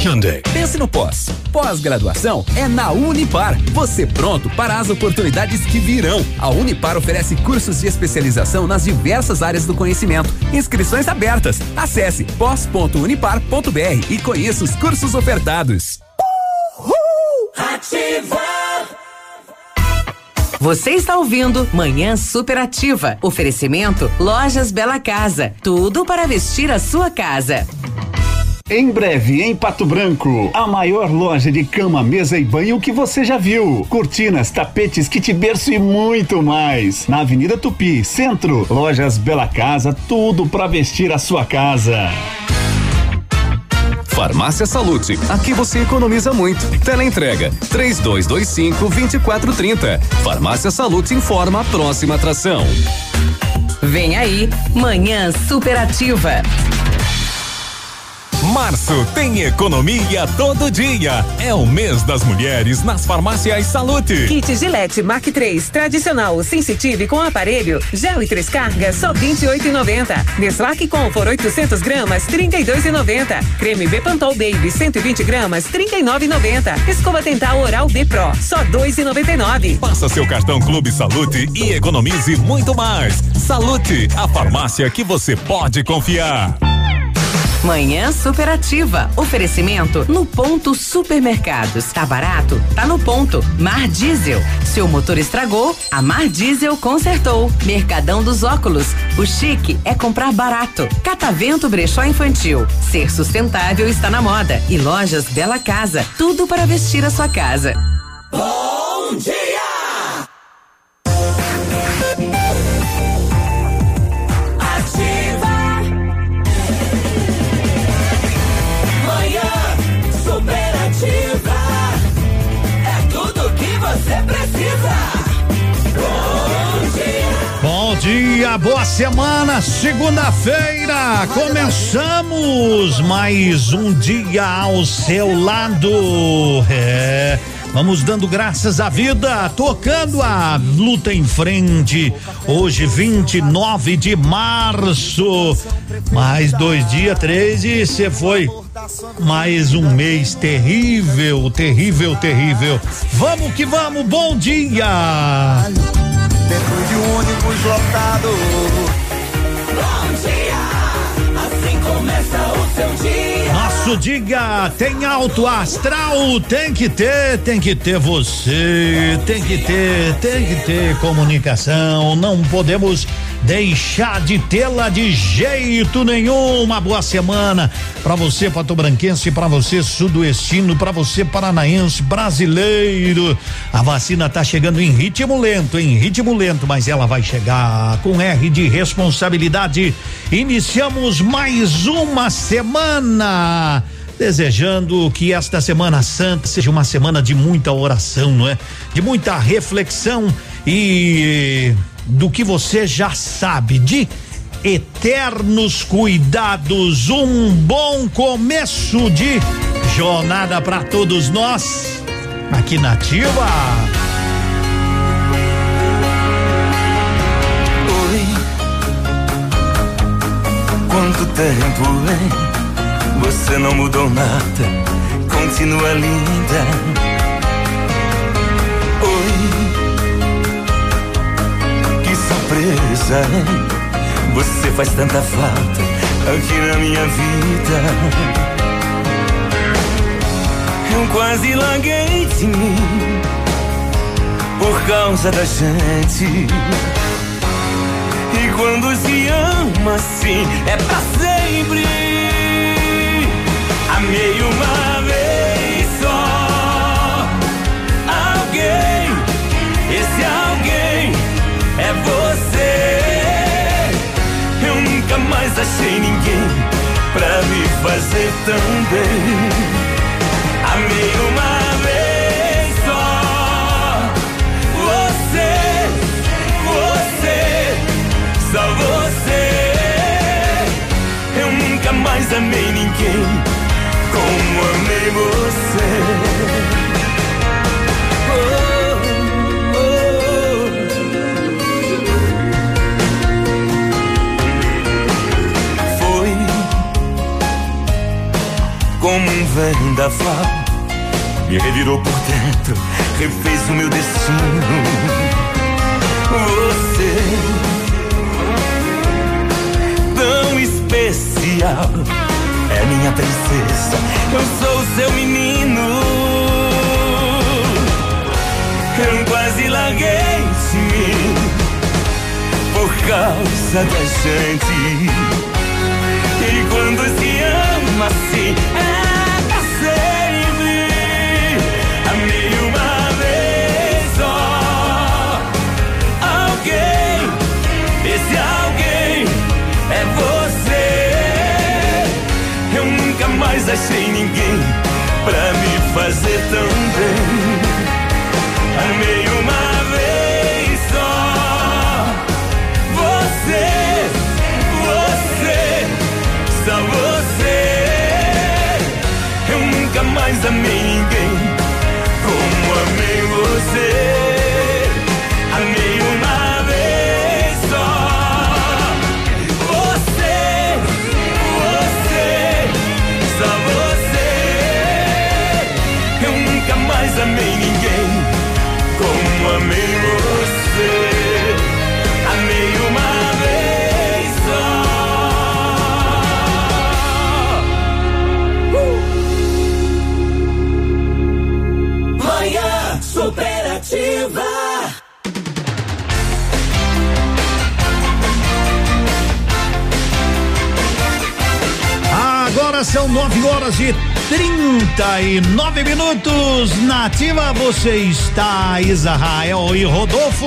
Hyundai. Pense no pós. Pós-graduação é na Unipar. Você pronto para as oportunidades que virão. A Unipar oferece cursos de especialização nas diversas áreas do conhecimento. Inscrições abertas. Acesse pós.unipar.br e conheça os cursos ofertados. Uhul! Ativa! Você está ouvindo Manhã Superativa. Oferecimento Lojas Bela Casa. Tudo para vestir a sua casa. Em breve, em Pato Branco, a maior loja de cama, mesa e banho que você já viu. Cortinas, tapetes, kit berço e muito mais. Na Avenida Tupi, Centro, Lojas Bela Casa, tudo para vestir a sua casa. Farmácia Salute, aqui você economiza muito. Teleentrega, três dois, dois cinco, vinte e quatro, trinta. Farmácia Salute informa a próxima atração. Vem aí, Manhã Superativa. Março tem economia todo dia. É o mês das mulheres nas farmácias Salute. Kit Gillette Mark 3 tradicional sensitive com aparelho, gel e três cargas só 28,90. Neslac Comfort 800 gramas 32,90. Creme Bepantol Baby 120 gramas 39,90. Escova dental Oral B Pro só 2,99. Passa seu cartão Clube Salute e economize muito mais. Salute, a farmácia que você pode confiar. Manhã superativa. Oferecimento no ponto supermercados. Tá barato? Tá no ponto. Mar Diesel. Seu motor estragou? A Mar Diesel consertou. Mercadão dos óculos. O chique é comprar barato. Catavento Brechó Infantil. Ser sustentável está na moda. E lojas Bela Casa. Tudo para vestir a sua casa. Bom dia! Dia, boa semana, segunda-feira, começamos mais um dia ao seu lado. É. Vamos dando graças à vida, tocando a luta em frente. Hoje, 29 de março. Mais dois dias, três, e você foi. Mais um mês terrível, terrível, terrível. Vamos que vamos, bom dia! Dentro de um ônibus lotado. Bom dia, assim começa o seu dia. Nosso diga tem alto astral, tem que ter, tem que ter você, tem que ter, tem que ter comunicação, não podemos deixar de tê-la de jeito nenhum. Uma boa semana para você, patobranquense, para você, sudoestino, para você, paranaense, brasileiro. A vacina tá chegando em ritmo lento, em ritmo lento, mas ela vai chegar com R de responsabilidade. Iniciamos mais uma semana desejando que esta Semana Santa seja uma semana de muita oração, não é? De muita reflexão e do que você já sabe de eternos cuidados. Um bom começo de jornada para todos nós aqui na Ativa. Oi, quanto tempo, hein? Você não mudou nada, continua linda surpresa. Você faz tanta falta aqui na minha vida. Eu quase larguei de mim por causa da gente. E quando se ama assim, é pra sempre. Amei uma mais achei ninguém pra me fazer tão bem. Amei uma vez só. Você, você, só você. Eu nunca mais amei ninguém como amei você. Como um vendaval me revirou por dentro, refez o meu destino. Você, tão especial, é minha princesa, eu sou seu menino. Eu quase larguei de mim por causa da gente. E quando se ama assim, é pra sempre. Amei uma vez só. Alguém, esse alguém é você. Eu nunca mais achei ninguém pra me fazer tão bem. Amei uma vez mais amei ninguém como amei você. Amei uma vez só. Você, você, só você. Eu nunca mais amei ninguém São 9 horas e 39 minutos. Nativa, você está Israel e Rodolfo.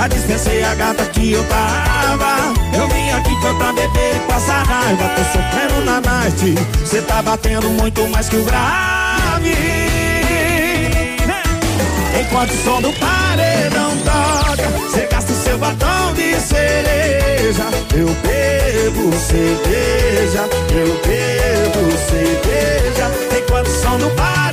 Já dispensei a gata que eu tava. Eu vim aqui foi pra beber e passar raiva. Tô sofrendo na night, cê tá batendo muito mais que o grave. Enquanto o som do paredão toca, cê gasta o seu batom de cereja. Eu bebo cerveja, eu bebo cerveja. Enquanto o som do paredão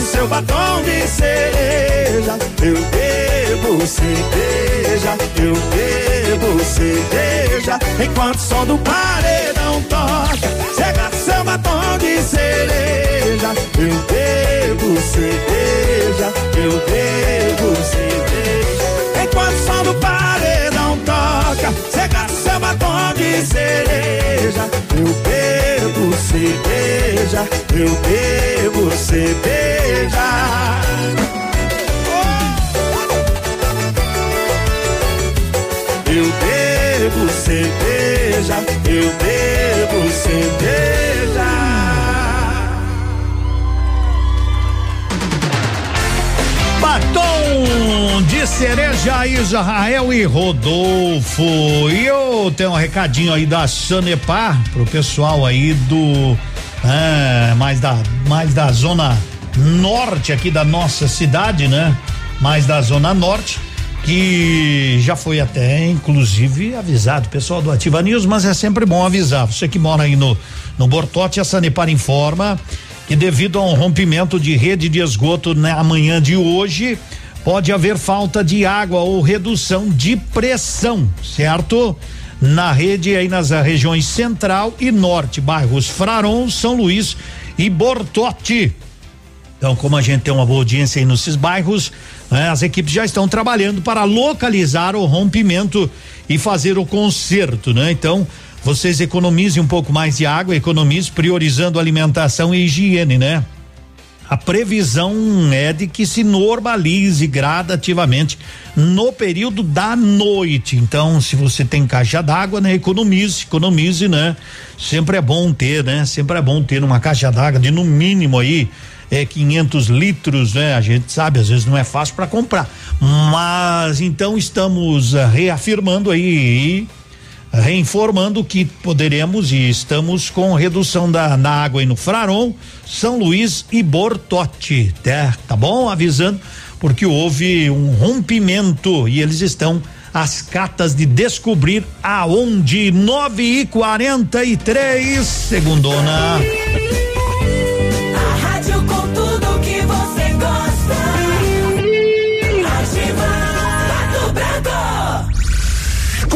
seu batom de cereja. Eu bebo cerveja, eu bebo cerveja. Enquanto o som do paredão toca, o seu batom de cereja. Eu bebo cerveja, eu bebo cerveja. Enquanto o som do paredão toca, o seu batom de cereja. Eu bebo me beija, eu bebo, cerveja. Eu bebo cerveja, eu bebo cerveja. De cereja Israel e Rodolfo. E eu tenho um recadinho aí da Sanepar pro pessoal aí do é, mais da mais da zona norte aqui da nossa cidade, né? Mais da zona norte que já foi até inclusive avisado, pessoal do Ativa News, mas é sempre bom avisar. Você que mora aí no no Bortote, a Sanepar informa que devido a um rompimento de rede de esgoto na manhã de hoje, pode haver falta de água ou redução de pressão, certo? Na rede aí nas regiões central e norte, bairros Fraron, São Luís e Bortote. Então, como a gente tem uma boa audiência aí nesses bairros, né, as equipes já estão trabalhando para localizar o rompimento e fazer o conserto, né? Então, vocês economizem um pouco mais de água, economizem priorizando alimentação e higiene, né? A previsão é de que se normalize gradativamente no período da noite. Então, se você tem caixa d'água, né, economize, economize, né? Sempre é bom ter, né? Sempre é bom ter uma caixa d'água de no mínimo aí é 500 litros, né? A gente sabe, às vezes não é fácil para comprar. Mas então estamos uh, reafirmando aí reinformando que poderemos e estamos com redução da na água aí no Fraron, São Luís e Bortote, tá, tá bom? Avisando porque houve um rompimento e eles estão às catas de descobrir aonde nove e quarenta e três segundona.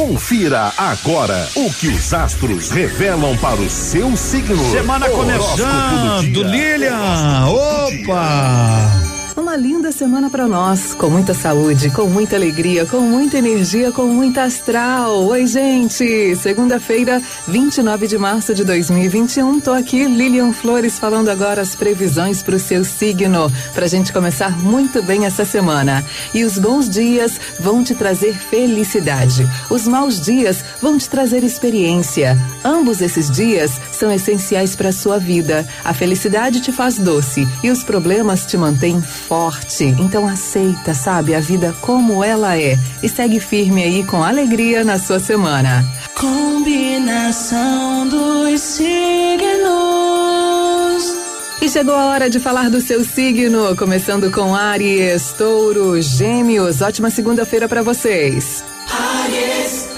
Confira agora o que os astros revelam para o seu signo. Semana começando, Lilian. Opa! Uma linda semana para nós, com muita saúde, com muita alegria, com muita energia, com muita astral. Oi, gente! Segunda-feira, 29 de março de 2021, tô aqui, Lilian Flores, falando agora as previsões para o seu signo, pra gente começar muito bem essa semana. E os bons dias vão te trazer felicidade. Os maus dias vão te trazer experiência. Ambos esses dias são essenciais para sua vida. A felicidade te faz doce e os problemas te mantêm forte. Então aceita, sabe, a vida como ela é e segue firme aí com alegria na sua semana. Combinação dos signos. E chegou a hora de falar do seu signo, começando com Aries, Touro, Gêmeos. Ótima segunda-feira para vocês.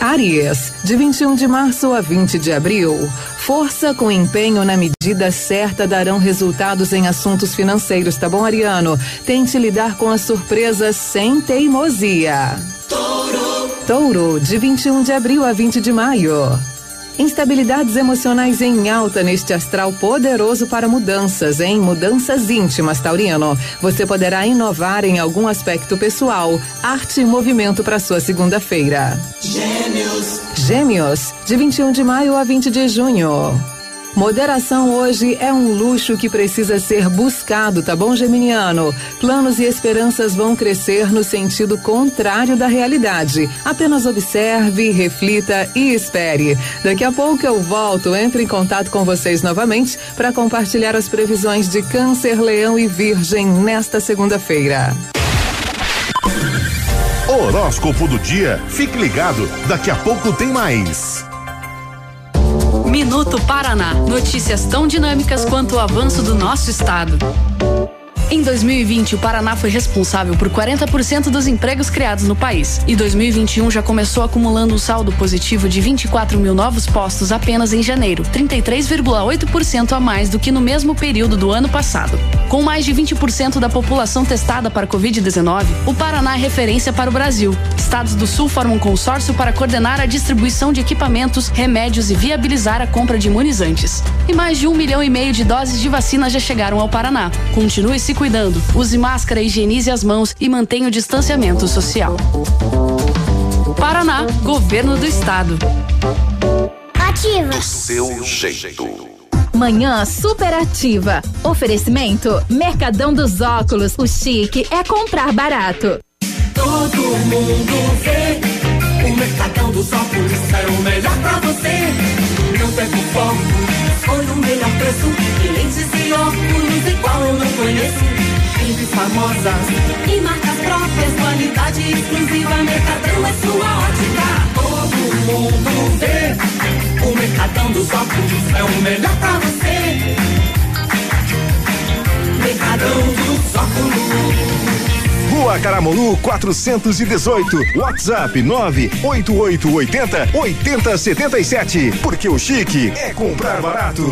Aries. De 21 de março a 20 de abril. Força com empenho na medida certa darão resultados em assuntos financeiros, tá bom, Ariano? Tente lidar com as surpresas sem teimosia. Touro. Touro, de 21 de abril a 20 de maio. Instabilidades emocionais em alta neste astral poderoso para mudanças, em mudanças íntimas, Taurino. Você poderá inovar em algum aspecto pessoal, arte e movimento para sua segunda-feira. Gêmeos. Gêmeos, de 21 de maio a 20 de junho. Moderação hoje é um luxo que precisa ser buscado, tá bom, Geminiano? Planos e esperanças vão crescer no sentido contrário da realidade. Apenas observe, reflita e espere. Daqui a pouco eu volto, entro em contato com vocês novamente para compartilhar as previsões de Câncer, Leão e Virgem nesta segunda-feira. Horóscopo do dia. Fique ligado, daqui a pouco tem mais. Minuto Paraná. Notícias tão dinâmicas quanto o avanço do nosso estado. Em 2020, o Paraná foi responsável por 40% dos empregos criados no país. E 2021 já começou acumulando um saldo positivo de 24 mil novos postos apenas em janeiro, 33,8% a mais do que no mesmo período do ano passado. Com mais de 20% da população testada para Covid-19, o Paraná é referência para o Brasil. Estados do Sul formam um consórcio para coordenar a distribuição de equipamentos, remédios e viabilizar a compra de imunizantes. E mais de um milhão e meio de doses de vacina já chegaram ao Paraná. Continue se cuidando. Use máscara, higienize as mãos e mantenha o distanciamento social. Paraná, Governo do Estado. Ativa. Do seu jeito. Manhã superativa. Oferecimento Mercadão dos Óculos. O chique é comprar barato. Todo mundo vê. O Mercadão dos Óculos é o melhor foi o melhor preço. E lentes e óculos igual eu não conheço. Entre famosas e marcas próprias, qualidade exclusiva, Mercadão é sua ótica. Todo mundo vê, o Mercadão dos óculos é o melhor pra você. Mercadão dos óculos. Rua Caramolu 418. WhatsApp 98880 8077. Porque o chique é comprar barato.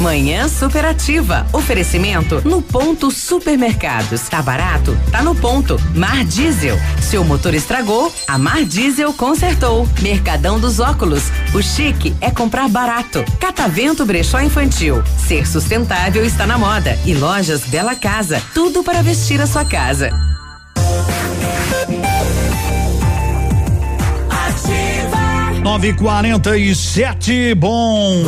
Manhã superativa. Oferecimento no ponto supermercados. Tá barato? Tá no ponto. Mar Diesel. Seu motor estragou? A Mar Diesel consertou. Mercadão dos óculos. O chique é comprar barato. Catavento Brechó Infantil. Ser sustentável está na moda. E lojas Bela Casa. Tudo para vestir a sua casa. Nove quarenta e sete, bom,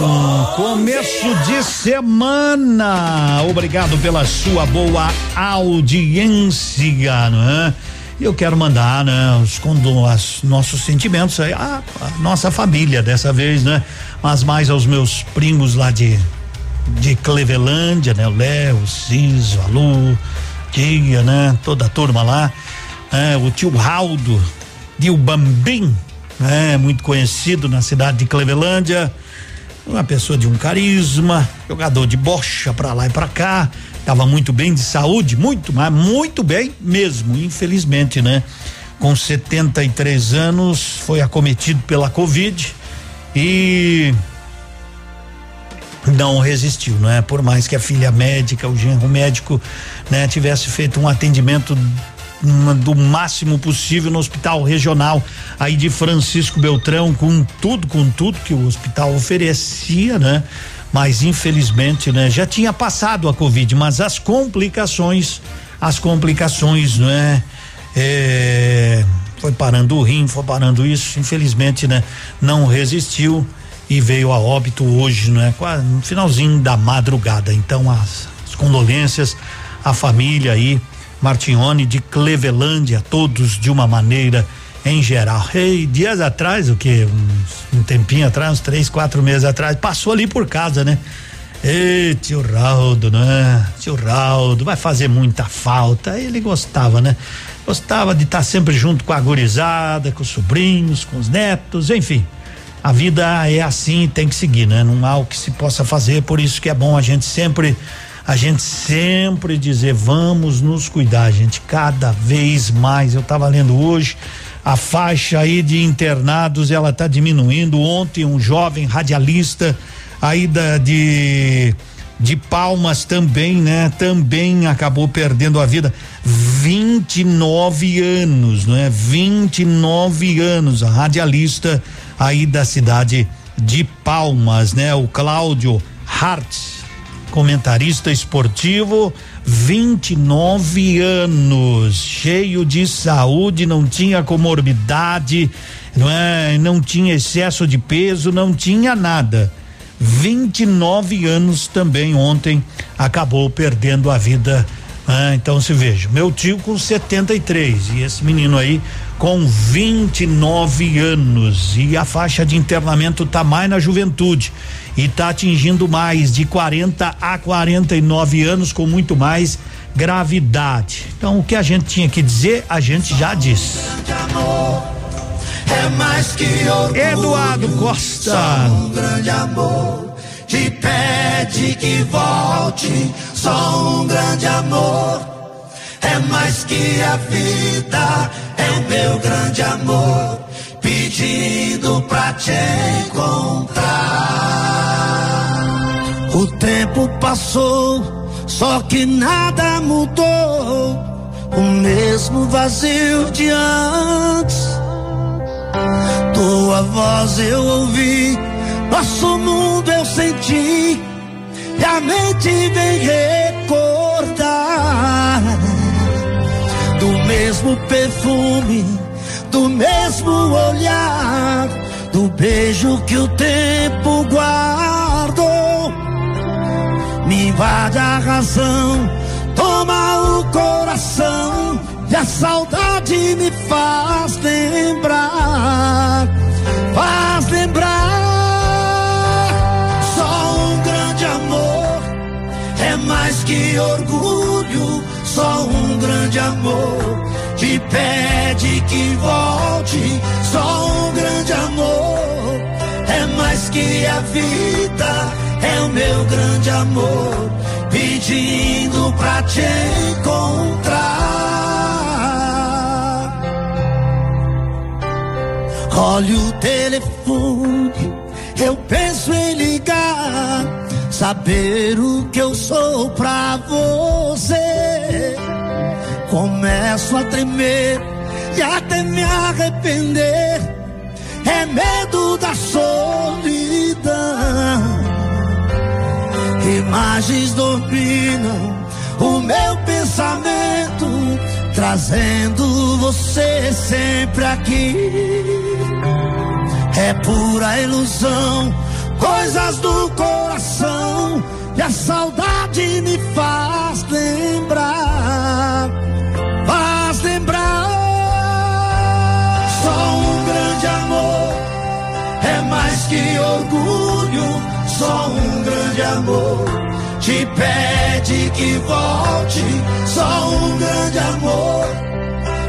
começo de semana. Obrigado pela sua boa audiência, né? Eu quero mandar, né, os, os nossos sentimentos aí, a, a nossa família dessa vez, né? Mas mais aos meus primos lá de de Clevelândia, né? O Léo, o Ciso, a Lu, Tia, né? Toda a turma lá, né? O tio Raldo, tio Bambim, né? Muito conhecido na cidade de Clevelândia, uma pessoa de um carisma, jogador de bocha pra lá e pra cá, tava muito bem de saúde, muito, mas muito bem mesmo, infelizmente, né? Com 73 anos, foi acometido pela Covid e não resistiu, não é? Por mais que a filha médica, o genro médico, né, tivesse feito um atendimento do máximo possível no hospital regional aí de Francisco Beltrão, com tudo, com tudo que o hospital oferecia, né? Mas infelizmente, né, já tinha passado a Covid, mas as complicações, as complicações, não é? foi parando o rim, foi parando isso, infelizmente, né? Não resistiu e veio a óbito hoje, não é? No finalzinho da madrugada. Então, as, as condolências à família aí, Martione de Clevelândia, todos de uma maneira em geral. E dias atrás, o que? Um, um tempinho atrás, uns três, quatro meses atrás, passou ali por casa, né? Ei, tio Raldo, né? Tio Raldo, vai fazer muita falta. Ele gostava, né? Gostava de estar sempre junto com a gurizada, com os sobrinhos, com os netos, enfim a vida é assim, tem que seguir, né? Não há o que se possa fazer, por isso que é bom a gente sempre a gente sempre dizer vamos nos cuidar, gente, cada vez mais. Eu estava lendo hoje a faixa aí de internados, ela está diminuindo. Ontem um jovem radialista aí da de de Palmas também, né? Também acabou perdendo a vida. 29 anos, não é? 29 anos, a radialista aí da cidade de Palmas, né? O Cláudio Hart, comentarista esportivo, 29 anos, cheio de saúde, não tinha comorbidade, não é? Não tinha excesso de peso, não tinha nada. 29 anos também ontem acabou perdendo a vida. Ah, então se veja, meu tio com 73 e esse menino aí com 29 anos e a faixa de internamento tá mais na juventude e tá atingindo mais de 40 a 49 anos com muito mais gravidade. Então o que a gente tinha que dizer, a gente já disse. É mais que orgulho, Eduardo Costa. Só um grande amor te pede que volte. Só um grande amor é mais que a vida. É o meu grande amor pedindo pra te encontrar. O tempo passou, só que nada mudou. O mesmo vazio de antes. Tua voz eu ouvi, nosso mundo eu senti, e a mente vem recordar do mesmo perfume, do mesmo olhar, do beijo que o tempo guardou. Me invade a razão, toma o coração, e a saudade me faz lembrar, faz lembrar. Só um grande amor é mais que orgulho, só um grande amor te pede que volte. Só um grande amor é mais que a vida, é o meu grande amor pedindo pra te encontrar. Olha o telefone, eu penso em ligar saber o que eu sou pra você. Começo a tremer e até me arrepender. É medo da solidão. Imagens dominam o meu pensamento, trazendo você sempre aqui. É pura ilusão, coisas do coração, e a saudade me faz lembrar. Faz lembrar. Só um grande amor é mais que orgulho. Só um grande amor te pede que volte. Só um grande amor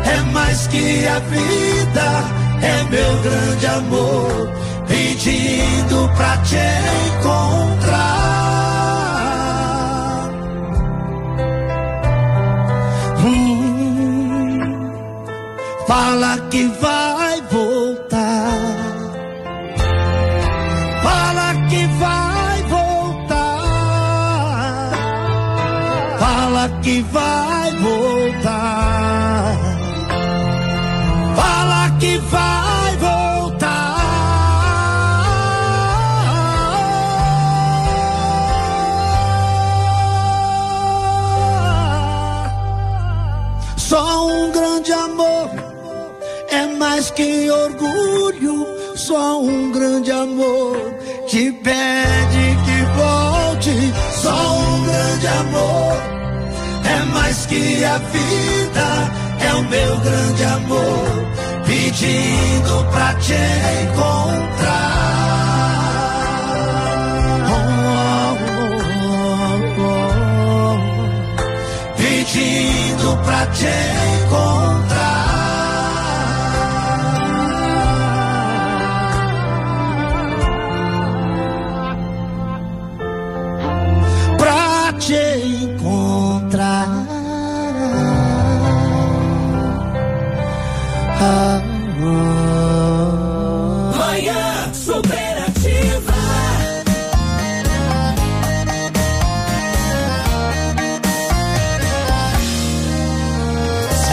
é mais que a vida. É meu grande amor pedindo pra te encontrar. Hum, fala que vai voltar. Fala que vai voltar. Fala que vai mais que orgulho. Só um grande amor te pede que volte. Só um grande amor é mais que a vida. É o meu grande amor pedindo pra te encontrar. Pedindo pra te encontrar.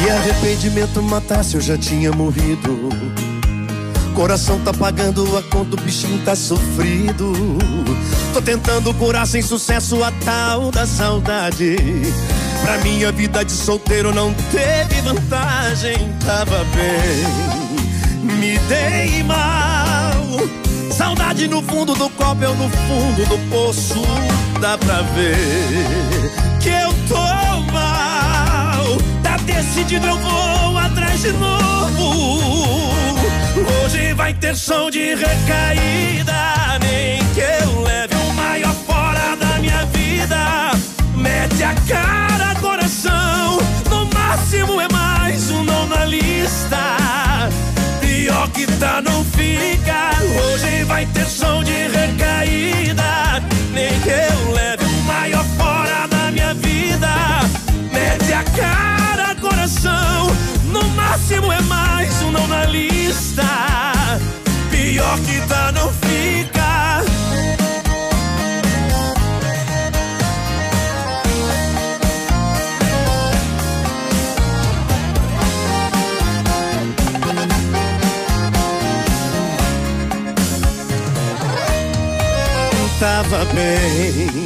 Arrependimento matasse, eu já tinha morrido. Coração tá pagando a conta, o bichinho tá sofrido. Tô tentando curar sem sucesso a tal da saudade. Pra minha vida de solteiro não teve vantagem, tava bem. Me dei mal. Saudade no fundo do copo, eu no fundo do poço. Dá pra ver que eu tô decidido, eu vou atrás de novo. Hoje vai ter som de recaída. Nem que eu leve o maior fora da minha vida. Mete a cara, coração. No máximo é mais um não na lista. Pior que tá, não fica. Hoje vai ter som de recaída. Nem que eu leve o maior fora da minha vida. Mete a cara, coração. No máximo é mais um não na lista. Pior que tá, não fica. Tava bem,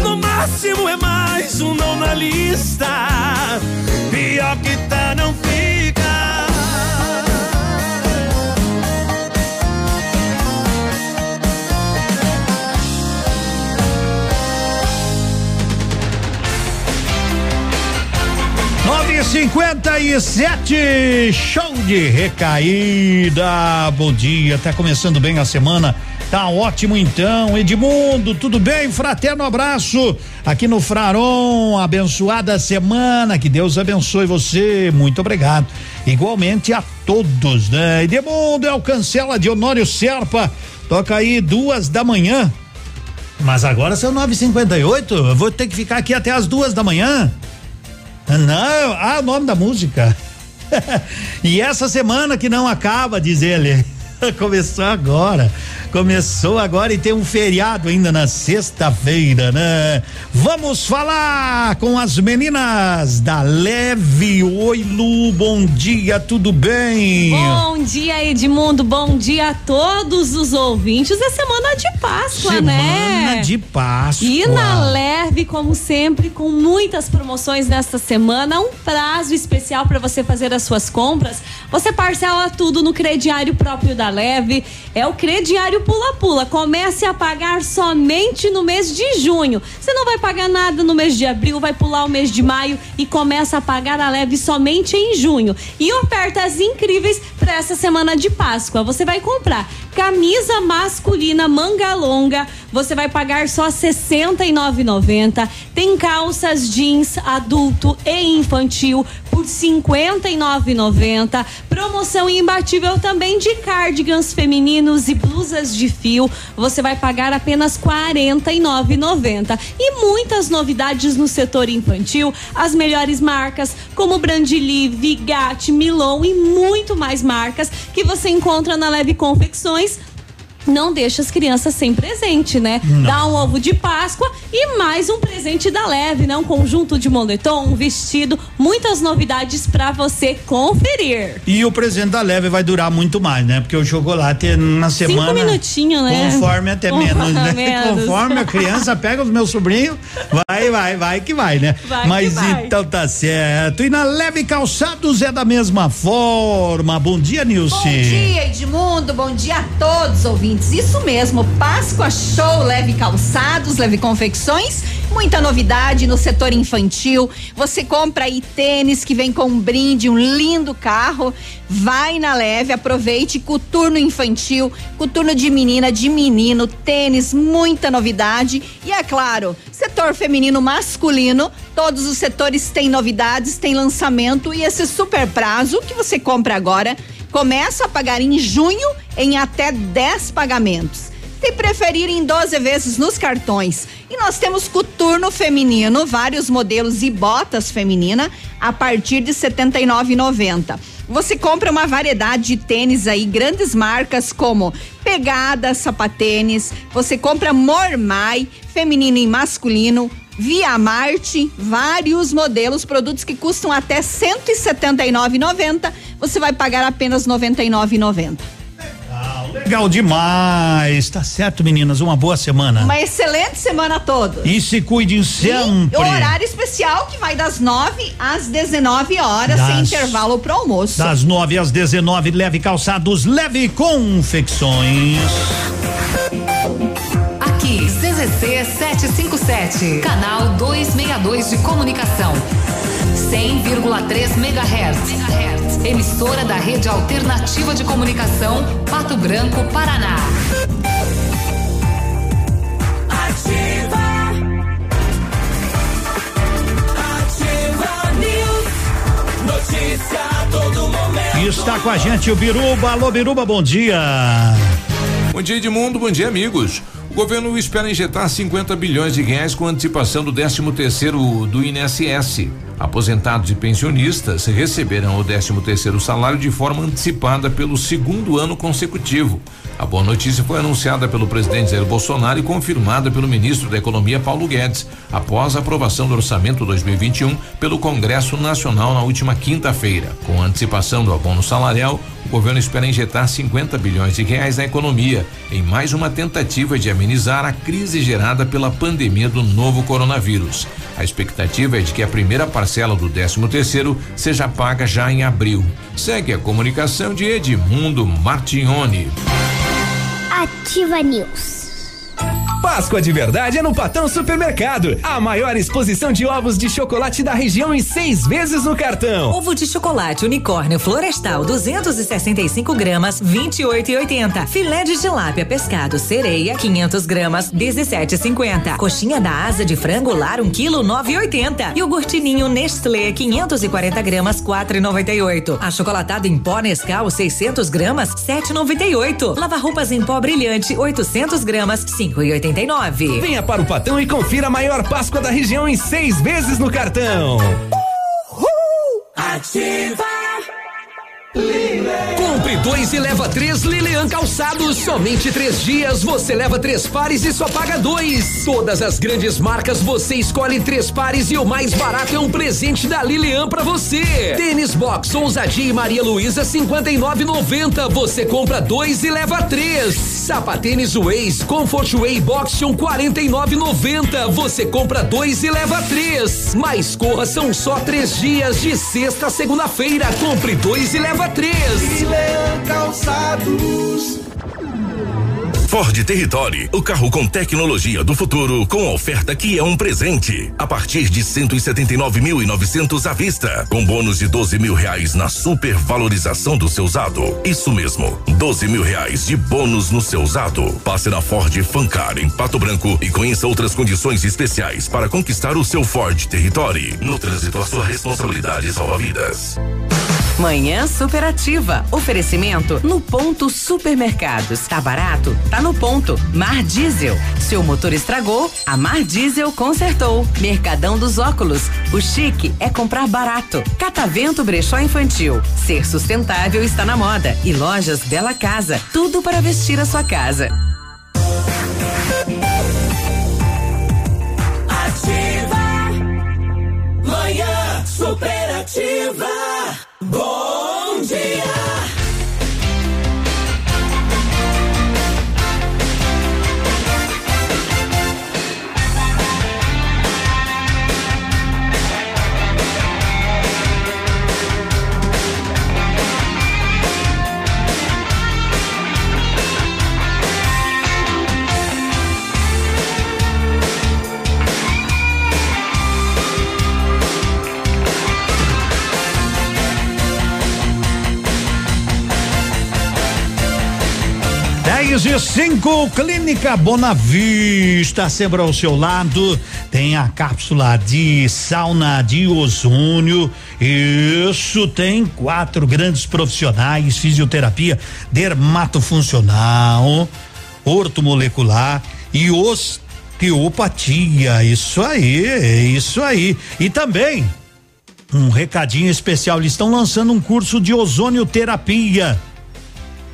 No máximo é mais um não na lista. Pior que tá não fica. Nove cinquenta e sete, show de recaída. Bom dia, tá começando bem a semana. Tá ótimo então, Edmundo, tudo bem? Fraterno abraço aqui no Fraron, abençoada semana, que Deus abençoe você, muito obrigado. Igualmente a todos, né? Edmundo é o cancela de Honório Serpa, toca aí duas da manhã. Mas agora são nove e cinquenta e oito, eu vou ter que ficar aqui até as duas da manhã. Não, ah, o nome da música. e essa semana que não acaba, diz ele. Começou agora. Começou agora e tem um feriado ainda na sexta-feira, né? Vamos falar com as meninas da Leve. Oi, Lu, bom dia, tudo bem? Bom dia, Edmundo. Bom dia a todos os ouvintes. É semana de Páscoa, semana né? Semana de Páscoa. E na Leve, como sempre, com muitas promoções nesta semana, um prazo especial para você fazer as suas compras. Você parcela tudo no crediário próprio da Leve. É o crediário pula-pula. Comece a pagar somente no mês de junho. Você não vai pagar nada no mês de abril, vai pular o mês de maio e começa a pagar a leve somente em junho. E ofertas incríveis para essa semana de Páscoa. Você vai comprar camisa masculina manga longa, você vai pagar só R$ 69,90. Tem calças jeans adulto e infantil por R$ 59,90. Promoção imbatível também de cardigans femininos e blusas de fio. Você vai pagar apenas R$ 49,90. E muitas novidades no setor infantil, as melhores marcas como Brandili, Vigate, Milon e muito mais marcas que você encontra na Leve Confecções não deixa as crianças sem presente, né? Não. Dá um ovo de Páscoa e mais um presente da Leve, né? Um conjunto de moletom, um vestido, muitas novidades para você conferir. E o presente da Leve vai durar muito mais, né? Porque o chocolate na semana. Cinco minutinhos, né? Conforme até Conforme menos, né? menos. Conforme a criança pega os meus sobrinhos, vai, vai, vai que vai, né? Vai que Mas vai. então tá certo. E na Leve Calçados é da mesma forma. Bom dia, Nilce. Bom dia, Edmundo. Bom dia a todos, ouvintes. Isso mesmo, Páscoa Show Leve Calçados, Leve Confecções. Muita novidade no setor infantil. Você compra aí tênis que vem com um brinde, um lindo carro. Vai na leve, aproveite coturno infantil, coturno de menina, de menino, tênis, muita novidade. E é claro, setor feminino masculino, todos os setores têm novidades, tem lançamento e esse super prazo que você compra agora começa a pagar em junho em até 10 pagamentos. Se preferir em 12 vezes nos cartões. E nós temos coturno feminino, vários modelos e botas feminina a partir de R$ 79,90. Você compra uma variedade de tênis aí, grandes marcas como Pegada, Sapatênis, você compra Mormai, feminino e masculino, Via Marte, vários modelos, produtos que custam até R$ 179,90. Você vai pagar apenas R$ 99,90. Legal demais. Tá certo, meninas. Uma boa semana. Uma excelente semana a todos. E se cuidem E sempre. horário especial que vai das 9 às 19 horas, sem Das- intervalo pro almoço. Das 9 às 19, leve calçados, leve confecções. CZC 757, canal 262 de comunicação. 100,3 MHz. Emissora da Rede Alternativa de Comunicação, Pato Branco, Paraná. Ativa. Ativa News. Notícia a todo momento. E está com a gente o Biruba. Alô, Biruba, bom dia. Bom dia, Edmundo. Bom dia, amigos. O governo espera injetar 50 bilhões de reais com antecipação do 13 terceiro do INSS. Aposentados e pensionistas receberão o 13 terceiro salário de forma antecipada pelo segundo ano consecutivo. A boa notícia foi anunciada pelo presidente Jair Bolsonaro e confirmada pelo ministro da Economia Paulo Guedes, após a aprovação do orçamento 2021 pelo Congresso Nacional na última quinta-feira. Com antecipação do abono salarial, o governo espera injetar 50 bilhões de reais na economia, em mais uma tentativa de amenizar a crise gerada pela pandemia do novo coronavírus. A expectativa é de que a primeira parcela do 13 terceiro seja paga já em abril. Segue a comunicação de Edmundo Martignoni. Ativa News. Páscoa de verdade é no Patão Supermercado. A maior exposição de ovos de chocolate da região em seis vezes no cartão. Ovo de chocolate unicórnio florestal 265 gramas 28,80. Filé de tilápia pescado sereia 500 gramas 17,50. Coxinha da asa de frango lar 1 quilo 9,80. E o gurtininho Nestlé 540 gramas 4,98. Achocolatado em pó Nescau 600 gramas 7,98. Lava roupas em pó brilhante 800 gramas 5,89. Venha para o Patão e confira a maior Páscoa da região em seis vezes no cartão. Ativa. Compre dois e leva três Lilian Calçados. Somente três dias você leva três pares e só paga dois. Todas as grandes marcas você escolhe três pares e o mais barato é um presente da Lilian pra você. Tênis Box Ousadia e Maria Luísa 59,90. Você compra dois e leva três. Sapatênis Ways Comfort Way Boxion 49,90. Você compra dois e leva três. Mas corra são só três dias de sexta a segunda-feira. Compre dois e leva três. Calçados. Ford Territory, o carro com tecnologia do futuro, com oferta que é um presente. A partir de 179.900 à vista, com bônus de 12 mil reais na supervalorização do seu usado. Isso mesmo, 12 mil reais de bônus no seu usado. Passe na Ford Fancar em Pato Branco e conheça outras condições especiais para conquistar o seu Ford Territory. No trânsito, a sua responsabilidade salva vidas. Manhã superativa. Oferecimento no ponto supermercados. Tá barato? Tá no ponto. Mar Diesel. Seu motor estragou? A Mar Diesel consertou. Mercadão dos óculos. O chique é comprar barato. Catavento Brechó Infantil. Ser sustentável está na moda. E lojas Bela Casa. Tudo para vestir a sua casa. Bom Dez e cinco, Clínica Bonavista, sempre ao seu lado, tem a cápsula de sauna de ozônio, isso, tem quatro grandes profissionais, fisioterapia, dermatofuncional, ortomolecular e osteopatia, isso aí, isso aí, e também um recadinho especial, eles estão lançando um curso de ozonioterapia.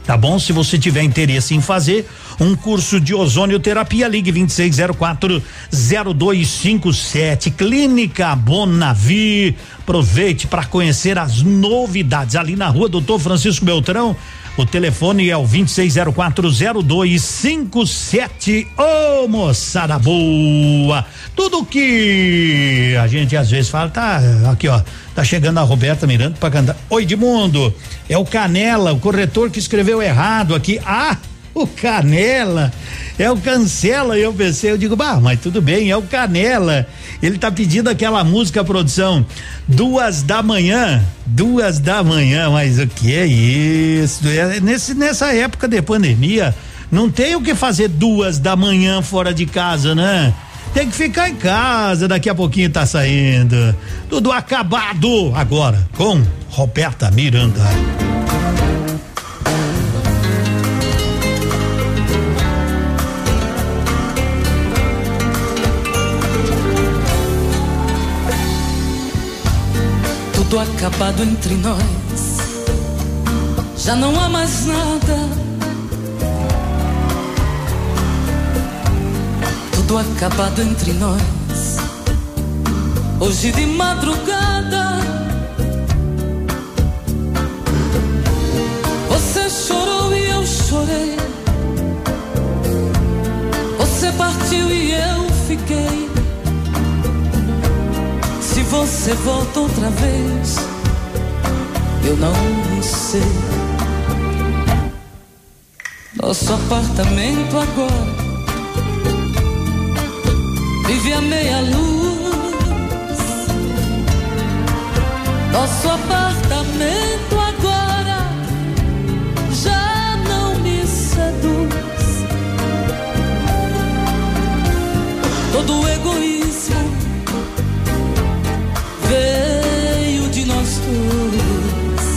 Tá bom? Se você tiver interesse em fazer um curso de ozonioterapia, ligue 2604 0257. Clínica Bonavi. Aproveite para conhecer as novidades ali na rua Doutor Francisco Beltrão. O telefone é o 26040257. Ô oh, moçada boa! Tudo que a gente às vezes fala, tá aqui ó, tá chegando a Roberta Miranda para cantar. Oi, Edmundo, é o Canela, o corretor que escreveu errado aqui. Ah, o Canela, é o Cancela. Eu pensei, eu digo, bah, mas tudo bem, é o Canela. Ele tá pedindo aquela música, produção, duas da manhã, duas da manhã, mas o que é isso? É, nesse, nessa época de pandemia, não tem o que fazer duas da manhã fora de casa, né? Tem que ficar em casa, daqui a pouquinho tá saindo. Tudo acabado agora com Roberta Miranda. Tudo acabado entre nós. Já não há mais nada. Tudo acabado entre nós. Hoje de madrugada. Você chorou e eu chorei. Você partiu e eu fiquei. Você volta outra vez, eu não sei. Nosso apartamento agora vive a meia luz. Nosso apartamento agora já não me seduz. Todo egoísmo veio de nós dois.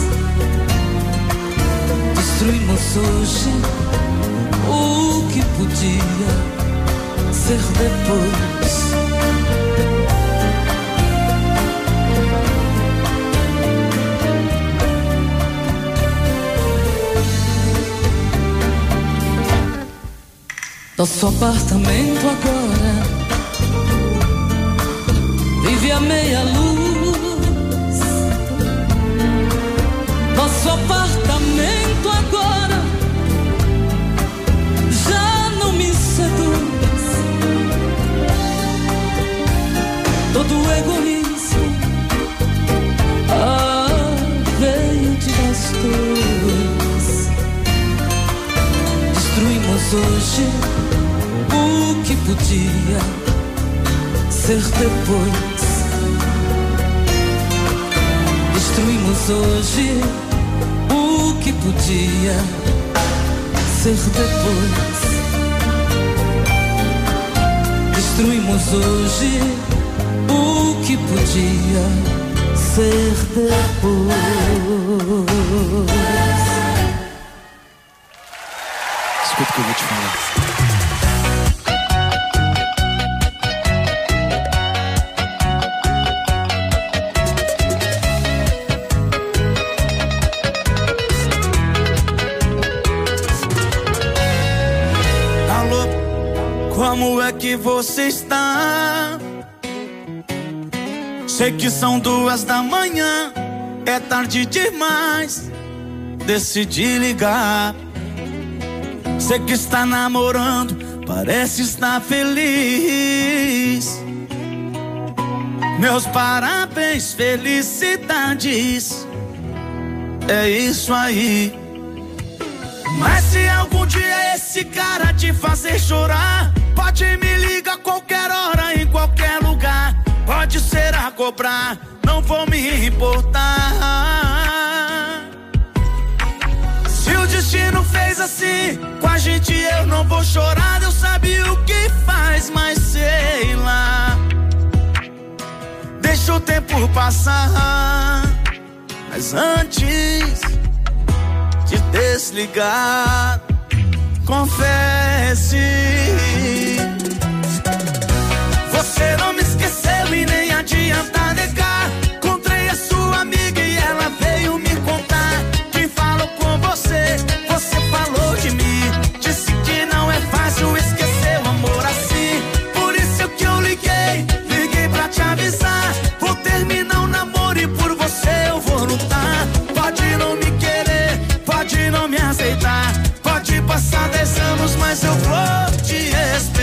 Destruímos hoje o que podia ser depois. Nosso apartamento agora vive a meia luz. Hoje o que podia ser depois. Destruímos hoje o que podia ser depois. Destruímos hoje o que podia ser depois. Escuta o que eu vou te falar. Alô, como é que você está? Sei que são duas da manhã, é tarde demais. Decidi ligar. Sei que está namorando, parece estar feliz. Meus parabéns, felicidades. É isso aí. Mas se algum dia esse cara te fazer chorar, pode me ligar qualquer hora, em qualquer lugar. Pode ser a cobrar, não vou me importar. Se o destino fez assim, com a gente eu não vou chorar. Eu sabia o que faz, mas sei lá. Deixa o tempo passar. Mas antes de desligar, confesse. Você não me esqueceu e nem adianta negar. Encontrei a sua amiga e ela veio me contar. Que falou com você, você falou de mim. Disse que não é fácil esquecer o amor assim. Por isso que eu liguei, liguei pra te avisar. Vou terminar o namoro e por você eu vou lutar. Pode não me querer, pode não me aceitar. Pode passar dez anos, mas eu vou te esperar.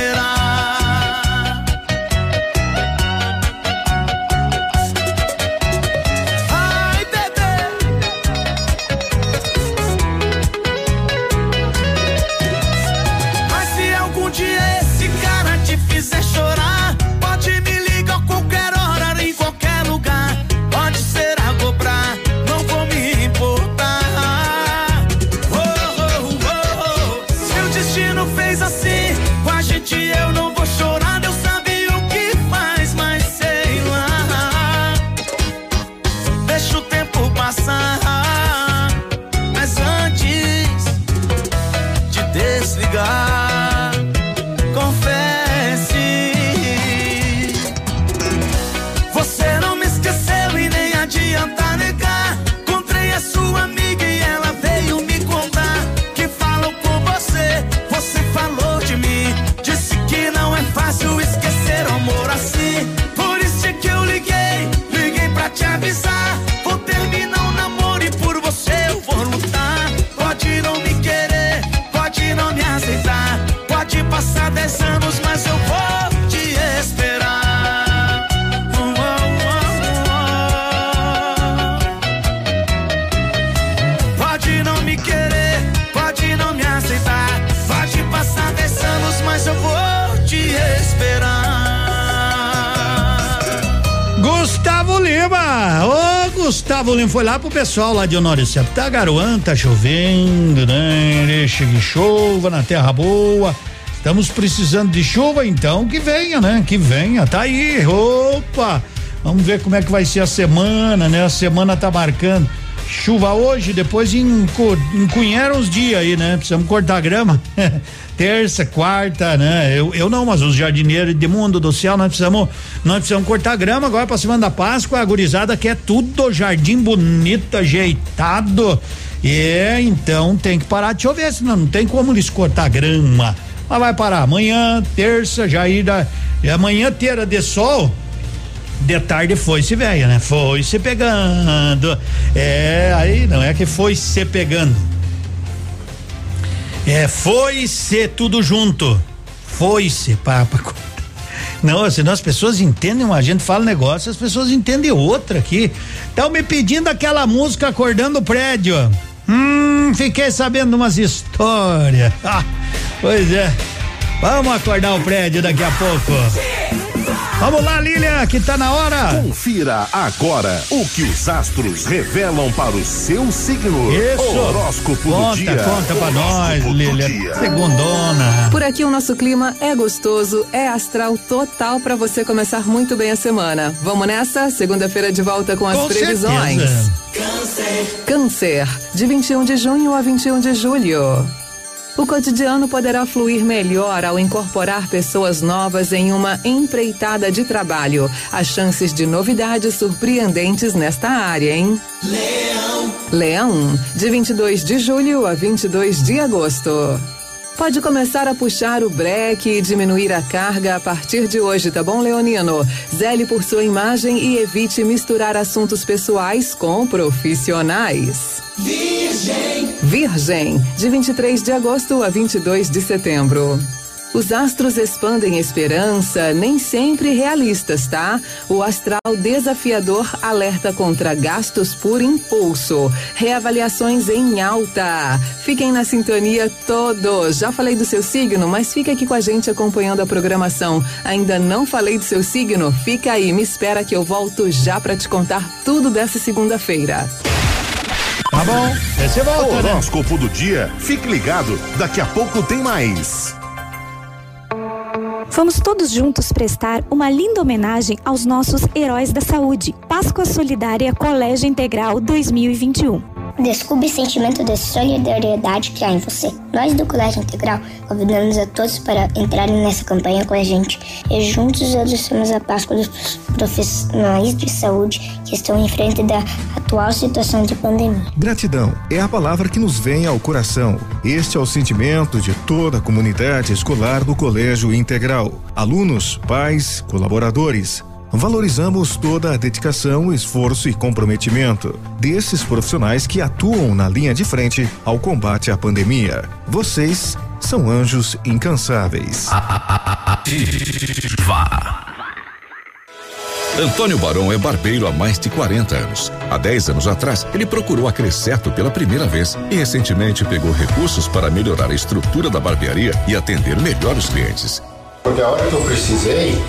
Gustavo Lima foi lá pro pessoal lá de Honório. Tá garoando, tá chovendo, né? Deixa que chova na terra boa. Estamos precisando de chuva, então que venha, né? Que venha, tá aí, opa! Vamos ver como é que vai ser a semana, né? A semana tá marcando chuva hoje, depois encunharam os dias aí, né? Precisamos cortar grama. Terça, quarta, né? Eu, eu não, mas os jardineiros de mundo do céu, nós precisamos, nós precisamos cortar grama agora pra semana da Páscoa, a gurizada quer tudo jardim bonito, ajeitado. É, então tem que parar de chover, senão não tem como eles cortar grama. Mas vai parar amanhã, terça, já ir da, e amanhã inteira de sol, de tarde foi se velha, né? Foi se pegando. É, aí não é que foi se pegando. É, foi se tudo junto. Foi se, papa. Não, senão as pessoas entendem, a gente fala negócio, as pessoas entendem outra aqui. Estão me pedindo aquela música acordando o prédio. Hum, fiquei sabendo umas histórias. Ah, pois é. Vamos acordar o prédio daqui a pouco. Vamos lá, Lilian, que tá na hora. Confira agora o que os astros revelam para o seu signo. Isso. Horóscopo conta, do dia. Conta pra nós, dia. Segundona. Por aqui o nosso clima é gostoso, é astral total para você começar muito bem a semana. Vamos nessa? Segunda-feira de volta com as Com previsões. certeza. Câncer, de 21 de junho a 21 de julho. O cotidiano poderá fluir melhor ao incorporar pessoas novas em uma empreitada de trabalho. Há chances de novidades surpreendentes nesta área, hein? Leão, Leão, de 22 de julho a 22 de agosto. Pode começar a puxar o breque e diminuir a carga a partir de hoje, tá bom, Leonino? Zele por sua imagem e evite misturar assuntos pessoais com profissionais. Virgem, Virgem, de 23 de agosto a 22 de setembro. Os astros expandem esperança, nem sempre realistas, tá? O astral desafiador alerta contra gastos por impulso, reavaliações em alta. Fiquem na sintonia todos. Já falei do seu signo, mas fica aqui com a gente acompanhando a programação. Ainda não falei do seu signo? Fica aí, me espera que eu volto já para te contar tudo dessa segunda-feira. Tá bom, você volta, né? Horóscopo do dia. Fique ligado, daqui a pouco tem mais. Vamos todos juntos prestar uma linda homenagem aos nossos heróis da saúde. Páscoa Solidária Colégio Integral 2021. Descubra o sentimento de solidariedade que há em você. Nós do Colégio Integral convidamos a todos para entrarem nessa campanha com a gente e juntos adoçamos a Páscoa dos profissionais de saúde que estão em frente da atual situação de pandemia. Gratidão é a palavra que nos vem ao coração. Este é o sentimento de toda a comunidade escolar do Colégio Integral. Alunos, pais, colaboradores. Valorizamos toda a dedicação, esforço e comprometimento desses profissionais que atuam na linha de frente ao combate à pandemia. Vocês são anjos incansáveis. Antônio Barão é barbeiro há mais de 40 anos. Há 10 anos atrás, ele procurou a Crescerto pela primeira vez e recentemente pegou recursos para melhorar a estrutura da barbearia e atender melhor os clientes. Porque a hora que eu precisei,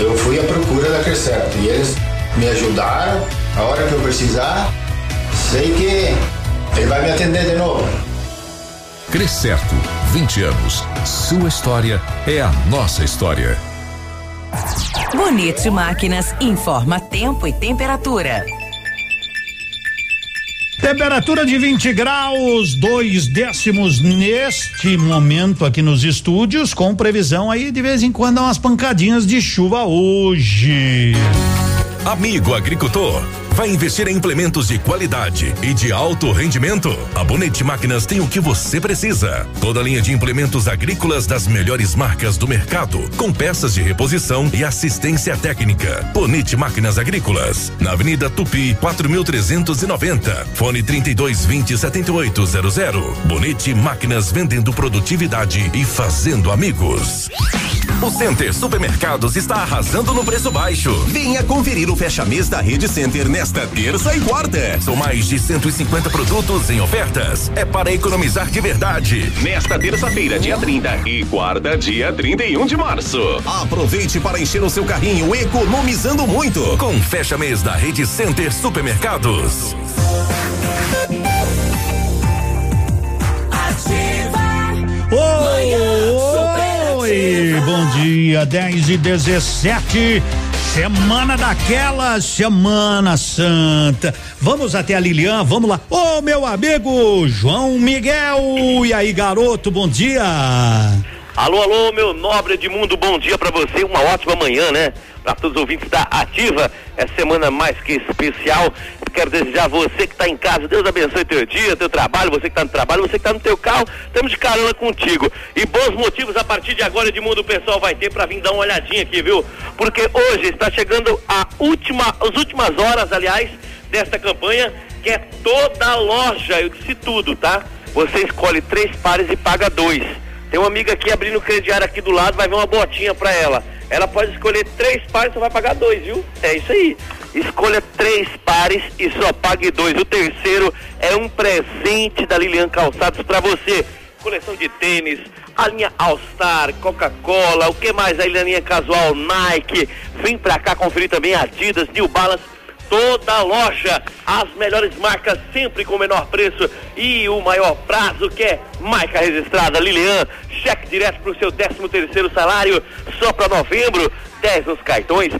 eu fui à procura da Crescerto e eles me ajudaram. A hora que eu precisar, sei que ele vai me atender de novo. Crescerto, 20 anos. Sua história é a nossa história. Bonito Máquinas informa tempo e temperatura. Temperatura de 20 graus, dois décimos neste momento aqui nos estúdios, com previsão aí de vez em quando umas pancadinhas de chuva hoje. Amigo agricultor, vai investir em implementos de qualidade e de alto rendimento? A Bonete Máquinas tem o que você precisa. Toda linha de implementos agrícolas das melhores marcas do mercado, com peças de reposição e assistência técnica. Bonete Máquinas Agrícolas, na Avenida Tupi, 4390. Fone 3220 7800. Bonete Máquinas vendendo produtividade e fazendo amigos. O Center Supermercados está arrasando no preço baixo. Venha conferir o fecha-mês da Rede Center nesta terça e quarta. São mais de 150 produtos em ofertas. É para economizar de verdade. Nesta terça-feira, dia 30 e quarta, dia 31 de março. Aproveite para encher o seu carrinho economizando muito com fecha-mês da Rede Center Supermercados. Oi, bom dia, 10 e 17. Semana daquela, Semana Santa. Vamos até a Lilian, vamos lá. Ô, meu amigo João Miguel. E aí, garoto, bom dia. Alô, alô, meu nobre Edmundo, bom dia pra você, uma ótima manhã, né? Pra todos os ouvintes da Ativa, é semana mais que especial. Quero desejar você que tá em casa, Deus abençoe teu dia, teu trabalho, você que tá no trabalho, você que tá no teu carro, estamos de carona contigo. E bons motivos a partir de agora, Edmundo, o pessoal vai ter pra vir dar uma olhadinha aqui, viu? Porque hoje está chegando a última, as últimas horas, aliás, desta campanha, que é toda a loja, eu disse tudo, tá? Você escolhe três pares e paga dois. Tem uma amiga aqui abrindo o crediário aqui do lado, vai ver uma botinha pra ela. Ela pode escolher três pares, só vai pagar dois, viu? É isso aí. Escolha três pares e só pague dois. O terceiro é um presente da Lilian Calçados pra você. Coleção de tênis, a linha All Star, Coca-Cola, o que mais aí na linha casual, Nike. Vem pra cá conferir também Adidas, New Balance toda a loja, as melhores marcas sempre com o menor preço e o maior prazo que é marca registrada Lilian, cheque direto para o seu 13 terceiro salário só para novembro, 10 nos cartões,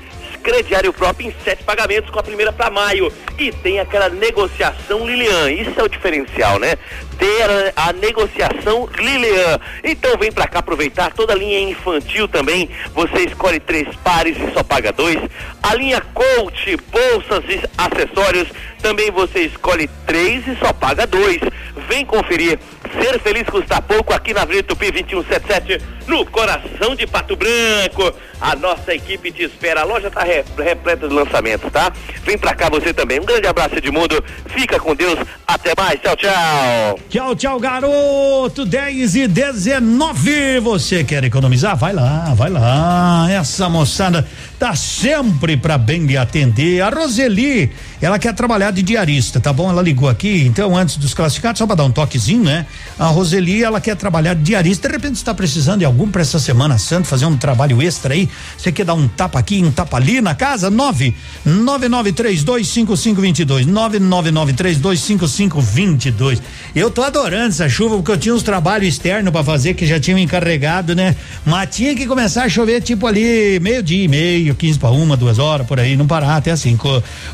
crediário próprio em sete pagamentos com a primeira para maio e tem aquela negociação Lilian, isso é o diferencial, né? Ter a, a negociação Lilian. Então vem para cá aproveitar toda a linha infantil também. Você escolhe três pares e só paga dois. A linha Coach, bolsas e acessórios, também você escolhe três e só paga dois. Vem conferir. Ser feliz custa pouco aqui na Avenida Tupi 2177, no coração de Pato Branco. A nossa equipe te espera. A loja está repleta de lançamentos, tá? Vem pra cá você também. Um grande abraço, Edmundo. Fica com Deus. Até mais. Tchau, tchau. Tchau, tchau, garoto. 10 e 19. Você quer economizar? Vai lá, vai lá. Essa moçada tá sempre pra bem lhe atender. A Roseli, ela quer trabalhar de diarista, tá bom? Ela ligou aqui, então, antes dos classificados, só pra dar um toquezinho, né? A Roseli, ela quer trabalhar de diarista. De repente, está precisando de algum pra essa Semana Santa, fazer um trabalho extra aí. Você quer dar um tapa aqui, um tapa ali na casa? 9 99325522. 999325522. Eu tô adorando essa chuva porque eu tinha uns trabalhos externos para fazer que já tinham encarregado, né? Mas tinha que começar a chover tipo ali meio-dia e meio, 15 para uma, duas horas por aí, não parar até assim.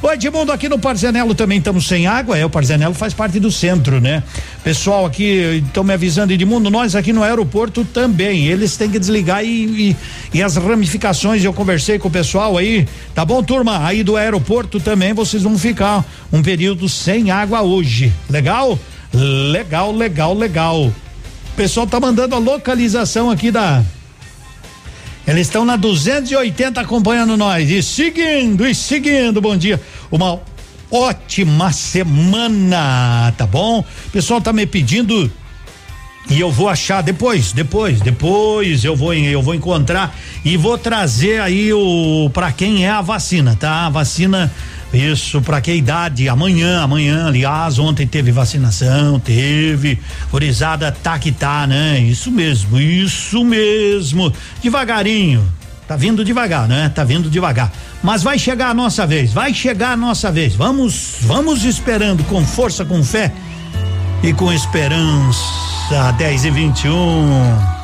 Ô Edmundo, aqui no Parzenelo também estamos sem água, é, o Parzenelo faz parte do centro, né? Pessoal aqui estão me avisando, Edmundo, nós aqui no aeroporto também, eles têm que desligar e, e, e as ramificações, eu conversei com o pessoal aí, tá bom, turma? Aí do aeroporto também vocês vão ficar um período sem água hoje, legal? Legal, legal, legal. O pessoal tá mandando a localização aqui da. Eles estão na 280 acompanhando nós e seguindo, e seguindo. Bom dia. Uma ótima semana, tá bom? O pessoal tá me pedindo e eu vou achar depois, depois, depois eu vou eu vou encontrar e vou trazer aí o para quem é a vacina, tá? A vacina isso, para que idade? Amanhã, amanhã, aliás, ontem teve vacinação, teve. Forizada tá que tá, né? Isso mesmo, isso mesmo. Devagarinho. Tá vindo devagar, né? Tá vindo devagar. Mas vai chegar a nossa vez, vai chegar a nossa vez. Vamos, vamos esperando com força, com fé e com esperança. 10 e 21.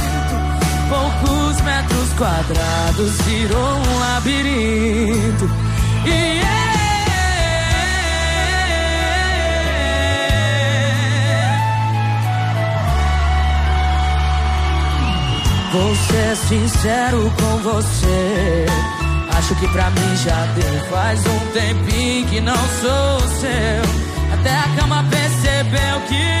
Quadrados virou um labirinto. E Vou ser sincero com você. Acho que pra mim já deu. Faz um tempinho que não sou seu. Até a cama percebeu que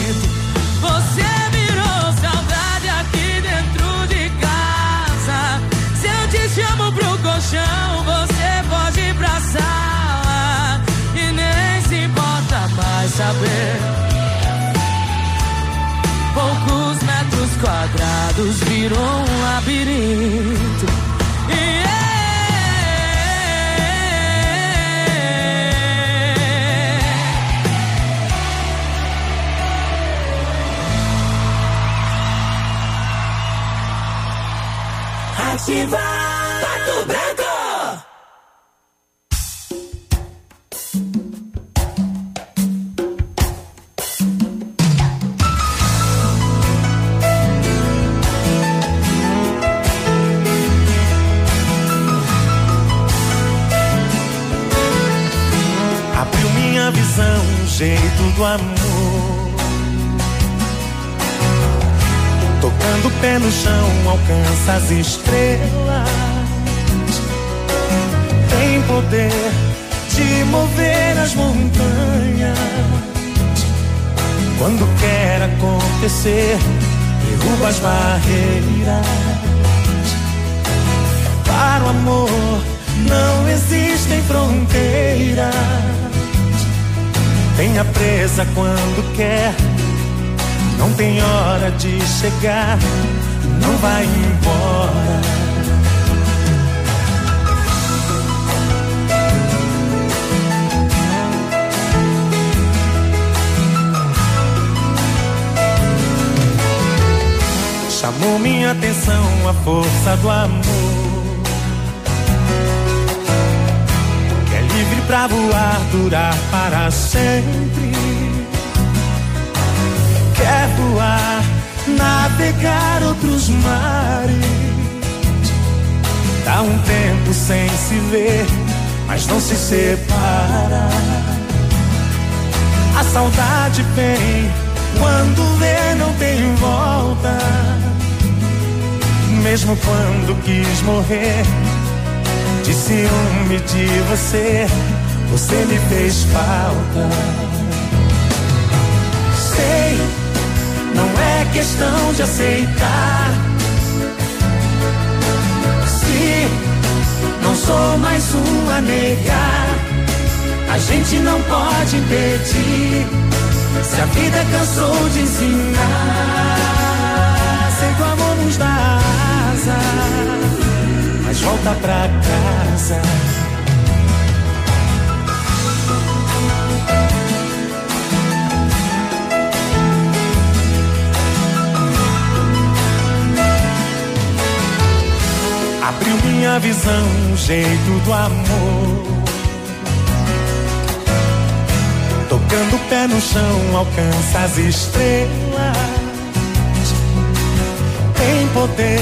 Colchão, você pode ir pra sala. E nem se importa mais saber. Poucos metros quadrados virou um labirinto. E Ativa Quando quer. Não tem hora de chegar. Não vai embora. Chamou minha atenção a força do amor. Que é livre pra voar, durar para sempre. Quer voar, navegar outros mares. Dá um tempo sem se ver, mas não se separa. A saudade vem quando vê, não tem volta. Mesmo quando quis morrer, de ciúme de você, você me fez falta. Sei, não é questão de aceitar. Se não sou mais um a negar, a gente não pode impedir. Se a vida cansou de ensinar, sei que o amor nos dá asa, mas volta pra casa. Abriu minha visão, o jeito do amor. Jogando o pé no chão, alcança as estrelas. Tem poder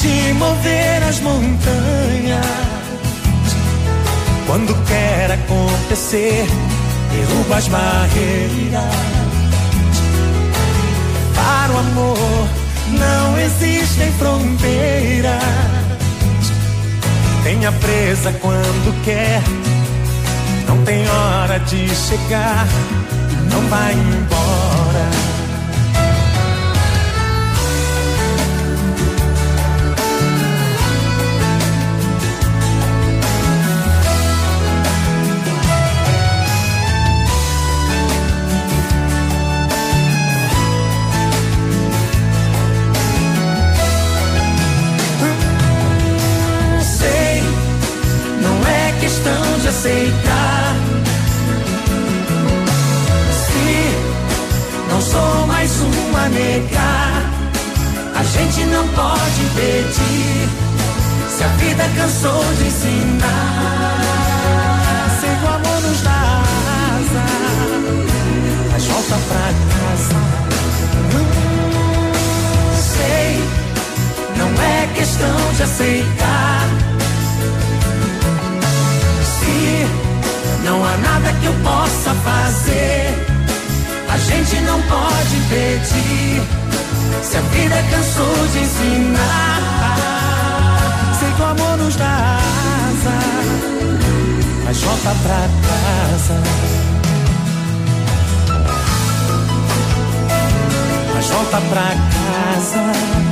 de mover as montanhas. Quando quer acontecer, derruba as barreiras. Para o amor não existem fronteiras. Tenha presa quando quer. Não tem hora de chegar. Não vai embora. Aceitar. Se não sou mais um a negar, a gente não pode impedir. Se a vida cansou de ensinar, que o amor nos dá mas volta pra casa. Hum, sei, não é questão de aceitar. Que eu possa fazer, a gente não pode impedir. Se a vida cansou de ensinar, sei que o amor nos dá asa, mas volta pra casa. Mas volta pra casa.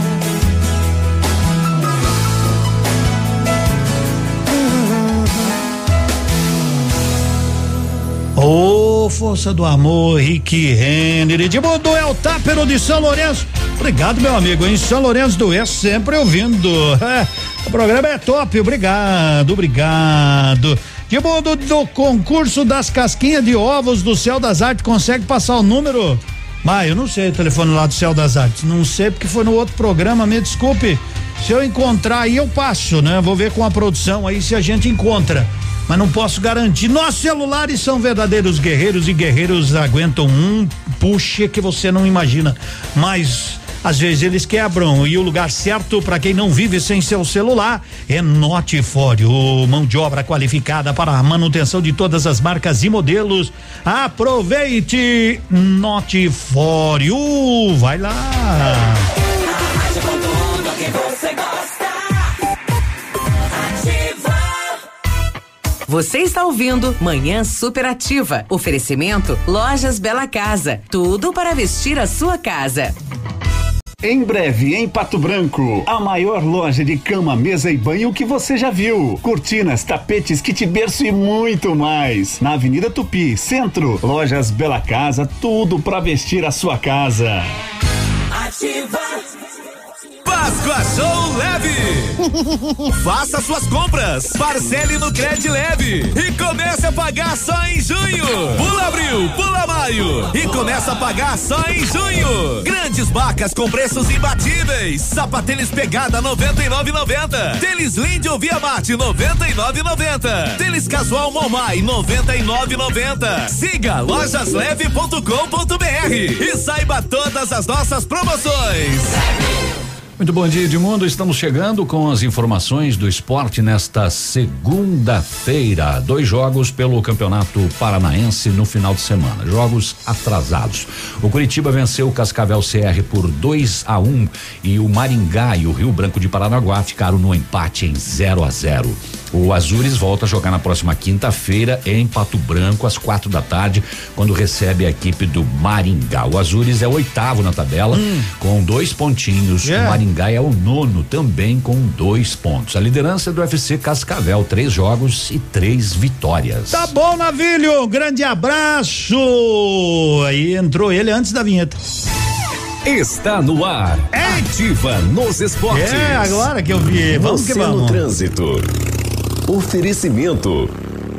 Ô, força do amor, Rick Henry, de Mundo é o Tápero de São Lourenço. Obrigado, meu amigo, em São Lourenço do Oeste, sempre ouvindo. É, o programa é top, obrigado, obrigado. De Mundo do concurso das casquinhas de ovos do Céu das Artes, consegue passar o número? Mas eu não sei o telefone lá do Céu das Artes, não sei porque foi no outro programa, me desculpe. Se eu encontrar aí eu passo, né? Vou ver com a produção aí se a gente encontra mas não posso garantir. Nossos celulares são verdadeiros guerreiros e guerreiros aguentam um puxa que você não imagina. Mas às vezes eles quebram e o lugar certo para quem não vive sem seu celular é Notifório, mão de obra qualificada para a manutenção de todas as marcas e modelos. Aproveite Notifório, vai lá. Você está ouvindo Manhã Superativa. Oferecimento Lojas Bela Casa. Tudo para vestir a sua casa. Em breve, em Pato Branco, a maior loja de cama, mesa e banho que você já viu. Cortinas, tapetes, kit berço e muito mais. Na Avenida Tupi, Centro. Lojas Bela Casa, tudo para vestir a sua casa. Ativa. Páscoa Show Leve! Faça suas compras, parcele no Cred Leve e comece a pagar só em junho. Pula abril, pula maio e começa a pagar só em junho. Grandes marcas com preços imbatíveis. Sapatênis Pegada 99,90. Tênis Lind ou Via Mate 99,90. Tênis Casual Momai 99,90. Siga lojasleve.com.br e saiba todas as nossas promoções. Muito bom dia, Edmundo. Estamos chegando com as informações do esporte nesta segunda-feira. Dois jogos pelo Campeonato Paranaense no final de semana. Jogos atrasados. O Curitiba venceu o Cascavel CR por 2 a 1 um, e o Maringá e o Rio Branco de Paranaguá ficaram no empate em 0 a 0. O Azures volta a jogar na próxima quinta-feira em Pato Branco às quatro da tarde, quando recebe a equipe do Maringá. O Azures é o oitavo na tabela com dois pontinhos. Yeah. O Maringá é o nono também com dois pontos. A liderança é do UFC Cascavel, três jogos e três vitórias. Tá bom, Navilho, grande abraço. Aí entrou ele antes da vinheta. Está no ar. Ativa nos esportes. É, agora que eu vi. Vamos Você que vamos. no trânsito. Oferecimento.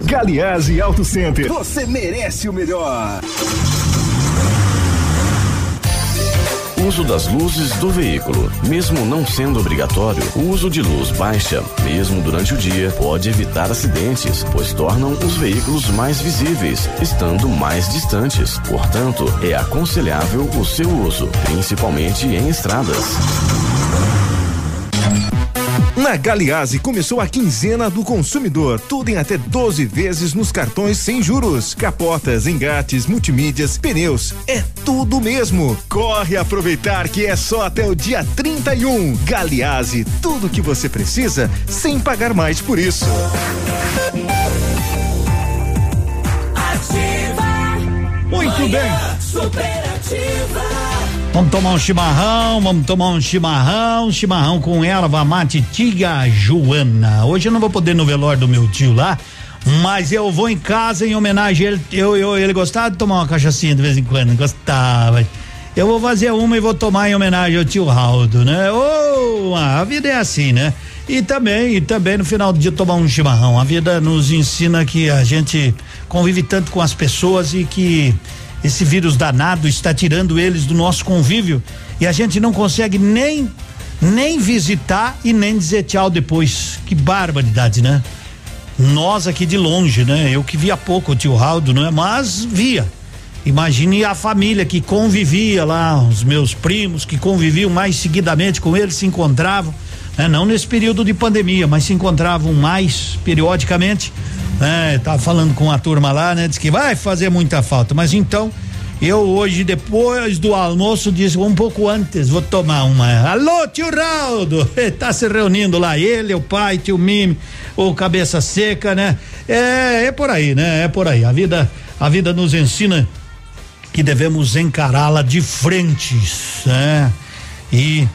Galiage Auto Center. Você merece o melhor. Uso das luzes do veículo. Mesmo não sendo obrigatório, o uso de luz baixa, mesmo durante o dia, pode evitar acidentes, pois tornam os veículos mais visíveis, estando mais distantes. Portanto, é aconselhável o seu uso, principalmente em estradas. Na Galiase começou a quinzena do consumidor, tudo em até 12 vezes nos cartões sem juros. Capotas, engates, multimídias, pneus, é tudo mesmo. Corre aproveitar que é só até o dia 31. Galiase, tudo que você precisa sem pagar mais por isso. Muito bem. Superativa. Vamos tomar um chimarrão, vamos tomar um chimarrão, chimarrão com erva mate tia Joana. Hoje eu não vou poder no velório do meu tio lá, mas eu vou em casa em homenagem a ele. Eu, eu, ele gostava de tomar uma cachaçinha de vez em quando, gostava. Eu vou fazer uma e vou tomar em homenagem ao tio Raldo, né? Oh, a vida é assim, né? E também, e também no final do dia tomar um chimarrão. A vida nos ensina que a gente convive tanto com as pessoas e que esse vírus danado está tirando eles do nosso convívio e a gente não consegue nem nem visitar e nem dizer tchau depois. Que barbaridade, né? Nós aqui de longe, né? Eu que via pouco o tio Raldo, não é? Mas via. Imagine a família que convivia lá, os meus primos que conviviam mais seguidamente com ele, se encontravam, né? Não nesse período de pandemia, mas se encontravam mais periodicamente né? Tava falando com a turma lá, né? Diz que vai fazer muita falta, mas então eu hoje, depois do almoço, disse um pouco antes, vou tomar uma. Alô, tio Raldo! Tá se reunindo lá, ele, o pai, tio Mime, o cabeça seca, né? É, é por aí, né? É por aí. A vida, a vida nos ensina que devemos encará-la de frente, né? E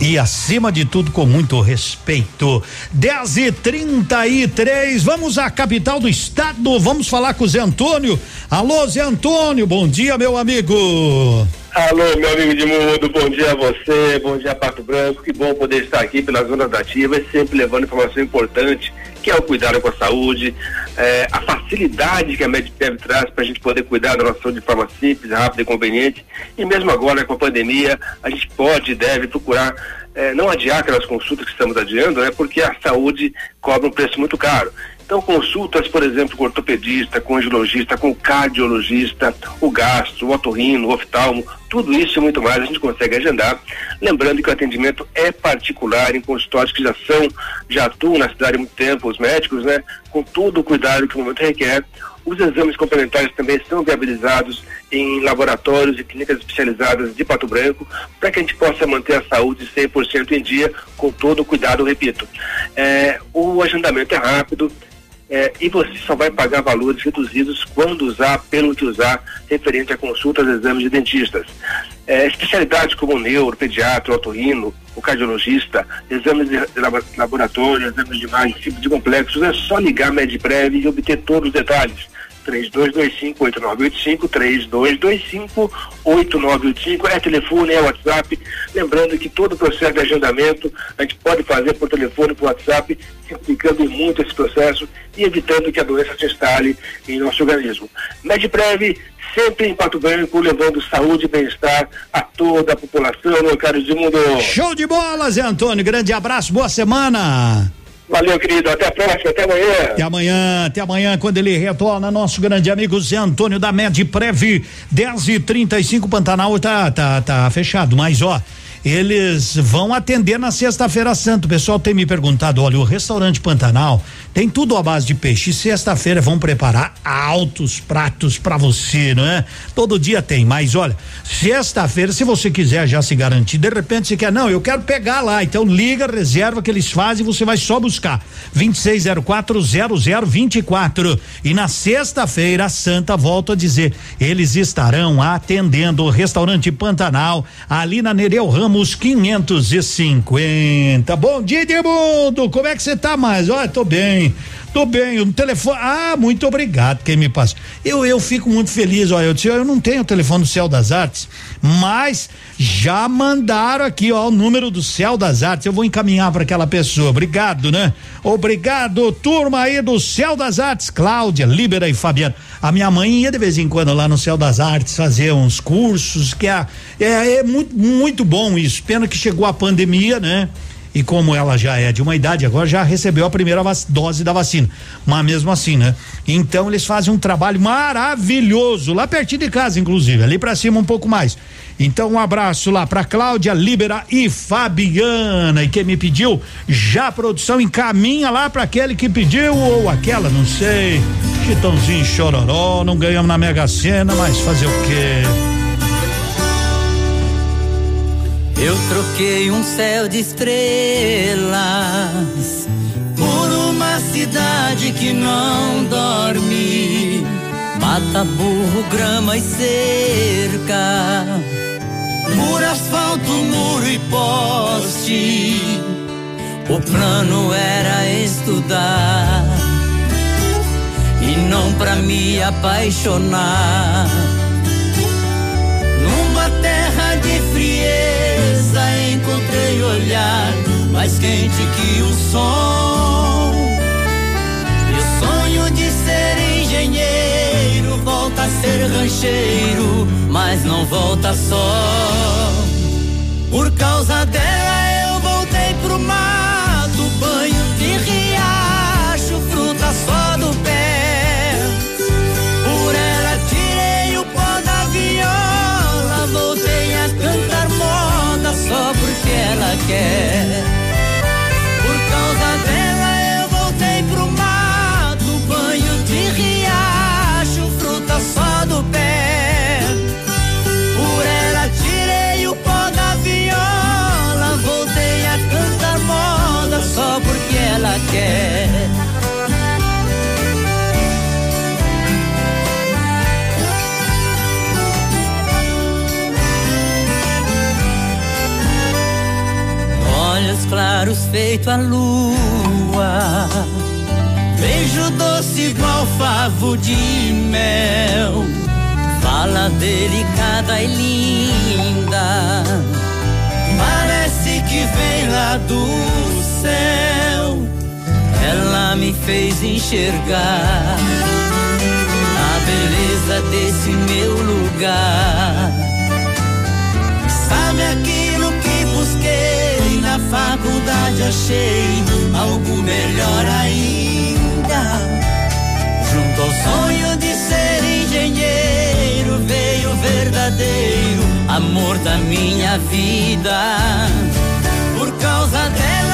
e acima de tudo com muito respeito. 10 e 33 vamos à capital do estado, vamos falar com o Zé Antônio. Alô, Zé Antônio, bom dia, meu amigo. Alô, meu amigo de mundo, bom dia a você, bom dia Pato Branco, que bom poder estar aqui pelas zonas ativas, sempre levando informação importante, que é o cuidado com a saúde, é, a facilidade que a MedPev traz para a gente poder cuidar da nossa saúde de forma simples, rápida e conveniente, e mesmo agora com a pandemia, a gente pode e deve procurar é, não adiar aquelas consultas que estamos adiando, né, porque a saúde cobra um preço muito caro. Então, consultas, por exemplo, com ortopedista, com angiologista, com cardiologista, o gastro, o otorrino, o oftalmo, tudo isso e muito mais a gente consegue agendar. Lembrando que o atendimento é particular em consultórios que já são, já atuam na cidade há muito tempo, os médicos, né? Com todo o cuidado que o momento requer. Os exames complementares também são viabilizados em laboratórios e clínicas especializadas de Pato Branco, para que a gente possa manter a saúde 100% em dia, com todo o cuidado, repito. É, o agendamento é rápido, é, e você só vai pagar valores reduzidos quando usar, pelo que usar, referente a consultas e exames de dentistas. É, especialidades como o neuro, pediatra, o otorrino, o cardiologista, exames de laboratório, exames de imagem, tipo de complexos, é só ligar a Medprev e obter todos os detalhes. 3225-8985, 3225-8985, é telefone, é WhatsApp. Lembrando que todo o processo de agendamento a gente pode fazer por telefone, por WhatsApp, simplificando muito esse processo e evitando que a doença se instale em nosso organismo. Medprev, sempre em Pato Branco, levando saúde e bem-estar a toda a população, meu caro mundo. Show de bola, Zé Antônio. Grande abraço, boa semana. Valeu, querido. Até a próxima. Até amanhã. Até amanhã, até amanhã, quando ele retorna, nosso grande amigo Zé Antônio da Medprev, 10 e 35 Pantanal tá, tá, tá fechado, mas ó. Eles vão atender na sexta-feira santa. O pessoal tem me perguntado: olha, o restaurante Pantanal tem tudo à base de peixe. Sexta-feira vão preparar altos pratos para você, não é? Todo dia tem, mas olha, sexta-feira, se você quiser já se garantir, de repente você quer, não, eu quero pegar lá. Então liga, reserva que eles fazem, você vai só buscar. 26040024. E na sexta-feira, a Santa volta a dizer: eles estarão atendendo o restaurante Pantanal, ali na Nereu Ramos Ramos 550. Bom dia, Edmundo. Como é que você tá mais? Olha, tô bem. Tô bem, o telefone. Ah, muito obrigado quem me passa. Eu, eu fico muito feliz, olha, eu disse, eu não tenho o telefone do Céu das Artes, mas já mandaram aqui, ó, o número do Céu das Artes. Eu vou encaminhar para aquela pessoa. Obrigado, né? Obrigado, turma aí do Céu das Artes, Cláudia, Líbera e Fabiano. A minha mãe ia de vez em quando lá no Céu das Artes fazer uns cursos, que é, é, é muito, muito bom isso. Pena que chegou a pandemia, né? E como ela já é de uma idade, agora já recebeu a primeira dose da vacina. Mas mesmo assim, né? Então eles fazem um trabalho maravilhoso, lá pertinho de casa, inclusive, ali para cima um pouco mais. Então um abraço lá para Cláudia Libera e Fabiana. E quem me pediu, já a produção encaminha lá para aquele que pediu ou aquela, não sei. Chitãozinho chororó, não ganhamos na Mega Sena, mas fazer o quê? Eu troquei um céu de estrelas por uma cidade que não dorme. Mata burro, grama e cerca. Por asfalto, muro e poste. O plano era estudar e não pra me apaixonar. Olhar mais quente que o sol. O sonho de ser engenheiro volta a ser rancheiro, mas não volta só. Por causa dela feito a lua, beijo doce igual favo de mel. Fala delicada e linda, parece que vem lá do céu. Ela me fez enxergar a beleza desse meu lugar. Sabe na faculdade? Achei algo melhor ainda. Junto ao sonho de ser engenheiro veio o verdadeiro amor da minha vida. Por causa dela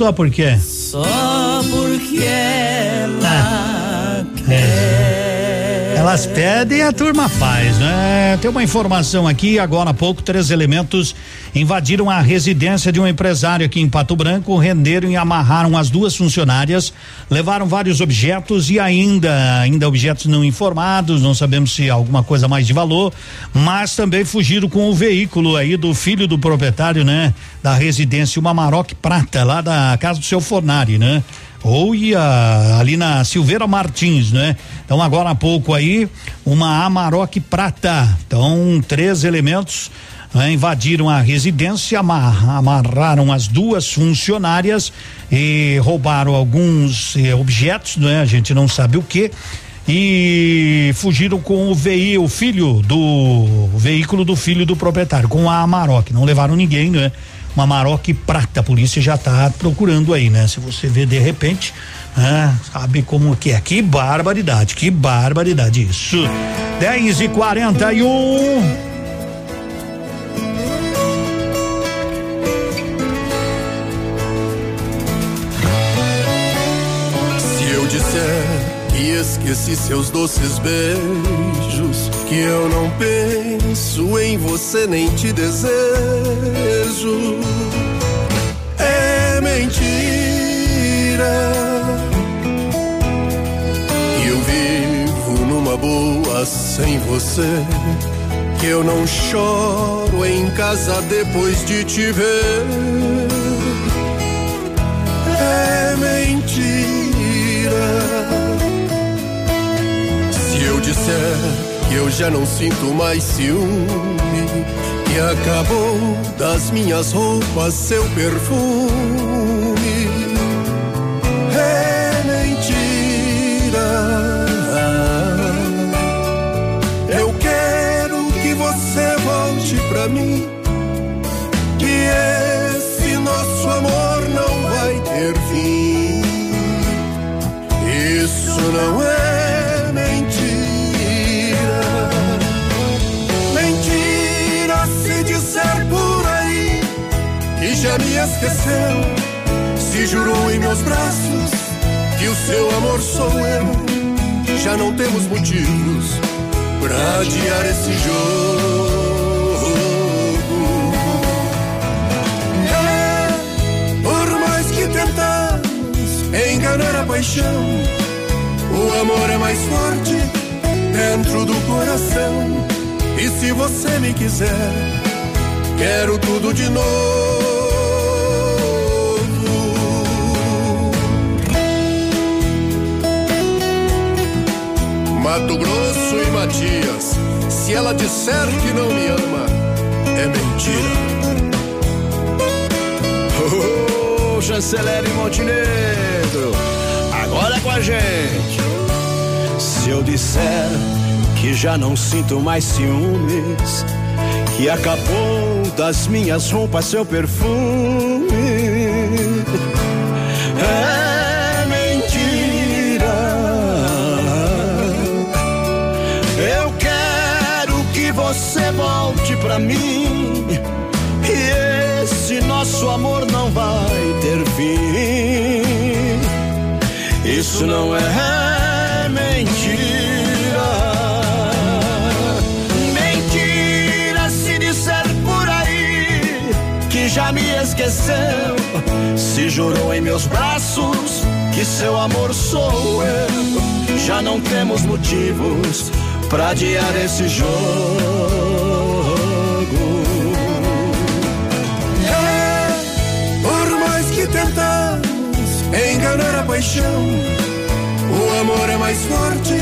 Só por quê? Só porque ela É. Elas pedem e a turma faz, né? Tem uma informação aqui, agora há pouco, três elementos invadiram a residência de um empresário aqui em Pato Branco, renderam e amarraram as duas funcionárias, levaram vários objetos e ainda, ainda objetos não informados, não sabemos se alguma coisa mais de valor, mas também fugiram com o veículo aí do filho do proprietário, né? Da residência, uma Maroc Prata, lá da casa do seu Fornari, né? Ou ia ali na Silveira Martins, né? Então agora há pouco aí uma Amarok Prata, então três elementos né, invadiram a residência, amar- amarraram as duas funcionárias e roubaram alguns eh, objetos, né? A gente não sabe o que e fugiram com o VI, o filho do o veículo do filho do proprietário, com a Amarok, não levaram ninguém, né? Uma Amarok prata, a polícia já está procurando aí, né? Se você vê de repente, Ah, sabe como que é? Que barbaridade, que barbaridade isso. 10 e 41 Se eu disser que esqueci seus doces beijos, que eu não penso em você nem te desejo, é mentira. Que eu vivo numa boa sem você, que eu não choro em casa depois de te ver. É mentira. Se eu disser que eu já não sinto mais ciúme, acabou das minhas roupas seu perfume, é mentira. Eu quero que você volte pra mim, que esse nosso amor não vai ter fim. Isso não é esqueceu. Se jurou em meus braços que o seu amor sou eu. Já não temos motivos pra adiar esse jogo. É, por mais que tentamos enganar a paixão, o amor é mais forte dentro do coração. E se você me quiser, quero tudo de novo. Mato Grosso e Matias, se ela disser que não me ama, é mentira. Ô, chanceler e Montenegro, agora com a gente. Se eu disser que já não sinto mais ciúmes, que acabou das minhas roupas seu perfume. Volte pra mim. E esse nosso amor não vai ter fim. Isso não é mentira. Mentira se disser por aí que já me esqueceu. Se jurou em meus braços que seu amor sou eu. Já não temos motivos pra adiar esse jogo. É, por mais que tentamos enganar a paixão, o amor é mais forte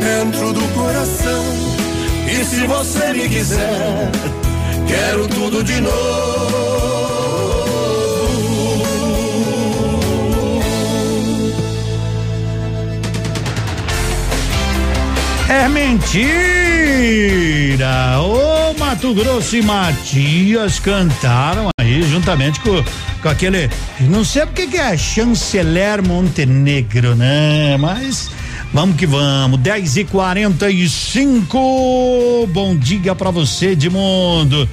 dentro do coração. E se você me quiser, quero tudo de novo. É mentira! Ô Mato Grosso e Matias cantaram aí juntamente com, com aquele. Não sei porque que é chanceler Montenegro, né? Mas. Vamos que vamos, 10 e 45 Bom dia pra você, Edmundo.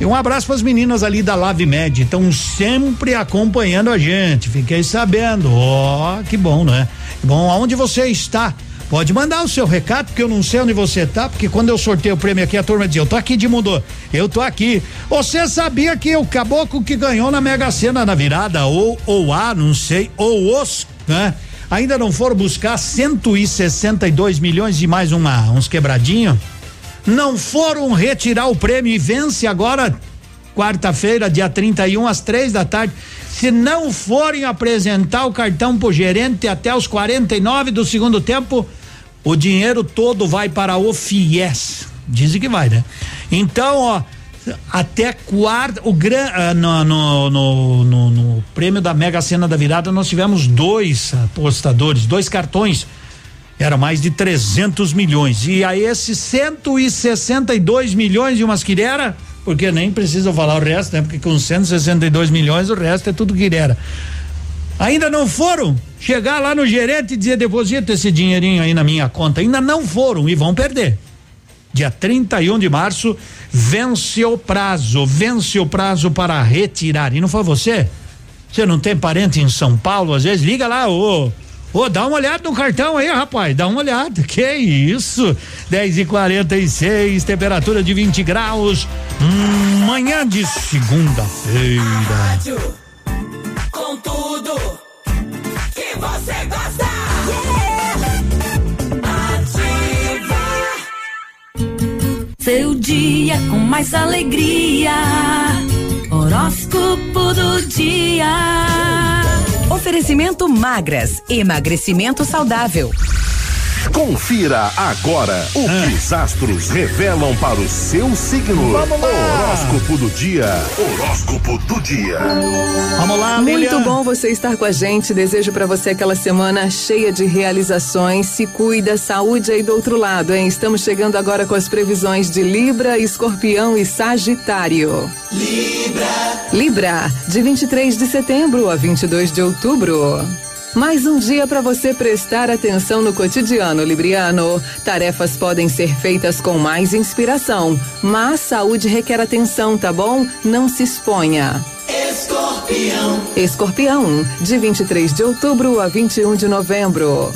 E um abraço para as meninas ali da Lave Med, estão sempre acompanhando a gente. Fiquei sabendo. Ó, que bom, né? Bom, aonde você está? Pode mandar o seu recado, porque eu não sei onde você tá, porque quando eu sorteio o prêmio aqui, a turma dizia, eu tô aqui de mundo, eu tô aqui. Você sabia que o caboclo que ganhou na Mega Sena na virada, ou, ou a, não sei, ou os, né? Ainda não foram buscar 162 milhões e mais uma, uns quebradinhos? Não foram retirar o prêmio e vence agora, quarta-feira, dia 31, às três da tarde. Se não forem apresentar o cartão pro gerente até os 49 do segundo tempo, o dinheiro todo vai para o FIES. Dizem que vai, né? Então, ó, até quarta, o gran, ah, no, no, no, no, prêmio da Mega Sena da Virada, nós tivemos dois apostadores, dois cartões. Era mais de 300 milhões. E a esses 162 milhões e umas quilhera, porque nem precisa falar o resto, né? Porque com 162 milhões o resto é tudo quilhera. Ainda não foram? Chegar lá no gerente e dizer deposita esse dinheirinho aí na minha conta. Ainda não foram e vão perder. Dia 31 de março vence o prazo, vence o prazo para retirar. E não foi você? Você não tem parente em São Paulo? Às vezes liga lá, ô. Ô, dá uma olhada no cartão aí, rapaz. Dá uma olhada. Que isso? 10 e 46 temperatura de 20 graus. Hum, manhã de segunda-feira. Com tudo Seu dia com mais alegria. Horóscopo do dia. Oferecimento magras, emagrecimento saudável. Confira agora o que os astros revelam para o seu signo. Vamos lá. Horóscopo do dia. Horóscopo do dia. Vamos lá, Muito Lilian. bom você estar com a gente. Desejo para você aquela semana cheia de realizações. Se cuida, saúde aí do outro lado, hein? Estamos chegando agora com as previsões de Libra, Escorpião e Sagitário. Libra. Libra, de 23 de setembro a 22 de outubro. Mais um dia para você prestar atenção no cotidiano, Libriano. Tarefas podem ser feitas com mais inspiração, mas saúde requer atenção, tá bom? Não se exponha. Escorpião. Escorpião, de 23 de outubro a 21 de novembro.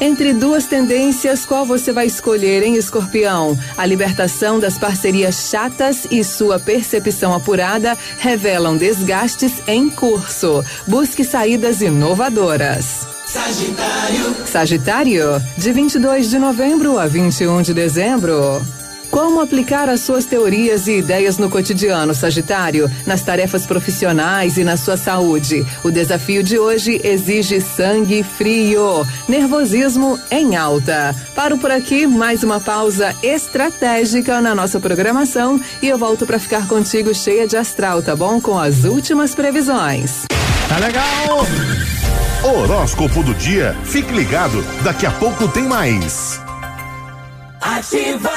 Entre duas tendências, qual você vai escolher, hein, Escorpião? A libertação das parcerias chatas e sua percepção apurada revelam desgastes em curso. Busque saídas inovadoras. Sagitário. Sagitário, de 22 de novembro a 21 de dezembro. Como aplicar as suas teorias e ideias no cotidiano, Sagitário, nas tarefas profissionais e na sua saúde? O desafio de hoje exige sangue frio, nervosismo em alta. Paro por aqui, mais uma pausa estratégica na nossa programação e eu volto para ficar contigo cheia de astral, tá bom? Com as últimas previsões. Tá legal! Horóscopo do dia. Fique ligado, daqui a pouco tem mais. Ativa.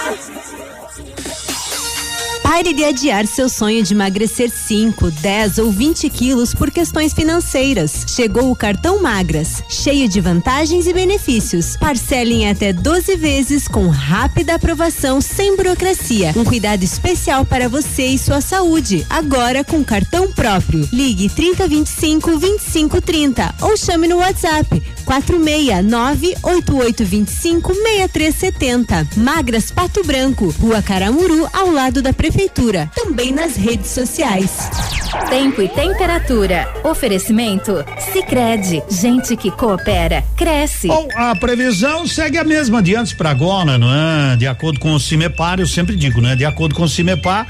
Pare de adiar seu sonho de emagrecer 5, 10 ou 20 quilos por questões financeiras. Chegou o cartão Magras, cheio de vantagens e benefícios. Parcele em até 12 vezes com rápida aprovação sem burocracia. Um cuidado especial para você e sua saúde. Agora com cartão próprio. Ligue 3025 2530 ou chame no WhatsApp 469 8825 6370. Magras Pato Branco, Rua Caramuru, ao lado da Prefeitura. Também nas redes sociais. Tempo e temperatura. Oferecimento? Sicredi Gente que coopera, cresce. Bom, a previsão segue a mesma de antes para agora, não é? De acordo com o CIMEPAR, eu sempre digo, né? De acordo com o CIMEPAR,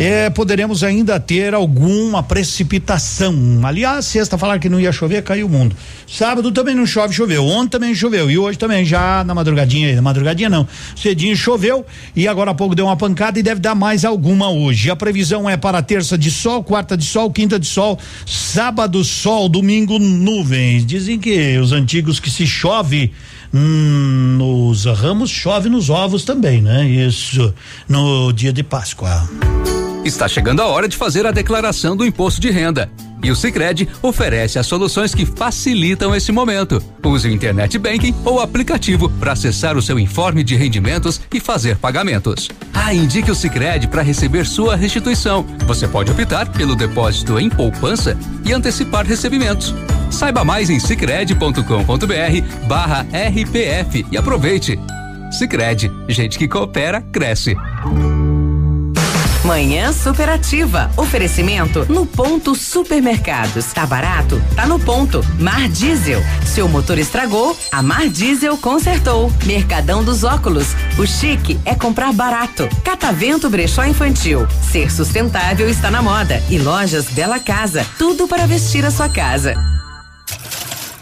é, poderemos ainda ter alguma precipitação. Aliás, sexta falaram que não ia chover, caiu o mundo. Sábado também não chove, choveu. Ontem também choveu. E hoje também, já na madrugadinha, na madrugadinha não. Cedinho choveu e agora há pouco deu uma pancada e deve dar mais alguma hoje. A previsão é para terça de sol, quarta de sol, quinta de sol, sábado sol, domingo nuvens. Dizem que os antigos que se chove hum, nos ramos, chove nos ovos também, né? Isso no dia de Páscoa. Está chegando a hora de fazer a declaração do imposto de renda. E o Sicredi oferece as soluções que facilitam esse momento. Use o Internet Banking ou aplicativo para acessar o seu informe de rendimentos e fazer pagamentos. Ah, indique o Sicredi para receber sua restituição. Você pode optar pelo depósito em poupança e antecipar recebimentos. Saiba mais em sicredi.com.br barra RPF e aproveite. Sicredi, gente que coopera, cresce. Manhã superativa. Oferecimento no ponto supermercados. Tá barato? Tá no ponto. Mar Diesel. Seu motor estragou? A Mar Diesel consertou. Mercadão dos óculos. O chique é comprar barato. Catavento Brechó Infantil. Ser sustentável está na moda. E lojas Bela Casa. Tudo para vestir a sua casa.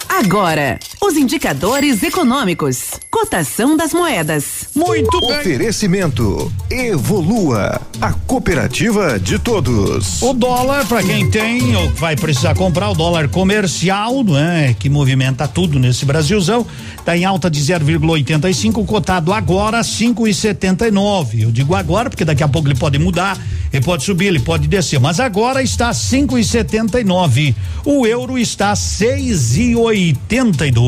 Agora, os indicadores econômicos. Cotação das moedas. Muito bem. Oferecimento Evolua, a cooperativa de todos. O dólar, para quem tem ou vai precisar comprar, o dólar comercial, não é? Que movimenta tudo nesse Brasilzão, tá em alta de 0,85, cotado agora 5,79. Eu digo agora porque daqui a pouco ele pode mudar. Ele pode subir, ele pode descer, mas agora está 5,79. O euro está 6,82.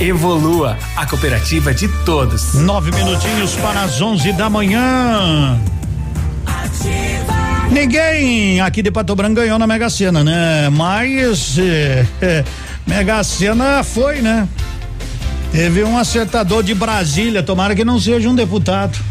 Evolua, a cooperativa de todos. Nove minutinhos para as onze da manhã. Ninguém aqui de Pato Branco ganhou na Mega Sena, né? Mas eh, eh, Mega Sena foi, né? Teve um acertador de Brasília, tomara que não seja um deputado.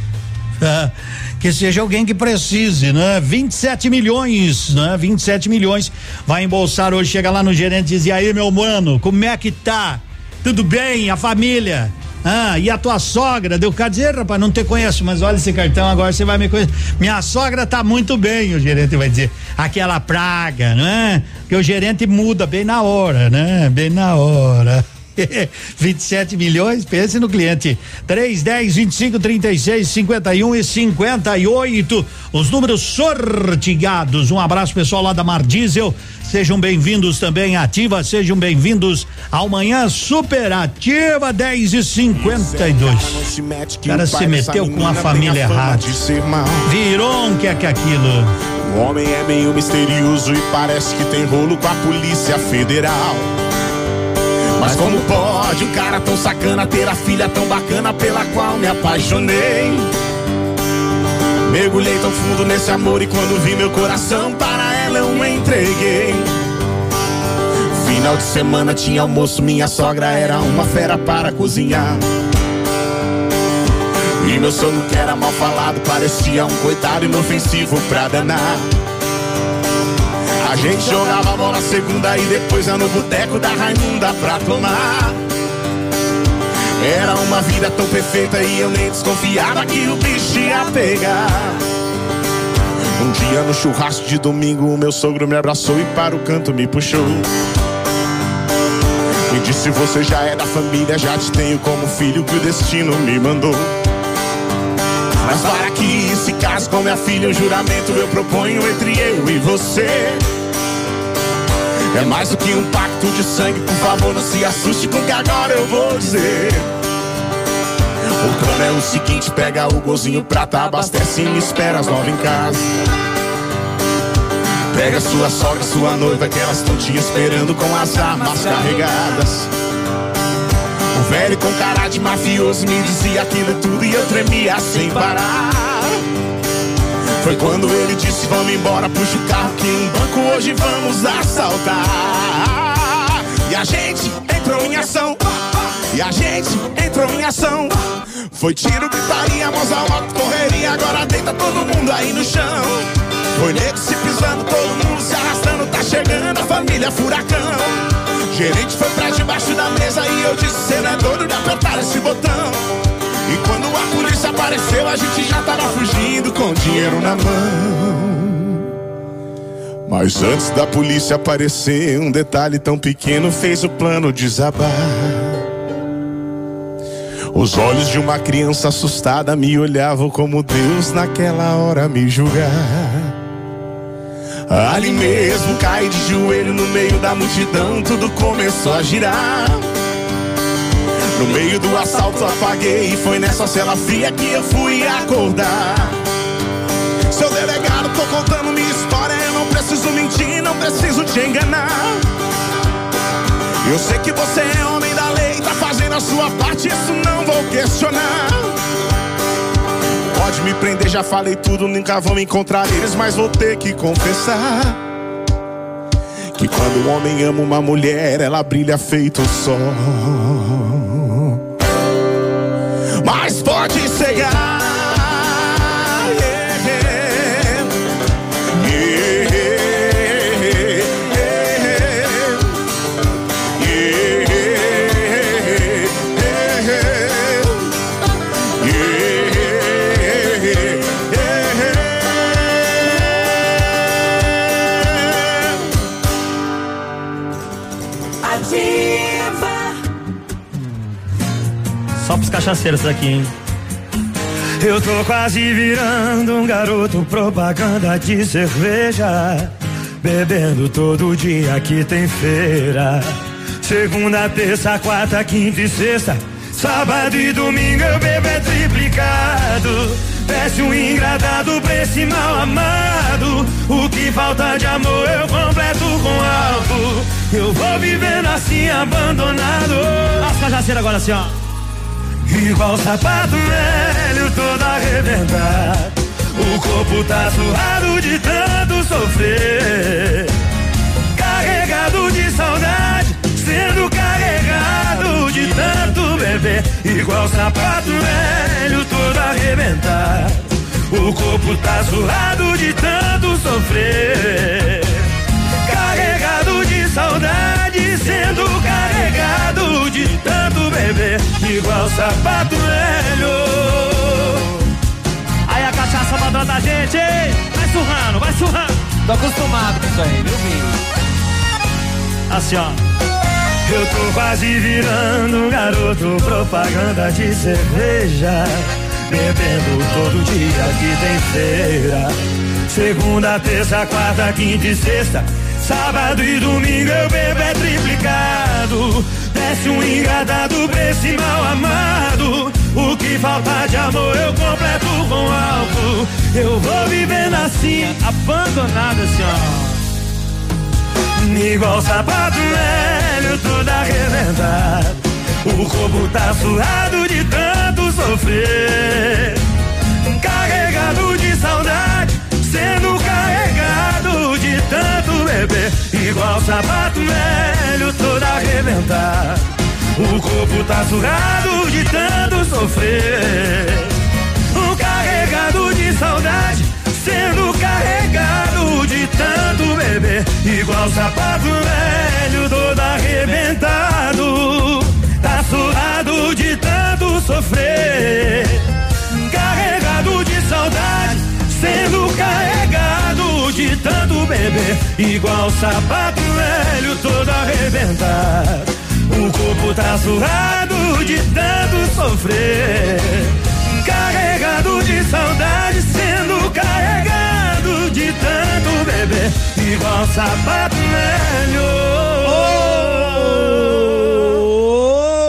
Ah, que seja alguém que precise, né? 27 milhões, né? 27 milhões. Vai embolsar hoje, chega lá no gerente e diz: e aí, meu mano, como é que tá? Tudo bem? A família? Ah, e a tua sogra? Deu cara dizer, rapaz, não te conheço, mas olha esse cartão, agora você vai me conhecer. Minha sogra tá muito bem, o gerente vai dizer. Aquela praga, né? Que o gerente muda bem na hora, né? Bem na hora. 27 milhões, pense no cliente. 3, 10, 25, 36, 51 e 58. Os números sorteados. Um abraço pessoal lá da Mar Diesel. Sejam bem-vindos também à Ativa, sejam bem-vindos ao Manhã Superativa 10 e 52. O cara se meteu com a família errada. Virou um que é que é aquilo. O homem é meio misterioso e parece que tem rolo com a Polícia Federal. Mas como pode um cara tão sacana ter a filha tão bacana pela qual me apaixonei? Mergulhei tão fundo nesse amor e quando vi meu coração para ela eu entreguei. Final de semana tinha almoço, minha sogra era uma fera para cozinhar. E meu sogro que era mal falado parecia um coitado inofensivo pra danar. A gente jogava bola segunda e depois ia no boteco da Raimunda pra tomar. Era uma vida tão perfeita e eu nem desconfiava que o bicho ia pegar. Um dia no churrasco de domingo, o meu sogro me abraçou e para o canto me puxou. Me disse: Você já é da família, já te tenho como filho que o destino me mandou. Mas para que se case com minha filha, um juramento eu proponho entre eu e você. É mais do que um pacto de sangue, por favor, não se assuste com o que agora eu vou dizer. O plano é o seguinte: pega o golzinho prata, abastece e me espera às nove em casa. Pega sua sogra, sua noiva, que elas estão te esperando com as armas carregadas. O velho com cara de mafioso me dizia aquilo tudo e eu tremia sem parar. Foi quando ele disse: Vamos embora, puxa o carro que um banco hoje vamos assaltar. E a gente entrou em ação. E a gente entrou em ação. Foi tiro, gritaria, alto, correria. Agora deita todo mundo aí no chão. Foi nego se pisando, todo mundo se arrastando. Tá chegando a família furacão. Gerente foi pra debaixo da mesa e eu disse: Cê não é doido de apertar esse botão. E quando a polícia apareceu, a gente já tava fugindo com dinheiro na mão. Mas antes da polícia aparecer, um detalhe tão pequeno fez o plano desabar. Os olhos de uma criança assustada me olhavam como Deus naquela hora me julgar. Ali mesmo caí de joelho no meio da multidão, tudo começou a girar. No meio do assalto apaguei e foi nessa cela fria que eu fui acordar. Seu delegado, tô contando preciso mentir, não preciso te enganar. Eu sei que você é homem da lei, tá fazendo a sua parte, isso não vou questionar. Pode me prender, já falei tudo, nunca vão encontrar eles, mas vou ter que confessar. Que quando o homem ama uma mulher, ela brilha feito o sol. Mas pode cegar. Pros cachaceiros aqui, hein? Eu tô quase virando um garoto propaganda de cerveja. Bebendo todo dia que tem feira. Segunda, terça, quarta, quinta e sexta. Sábado e domingo eu bebo é triplicado. Desce um ingradado pra esse mal amado. O que falta de amor eu completo com algo. Eu vou vivendo assim abandonado. As cajaceiras agora assim, ó. Igual sapato velho todo arrebentado. O corpo tá suado de tanto sofrer. Carregado de saudade, sendo carregado de tanto beber. Igual sapato velho todo arrebentado. O corpo tá suado de tanto sofrer. Saudade, sendo carregado de tanto beber. Igual sapato velho. Aí a cachaça mandou da gente? Vai surrando, vai surrando. Tô acostumado com isso aí, viu, filho? Assim, ó. Eu tô quase virando um garoto propaganda de cerveja. Bebendo todo dia que tem feira. Segunda, terça, quarta, quinta e sexta. Sábado e domingo eu bebo é triplicado. Desce um engadado pra esse mal amado. O que falta de amor eu completo com álcool. Eu vou vivendo assim, abandonado assim, ó. Igual sapato velho, todo arrebentado. O corpo tá suado de tanto sofrer. Carregado de saudade, sendo beber. Igual sapato velho, todo arrebentado. O corpo tá suado de tanto sofrer. Um carregado de saudade, sendo carregado de tanto beber. Igual sapato velho, todo arrebentado. Tá suado de tanto sofrer. Carregado de saudade, sendo carregado de tanto beber. Igual sapato velho, todo arrebentado. O corpo tá suado de tanto sofrer. Carregado de saudade, sendo carregado de tanto beber. Igual sapato velho.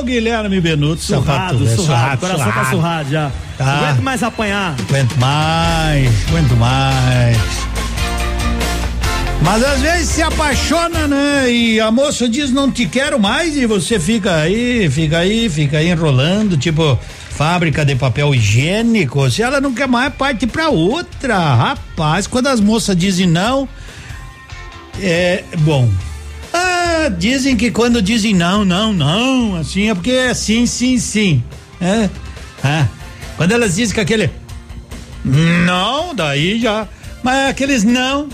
Guilherme Benuto, Surrado, sapato velho, surrado, coração tá surrado já. Tá. Não aguento mais apanhar. Aguento mais, aguento mais. Mas às vezes se apaixona, né? E a moça diz não te quero mais e você fica aí, fica aí, fica aí enrolando, tipo fábrica de papel higiênico. Se ela não quer mais, parte pra outra. Rapaz, quando as moças dizem não, é bom. Ah, dizem que quando dizem não, não, não, assim é porque é sim, sim, sim. É. Ah, quando elas dizem que aquele não, daí já. Mas aqueles não.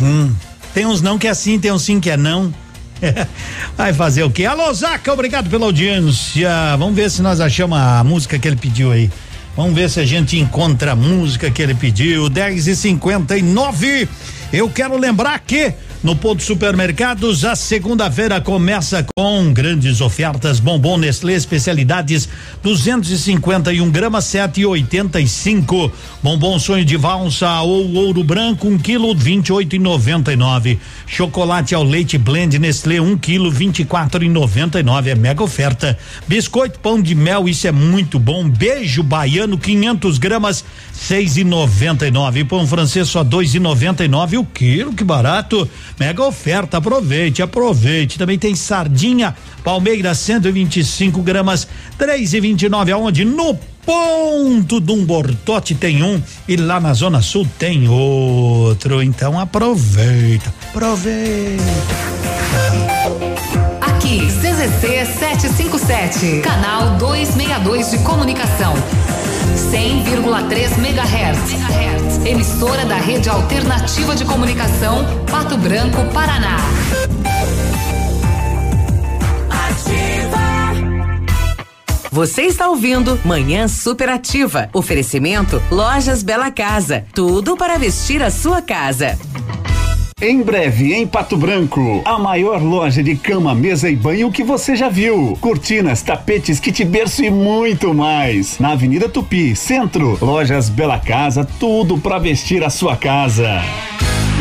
Hum, tem uns não que é assim, tem uns sim que é não. Vai fazer o quê? Alô, Zaca, obrigado pela audiência. Vamos ver se nós achamos a música que ele pediu aí. Vamos ver se a gente encontra a música que ele pediu. 10 e 59 Eu quero lembrar que no Ponto Supermercados, a segunda-feira começa com grandes ofertas. Bombom Nestlé especialidades 251 gramas 7,85. Bombom sonho de valsa ou ouro branco 1 quilo 28,99. Chocolate ao leite blend Nestlé 1 quilo 24,99 é mega oferta. Biscoito pão de mel isso é muito bom. Beijo baiano 500 gramas 6,99. Pão francês só 2,99 o quilo que barato. Mega oferta, aproveite, aproveite. Também tem sardinha, Palmeiras 125 gramas, 3,29 aonde? No ponto de um bortote tem um e lá na zona sul tem outro. Então aproveita, aproveita. Aqui, CZC 757, canal 262 de comunicação. 100,3 MHz. Emissora da Rede Alternativa de Comunicação, Pato Branco, Paraná. Você está ouvindo Manhã Superativa. Oferecimento Lojas Bela Casa. Tudo para vestir a sua casa. Em breve, em Pato Branco, a maior loja de cama, mesa e banho que você já viu. Cortinas, tapetes, kit berço e muito mais. Na Avenida Tupi, Centro. Lojas Bela Casa, tudo para vestir a sua casa.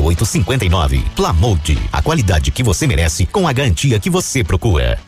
5859. Plamold, a qualidade que você merece com a garantia que você procura.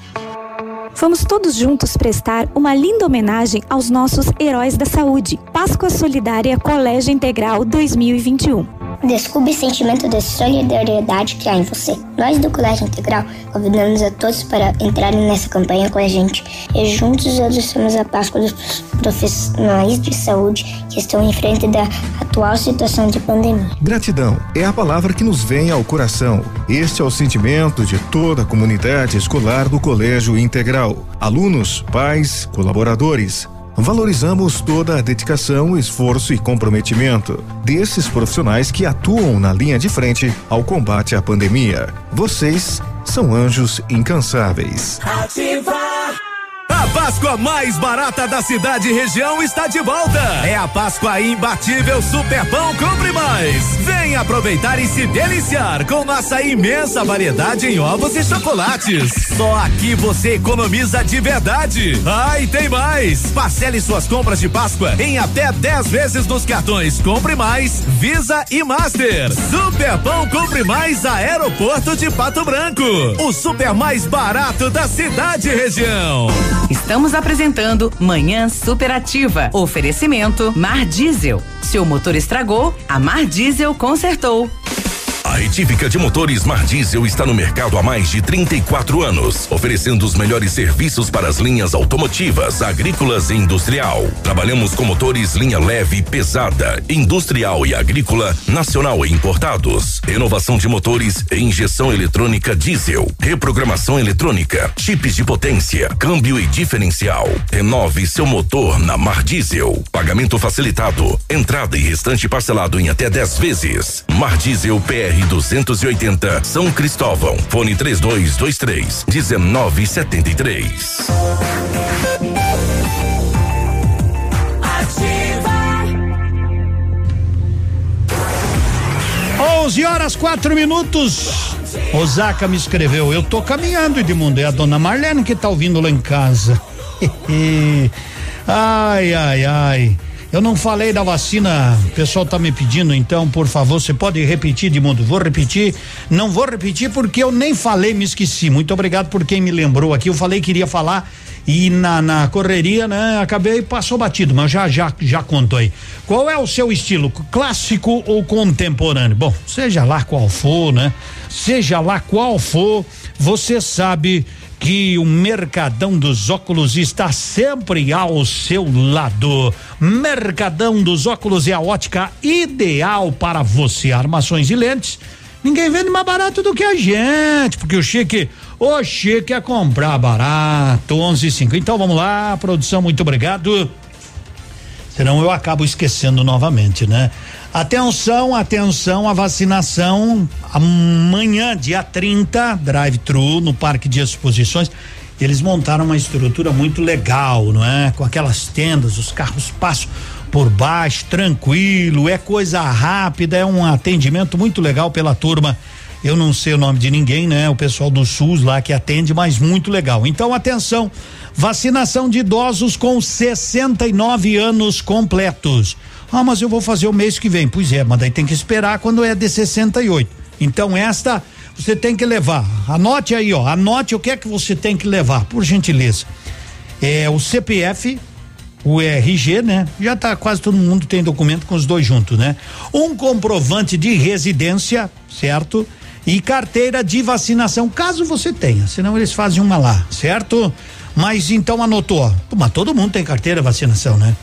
Vamos todos juntos prestar uma linda homenagem aos nossos heróis da saúde. Páscoa Solidária Colégio Integral 2021. Descubra o sentimento de solidariedade que há em você. Nós do Colégio Integral convidamos a todos para entrarem nessa campanha com a gente e juntos adoçamos a Páscoa dos profissionais de saúde que estão em frente da atual situação de pandemia. Gratidão é a palavra que nos vem ao coração. Este é o sentimento de toda a comunidade escolar do Colégio Integral. Alunos, pais, colaboradores. Valorizamos toda a dedicação, esforço e comprometimento desses profissionais que atuam na linha de frente ao combate à pandemia. Vocês são anjos incansáveis. A Páscoa mais barata da cidade e região está de volta. É a Páscoa imbatível Super Pão Compre Mais. Vem aproveitar e se deliciar com nossa imensa variedade em ovos e chocolates. Só aqui você economiza de verdade. Ah, e tem mais. Parcele suas compras de Páscoa em até 10 vezes nos cartões Compre Mais, Visa e Master. Super Pão Compre Mais Aeroporto de Pato Branco. O super mais barato da cidade e região. Estamos apresentando Manhã Superativa. Oferecimento Mar Diesel. Seu motor estragou, a Mar Diesel consertou. A Retífica de Motores Mar Diesel está no mercado há mais de 34 anos, oferecendo os melhores serviços para as linhas automotivas, agrícolas e industrial. Trabalhamos com motores linha leve pesada, industrial e agrícola, nacional e importados. Renovação de motores e injeção eletrônica diesel, reprogramação eletrônica, chips de potência, câmbio e diferencial. Renove seu motor na Mar Diesel. Pagamento facilitado, entrada e restante parcelado em até 10 vezes. Mar Diesel PR 280 São Cristóvão. Fone 3223 1973. Onze horas quatro minutos. Osaka me escreveu, eu tô caminhando, Edmundo. É a dona Marlene que tá ouvindo lá em casa. ai, ai, ai. Eu não falei da vacina, o pessoal tá me pedindo, então, por favor, você pode repetir, Edmundo? Vou repetir. Não vou repetir porque eu nem falei, me esqueci. Muito obrigado por quem me lembrou aqui. Eu falei que iria falar e na, na correria, né, acabei passou batido, mas já já já conto aí. Qual é o seu estilo, clássico ou contemporâneo? Bom, seja lá qual for, né? Seja lá qual for, você sabe que o Mercadão dos Óculos está sempre ao seu lado. Mercadão dos Óculos é a ótica ideal para você. Armações e lentes. Ninguém vende mais barato do que a gente, porque o chique, o chique é comprar barato, onze e cinco. Então vamos lá, produção, muito obrigado. Senão eu acabo esquecendo novamente, né? Atenção, atenção, a vacinação amanhã, dia 30, drive-thru no Parque de Exposições. Eles montaram uma estrutura muito legal, não é? Com aquelas tendas, os carros passam por baixo, tranquilo, é coisa rápida, é um atendimento muito legal pela turma. Eu não sei o nome de ninguém, né? O pessoal do SUS lá que atende, mas muito legal. Então, atenção, vacinação de idosos com 69 anos completos. Ah, mas eu vou fazer o mês que vem. Pois é, mas daí tem que esperar quando é de 68. Então esta você tem que levar. Anote aí, ó. Anote o que é que você tem que levar, por gentileza. É o CPF, o RG, né? Já tá quase todo mundo tem documento com os dois juntos, né? Um comprovante de residência, certo? E carteira de vacinação, caso você tenha, senão eles fazem uma lá, certo? Mas então anotou, ó. Mas todo mundo tem carteira de vacinação, né?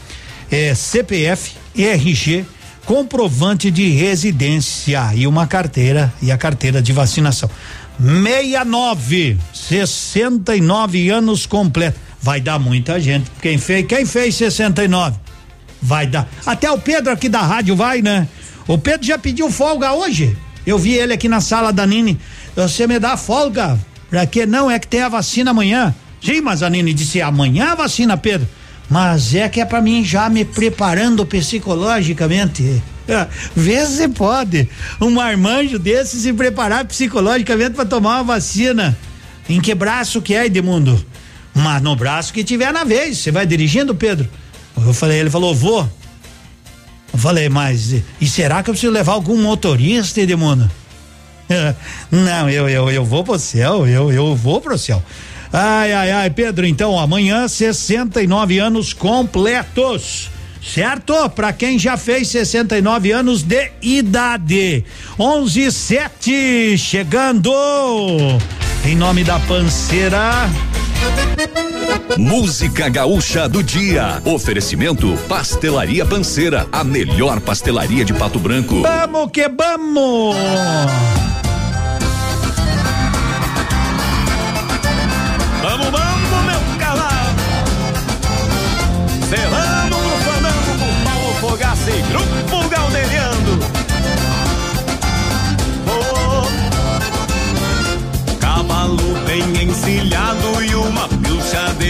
É CPF, RG, comprovante de residência e uma carteira e a carteira de vacinação. 69, 69 anos completo. Vai dar muita gente. Quem fez? Quem fez 69? Vai dar. Até o Pedro aqui da rádio vai, né? O Pedro já pediu folga hoje. Eu vi ele aqui na sala da Nini. Você me dá folga? Pra que não? É que tem a vacina amanhã. Sim, mas a Nini disse amanhã a vacina, Pedro. Mas é que é para mim já me preparando psicologicamente. É, vê se pode. Um marmanjo desse se preparar psicologicamente para tomar uma vacina. Em que braço que é, Edmundo? Mas no braço que tiver na vez. Você vai dirigindo, Pedro? Eu falei, ele falou, vou. Eu falei, mas e será que eu preciso levar algum motorista, Edmundo? Não, eu, eu, eu vou pro céu, eu, eu vou pro céu. Ai, ai, ai, Pedro, então amanhã 69 anos completos. Certo? Para quem já fez 69 anos de idade. 11 7 chegando. Em nome da panceira. Música Gaúcha do Dia. Oferecimento Pastelaria Panceira, a melhor pastelaria de Pato Branco. Vamos que vamos! Vamos,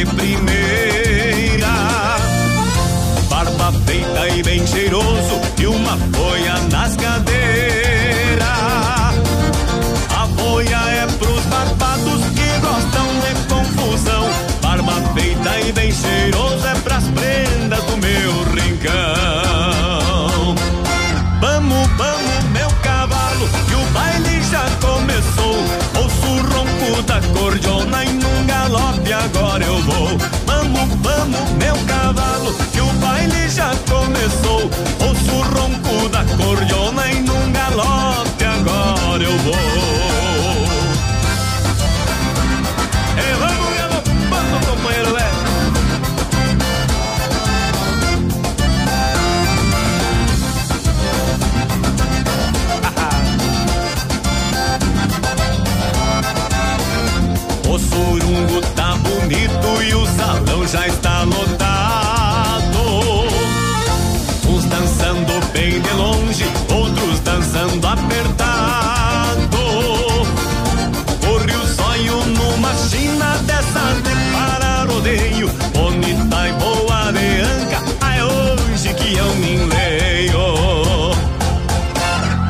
deprimer. Que eu me enleio.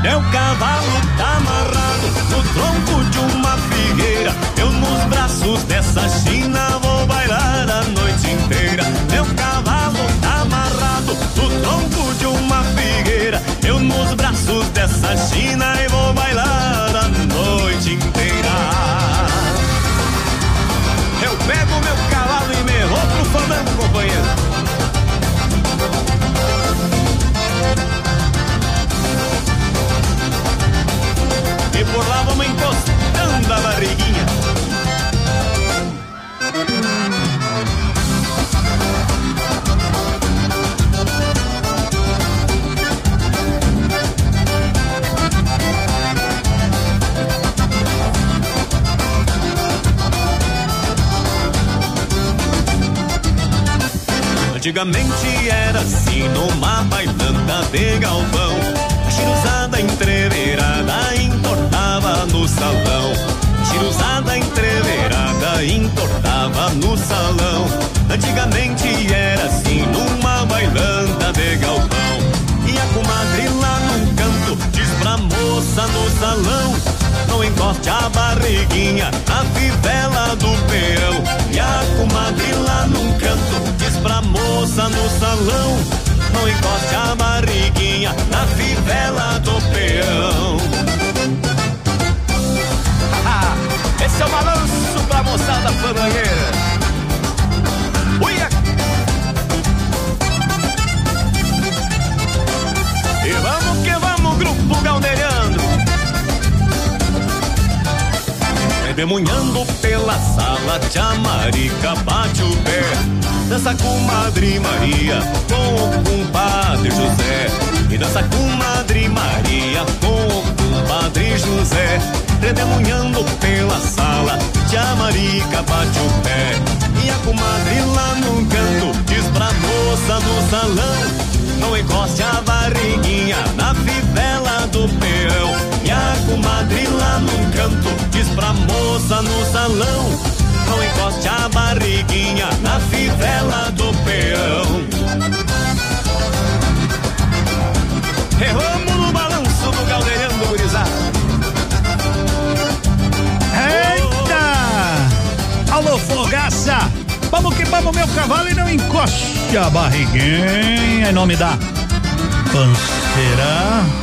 Meu cavalo tá amarrado no tronco de uma figueira. Eu nos braços dessa china vou bailar a noite inteira. Meu cavalo tá amarrado no tronco de uma figueira. Eu nos braços dessa china e vou bailar a noite inteira. Eu pego meu cavalo e me vou pro fandango, companheiro. Por lá vamos encostando a barriguinha. Antigamente era assim numa bailanta de galpão. A chiruzada entreverada no salão. Chiruzada entreverada entortava no salão. Antigamente era assim numa bailanta de galpão. E a comadre lá num canto diz pra moça no salão. Não encoste a barriguinha na fivela do peão. E a comadre lá num canto diz pra moça no salão. Não encoste a barriguinha na fivela do peão. É o balanço pra moçada fandangueira. Uia! E vamos que vamos, grupo galdeirando. Redemunhando pela sala, tia Marica bate o pé. Dança com Madre Maria, com o compadre José. E dança com Madre Maria, com o Padre José. Redemunhando pela sala, tia Marica bate o pé. E a comadre lá no canto diz pra moça no salão. Não encoste a barriguinha na fivela do peão. E a comadre lá no canto diz pra moça no salão. Não encoste a barriguinha na fivela do peão. Erramos Alô, fogaça! Vamos que vamos, meu cavalo, e não encoste a barriguinha em nome da panceira.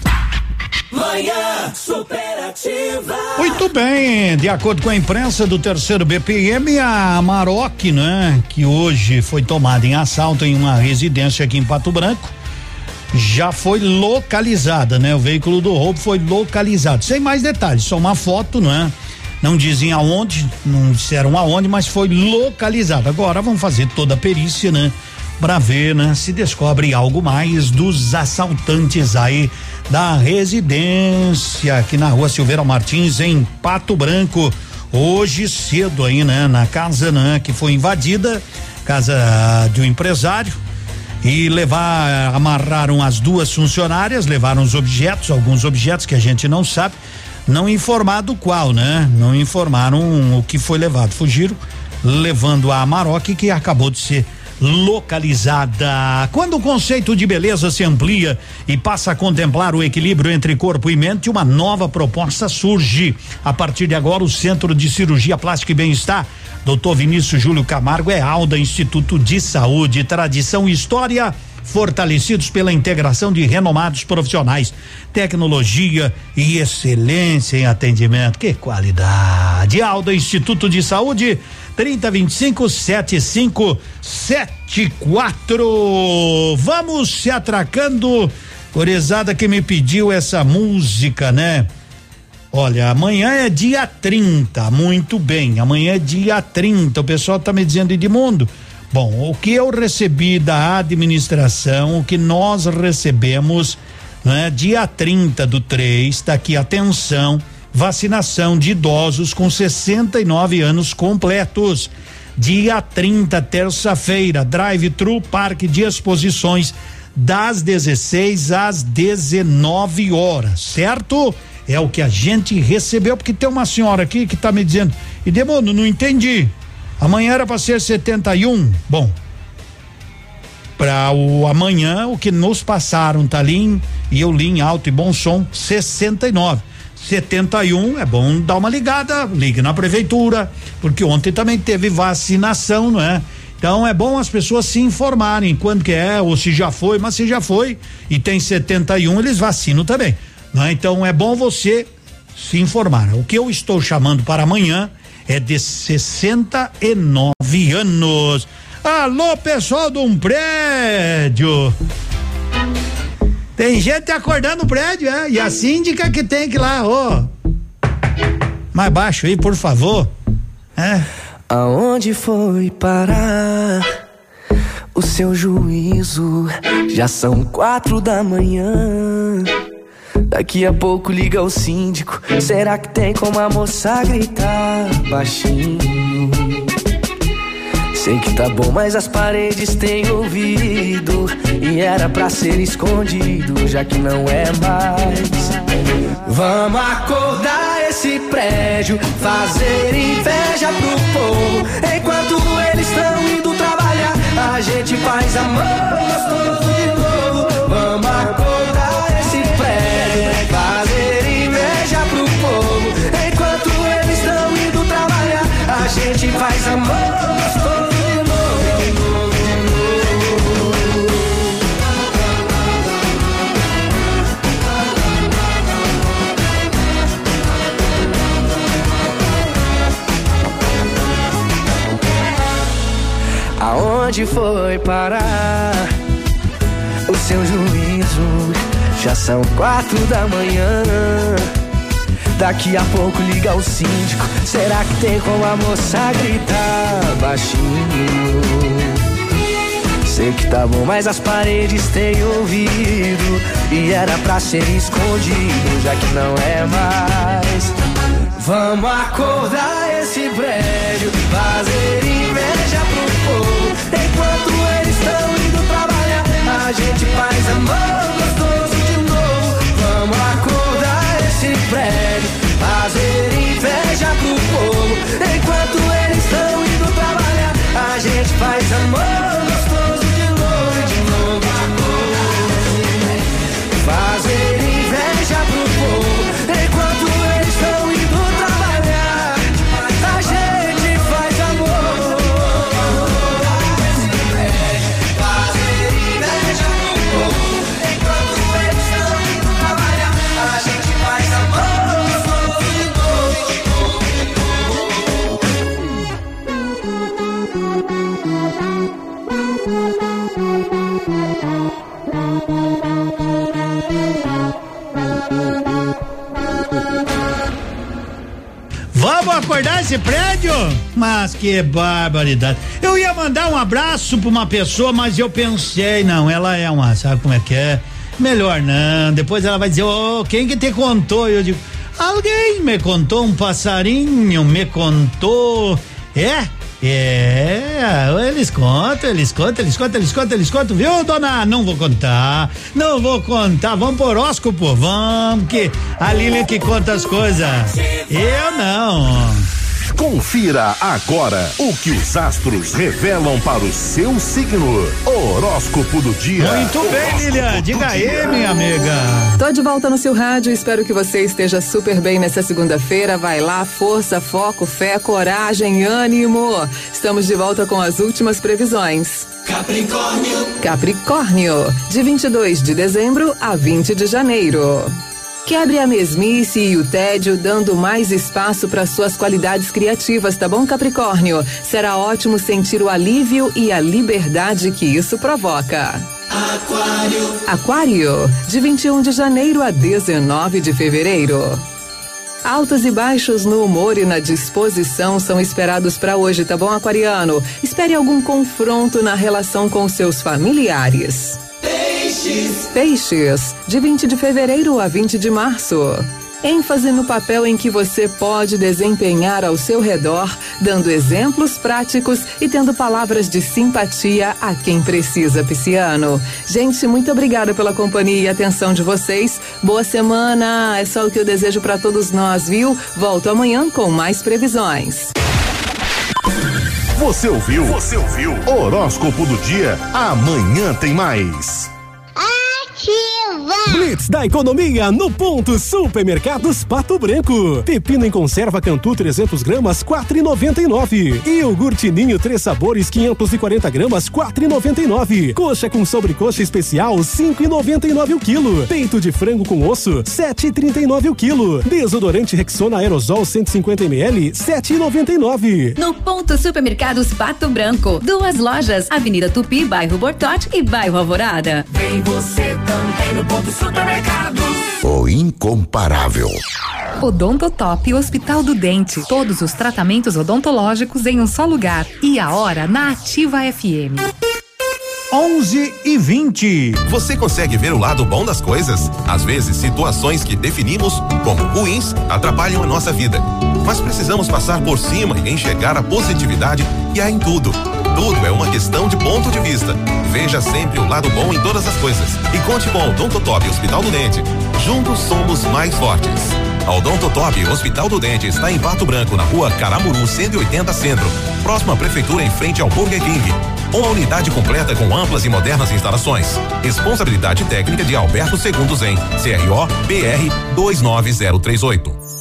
Manhã superativa. Muito bem, de acordo com a imprensa do terceiro BPM, a Maroc, né, que hoje foi tomada em assalto em uma residência aqui em Pato Branco, já foi localizada, né? O veículo do roubo foi localizado. Sem mais detalhes, só uma foto, né? Não dizem aonde, não disseram aonde, mas foi localizado. Agora vamos fazer toda a perícia, né? Pra ver, né? Se descobre algo mais dos assaltantes aí da residência aqui na rua Silveira Martins, em Pato Branco. Hoje cedo aí, né? Na casa, né? Que foi invadida, casa de um empresário. E levar, amarraram as duas funcionárias, levaram os objetos, alguns objetos que a gente não sabe, não informado qual, né? Não informaram o que foi levado. Fugiram, levando a Amarok, que acabou de ser localizada. Quando o conceito de beleza se amplia e passa a contemplar o equilíbrio entre corpo e mente, uma nova proposta surge. A partir de agora, o Centro de Cirurgia Plástica e Bem-Estar, Dr. Vinícius Júlio Camargo, é Alda Instituto de Saúde, Tradição e História fortalecidos pela integração de renomados profissionais, tecnologia e excelência em atendimento. Que qualidade! Alda Instituto de Saúde, 3025 7574. Vamos se atracando. Corezada que me pediu essa música, né? Olha, amanhã é dia 30, muito bem. Amanhã é dia 30. O pessoal tá me dizendo, Edmundo, Bom, o que eu recebi da administração, o que nós recebemos, né, dia 30 do 3, está aqui, atenção, vacinação de idosos com 69 anos completos. Dia 30, terça-feira, drive-thru, parque de exposições, das 16 às 19 horas, certo? É o que a gente recebeu, porque tem uma senhora aqui que está me dizendo, e Demono, não entendi. Amanhã era para ser 71. Bom, para o amanhã, o que nos passaram tá ali em, e eu li em alto e bom som 69. 71 é bom dar uma ligada, ligue na prefeitura, porque ontem também teve vacinação, não é? Então é bom as pessoas se informarem quando que é ou se já foi, mas se já foi e tem 71 eles vacinam também, não é? Então é bom você se informar. O que eu estou chamando para amanhã é de 69 anos. Alô, pessoal de um prédio. Tem gente acordando o prédio, é? E a síndica que tem que ir lá, ô. Mais baixo aí, por favor. É. Aonde foi parar o seu juízo? Já são quatro da manhã. Daqui a pouco liga o síndico. Será que tem como a moça gritar baixinho? Sei que tá bom, mas as paredes têm ouvido. E era pra ser escondido, já que não é mais. Vamos acordar esse prédio, fazer inveja pro povo. Enquanto eles estão indo trabalhar, a gente faz amor gostoso mais amor. Aonde foi parar o seu juízo? Já são quatro da manhã. Daqui a pouco liga o síndico. Será que tem como a moça gritar baixinho? Sei que tá bom, mas as paredes têm ouvido. E era pra ser escondido, já que não é mais. Vamos acordar esse prédio, fazer inveja pro povo. Enquanto eles estão indo trabalhar, a gente faz amor gostoso de novo. Vamos acordar esse prédio, fazer inveja pro povo. Enquanto eles estão indo trabalhar, a gente faz amor acordar esse prédio? Mas que barbaridade. Eu ia mandar um abraço pra uma pessoa, mas eu pensei, não, ela é uma, sabe como é que é? Melhor não. Depois ela vai dizer, ô, quem que te contou? Eu digo, alguém me contou, um passarinho me contou. É? É, eles contam, eles contam, eles contam, eles contam, eles contam, viu, dona? Não vou contar, não vou contar, vamos pro horóscopo, vamos, que a Lilian que conta as coisas. Eu não. Confira agora o que os astros revelam para o seu signo. Horóscopo do dia. Muito bem, Lilian, diga aí, minha amiga. Tô de volta no seu rádio, espero que você esteja super bem nessa segunda-feira. Vai lá, força, foco, fé, coragem, ânimo. Estamos de volta com as últimas previsões. Capricórnio. Capricórnio, de 22 de dezembro a 20 de janeiro. Quebre a mesmice e o tédio, dando mais espaço para suas qualidades criativas, tá bom, Capricórnio? Será ótimo sentir o alívio e a liberdade que isso provoca. Aquário. Aquário, de 21 de janeiro a 19 de fevereiro. Altos e baixos no humor e na disposição são esperados para hoje, tá bom, Aquariano? Espere algum confronto na relação com seus familiares. Peixes. Peixes, de 20 de fevereiro a 20 de março. ênfase no papel em que você pode desempenhar ao seu redor, dando exemplos práticos e tendo palavras de simpatia a quem precisa, Pisciano. Gente, muito obrigada pela companhia e atenção de vocês. Boa semana, é só o que eu desejo para todos nós, viu? Volto amanhã com mais previsões. Você ouviu? Você ouviu? Horóscopo do dia. Amanhã tem mais. She Blitz da economia no ponto Supermercados Pato Branco. Pepino em conserva Cantu 300 gramas 4,99. E iogurte Ninho três sabores 540 gramas 4,99. Coxa com sobrecoxa especial 5,99 o quilo. Peito de frango com osso 7,39 o quilo. Desodorante Rexona aerosol 150 ml 7,99. No ponto Supermercados Pato Branco. Duas lojas, Avenida Tupi, bairro Bortote e bairro Alvorada. Vem você também no ponto supermercados. O incomparável. Odontotop Hospital do Dente. Todos os tratamentos odontológicos em um só lugar. E a hora na Ativa FM. 11 e 20. Você consegue ver o lado bom das coisas? Às vezes, situações que definimos como ruins atrapalham a nossa vida. Mas precisamos passar por cima e enxergar a positividade que há em tudo. Tudo é uma questão de ponto de vista. Veja sempre o lado bom em todas as coisas. E conte com o Odontotop Hospital do Dente. Juntos somos mais fortes. A Odontotop Hospital do Dente está em Pato Branco, na rua Caramuru 180 Centro. Próxima prefeitura em frente ao Burger King. Uma unidade completa com amplas e modernas instalações. Responsabilidade técnica de Alberto Segundos em CRO BR 29038.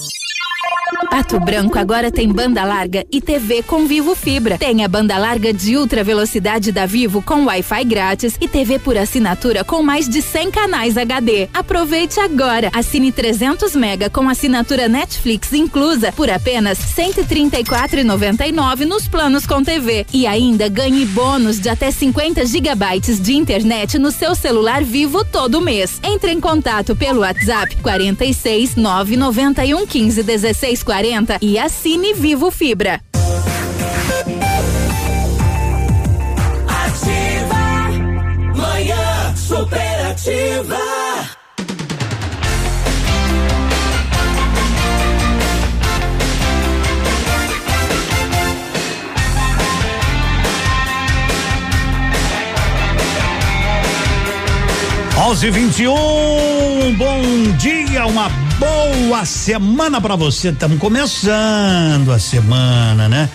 Pato Branco agora tem banda larga e TV com Vivo Fibra. Tem a banda larga de ultra velocidade da Vivo com Wi-Fi grátis e TV por assinatura com mais de 100 canais HD. Aproveite agora. Assine 300 mega com assinatura Netflix inclusa por apenas 134,99 nos planos com TV e ainda ganhe bônus de até 50 gigabytes de internet no seu celular Vivo todo mês. Entre em contato pelo WhatsApp 46 991 15 16 40 e assine Vivo Fibra. Ativa, manhã superativa. Onze vinte e um, bom dia, uma boa semana para você. Estamos começando a semana, né?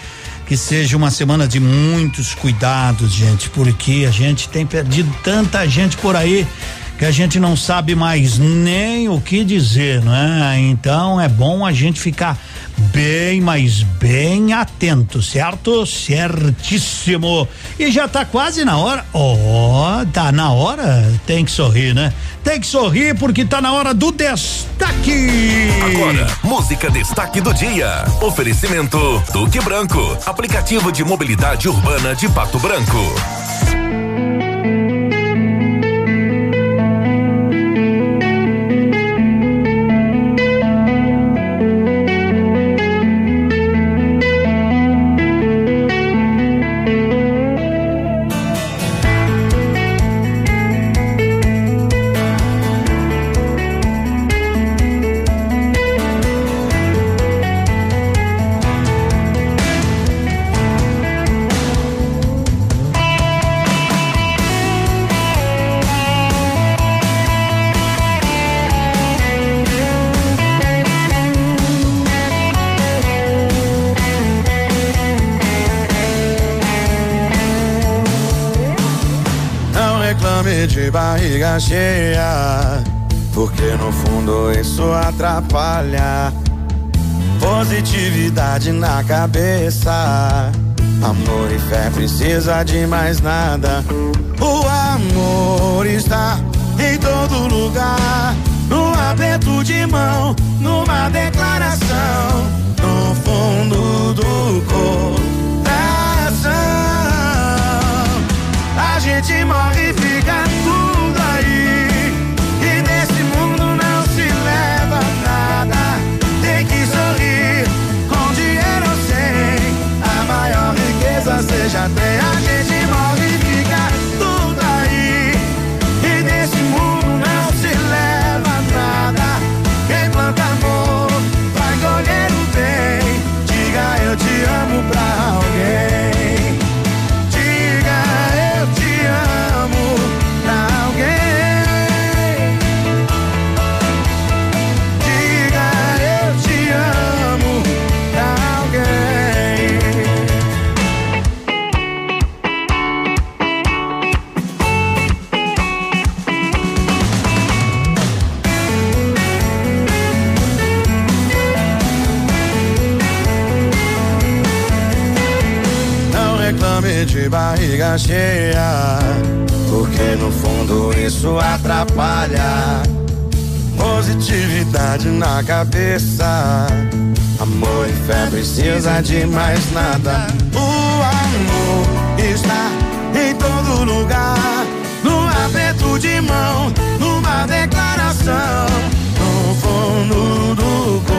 Que seja uma semana de muitos cuidados, gente, porque a gente tem perdido tanta gente por aí que a gente não sabe mais nem o que dizer, né? Então é bom a gente ficar bem, mas bem atento, certo? Certíssimo. E já tá quase na hora. Ó, oh, tá na hora? Tem que sorrir, né? Tem que sorrir porque tá na hora do destaque. Agora, música destaque do dia. Oferecimento Duque Branco, aplicativo de mobilidade urbana de Pato Branco. Barriga cheia, porque no fundo isso atrapalha. Positividade na cabeça, amor e fé precisa de mais nada. O amor está em todo lugar, no aperto de mão, numa declaração, no fundo do coração. A gente morre e fica riqueza seja ter. Barriga cheia, porque no fundo isso atrapalha. Positividade na cabeça, amor e fé precisa de mais nada. O amor está em todo lugar, no aperto de mão, numa declaração, no fundo do coração.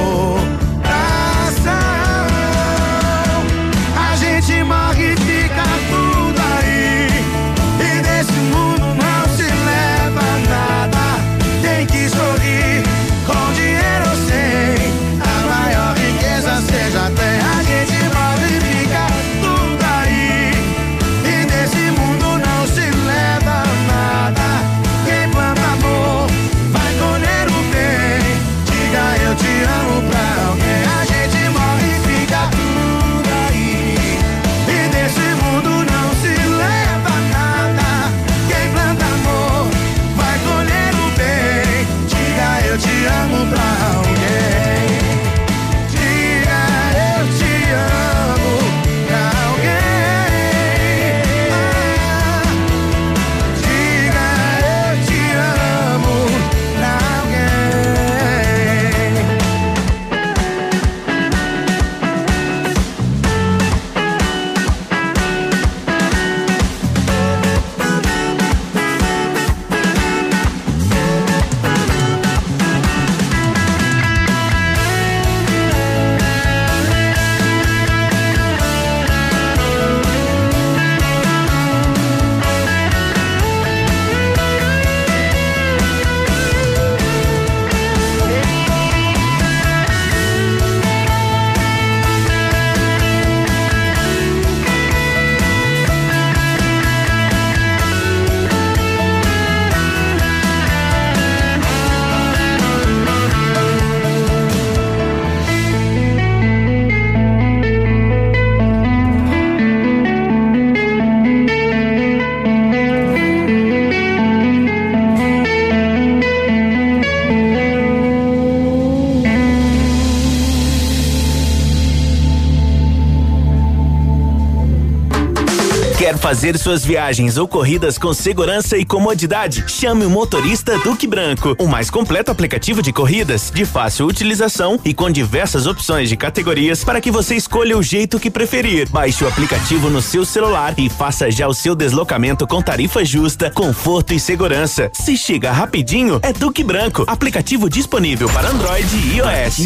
Fazer suas viagens ou corridas com segurança e comodidade? Chame o motorista Duque Branco, o mais completo aplicativo de corridas, de fácil utilização e com diversas opções de categorias para que você escolha o jeito que preferir. Baixe o aplicativo no seu celular e faça já o seu deslocamento com tarifa justa, conforto e segurança. Se chega rapidinho, é Duque Branco. Aplicativo disponível para Android e iOS.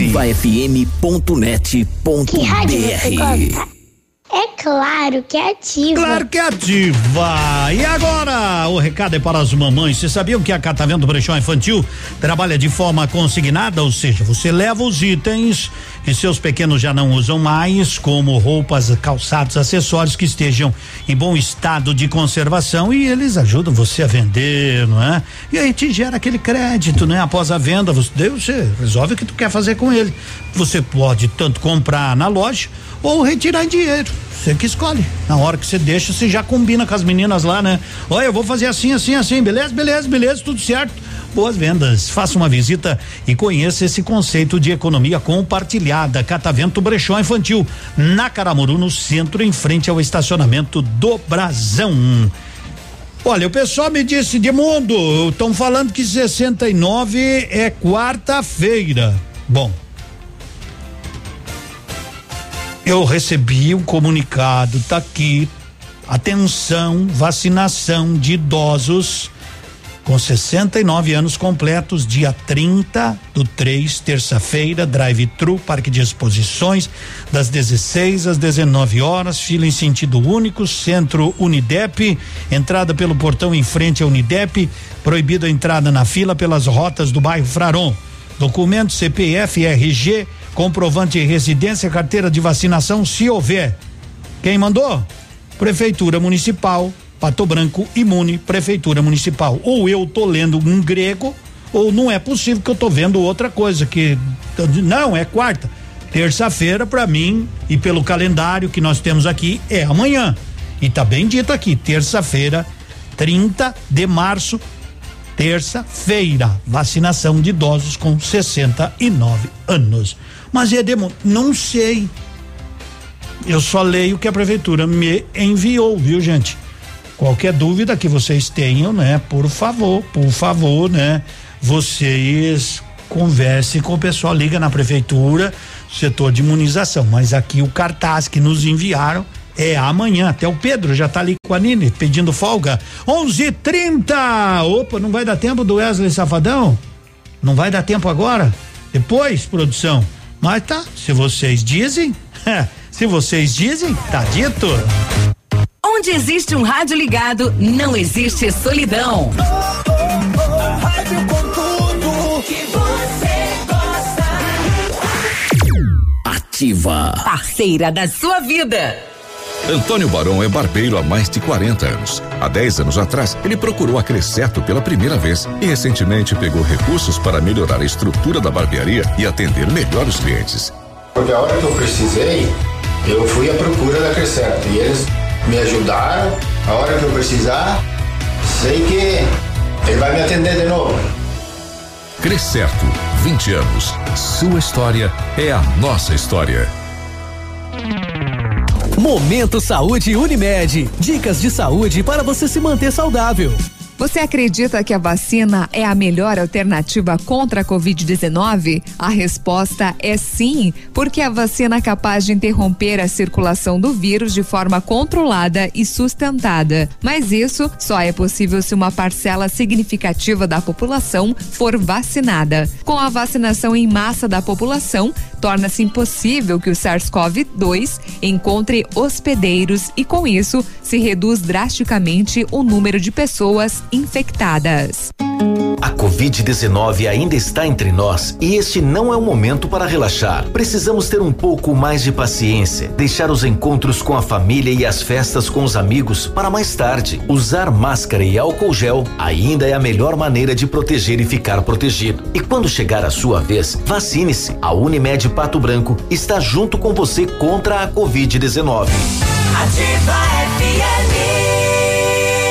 Que rádio você gosta? É claro que é ativa. Claro que é ativa. E agora, o recado é para as mamães. Vocês sabiam que a Catavento Brechó Infantil trabalha de forma consignada? Ou seja, você leva os itens que seus pequenos já não usam mais, como roupas, calçados, acessórios que estejam em bom estado de conservação e eles ajudam você a vender, não é? E aí te gera aquele crédito, né? Após a venda, você, você resolve o que tu quer fazer com ele. Você pode tanto comprar na loja ou retirar em dinheiro. Você que escolhe. Na hora que você deixa, você já combina com as meninas lá, né? Olha, eu vou fazer assim, assim, assim, beleza, beleza, beleza, tudo certo. Boas vendas. Faça uma visita e conheça esse conceito de economia compartilhada. Catavento Brechó Infantil, na Caramuru, no centro, em frente ao estacionamento do Brasão. Olha, o pessoal me disse de mundo, estão falando que 69 é quarta-feira. Bom, eu recebi um comunicado, tá aqui. Atenção, vacinação de idosos com 69 anos completos, dia 30 do 3, terça-feira, drive-thru, parque de exposições, das 16 às 19 horas, fila em sentido único, centro Unidep, entrada pelo portão em frente à Unidep, proibida a entrada na fila pelas rotas do bairro Fraron. Documento CPF, RG, comprovante de residência, carteira de vacinação, se houver. Quem mandou? Prefeitura Municipal, Pato Branco Imune, Prefeitura Municipal. Ou eu tô lendo um grego, ou não é possível que eu tô vendo outra coisa que não é quarta. Terça-feira para mim e pelo calendário que nós temos aqui é amanhã. E tá bem dito aqui, terça-feira, 30 de março, terça-feira, vacinação de idosos com 69 anos. Mas é demo, não sei. Eu só leio o que a prefeitura me enviou, viu, gente? Qualquer dúvida que vocês tenham, né? Por favor, por favor, né? Vocês conversem com o pessoal, liga na prefeitura, setor de imunização. Mas aqui o cartaz que nos enviaram é amanhã. Até o Pedro já tá ali com a Nini pedindo folga. 11:30. Opa, não vai dar tempo do Wesley Safadão? Não vai dar tempo agora? Depois, produção. Mas tá, se vocês dizem, se vocês dizem, tá dito. Onde existe um rádio ligado, não existe solidão. Ativa. Parceira da sua vida. Antônio Barão é barbeiro há mais de 40 anos. Há 10 anos atrás, ele procurou a Crescerto pela primeira vez e recentemente pegou recursos para melhorar a estrutura da barbearia e atender melhor os clientes. Porque a hora que eu precisei, eu fui à procura da Crescerto e eles me ajudaram. A hora que eu precisar, sei que ele vai me atender de novo. Crescerto, 20 anos. Sua história é a nossa história. Momento Saúde Unimed. Dicas de saúde para você se manter saudável. Você acredita que a vacina é a melhor alternativa contra a Covid-19? A resposta é sim, porque a vacina é capaz de interromper a circulação do vírus de forma controlada e sustentada. Mas isso só é possível se uma parcela significativa da população for vacinada. Com a vacinação em massa da população, torna-se impossível que o SARS-CoV-2 encontre hospedeiros e, com isso, se reduz drasticamente o número de pessoas infectadas. A Covid-19 ainda está entre nós e este não é o momento para relaxar. Precisamos ter um pouco mais de paciência, deixar os encontros com a família e as festas com os amigos para mais tarde. Usar máscara e álcool gel ainda é a melhor maneira de proteger e ficar protegido. E quando chegar a sua vez, vacine-se. A Unimed Pato Branco está junto com você contra a Covid-19. Ativa.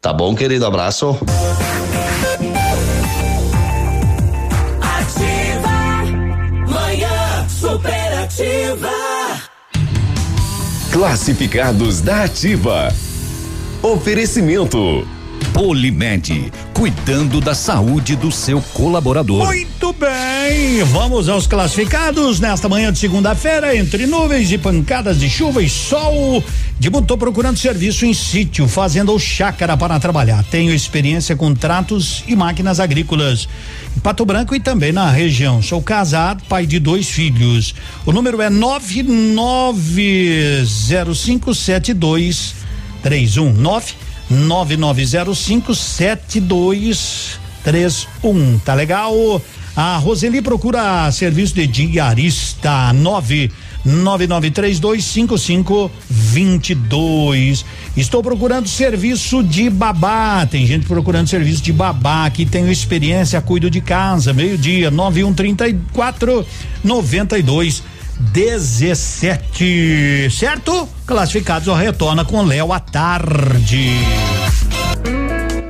Tá bom, querido? Abraço. Ativa, manhã superativa. Classificados da Ativa. Oferecimento. Polimed, cuidando da saúde do seu colaborador. Muito bem, vamos aos classificados nesta manhã de segunda-feira, entre nuvens e pancadas de chuva e sol. Dimundo, tô procurando serviço em sítio, fazenda ou chácara para trabalhar. Tenho experiência com tratos e máquinas agrícolas. Em Pato Branco e também na região. Sou casado, pai de dois filhos. O número é nove nove zero cinco sete dois três um nove 99057231. Tá legal? A Roseli procura serviço de diarista 9 99325522. Estou procurando serviço de babá. Tem gente procurando serviço de babá. Aqui tenho experiência, cuido de casa. Meio-dia, 9134 92 17. Certo? Classificados retorna com Léo à tarde.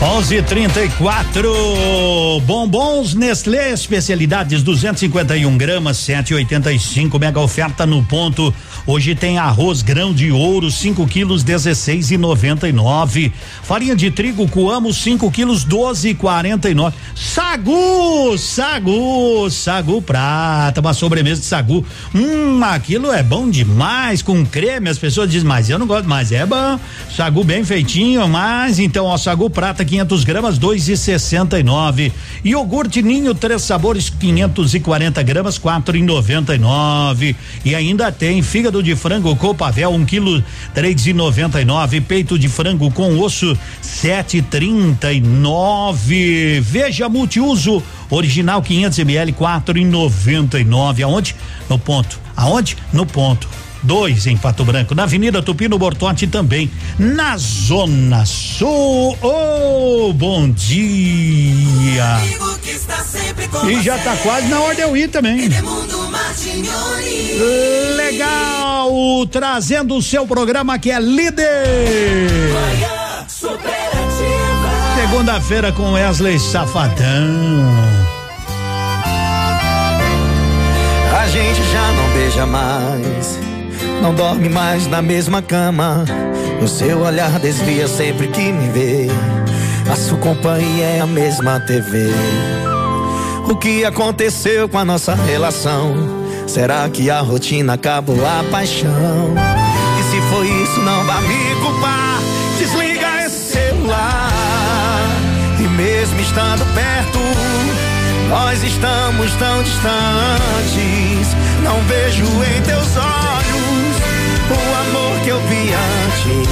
11:34 Bombons Nestlé especialidades 251 gramas 7,85 mega oferta no ponto. Hoje tem arroz grão de ouro 5 quilos 16,99. Farinha de trigo coamo 5 quilos 12,49. Sagu, sagu, sagu prata, uma sobremesa de sagu. Hum, aquilo é bom demais com creme. As pessoas dizem, mas eu não gosto, mas é bom. Sagu bem feitinho, mas então ó, sagu prata 500 gramas, dois e sessenta e nove. Iogurte ninho, três sabores, 540 gramas, quatro e noventa e. E ainda tem fígado de frango Copavel, um quilo, três e noventa e nove. Peito de frango com osso, sete e trinta e nove. Veja multiuso, original 500 ml, quatro e noventa e nove. Aonde? No ponto. Aonde? No ponto. Dois em Pato Branco, na Avenida Tupi, no Bortote também, na Zona Sul. Oh, bom dia! E já tá quase na hora de eu ir também. Legal! Trazendo o seu programa que é líder. Segunda-feira com Wesley Safadão. A gente já não beija mais, não dorme mais na mesma cama. O seu olhar desvia sempre que me vê. A sua companhia é a mesma TV. O que aconteceu com a nossa relação? Será que a rotina acabou a paixão? E se foi isso, não vá me culpar. Desliga esse celular. E mesmo estando perto, nós estamos tão distantes. Não vejo em teus olhos o amor que eu vi antes.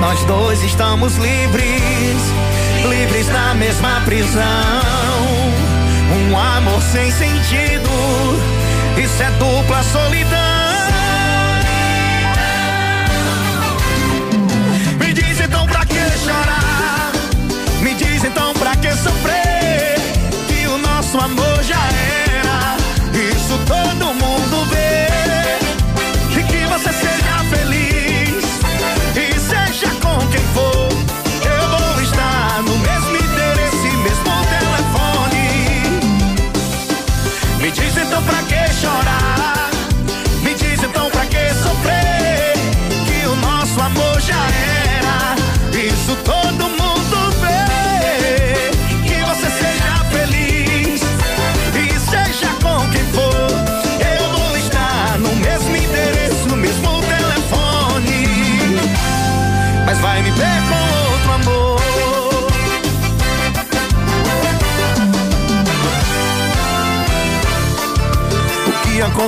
Nós dois estamos livres, livres na mesma prisão. Um amor sem sentido, isso é dupla solidão. Me diz então pra que chorar? Me diz então pra que sofrer? Que o nosso amor já era. Isso todo mundo for.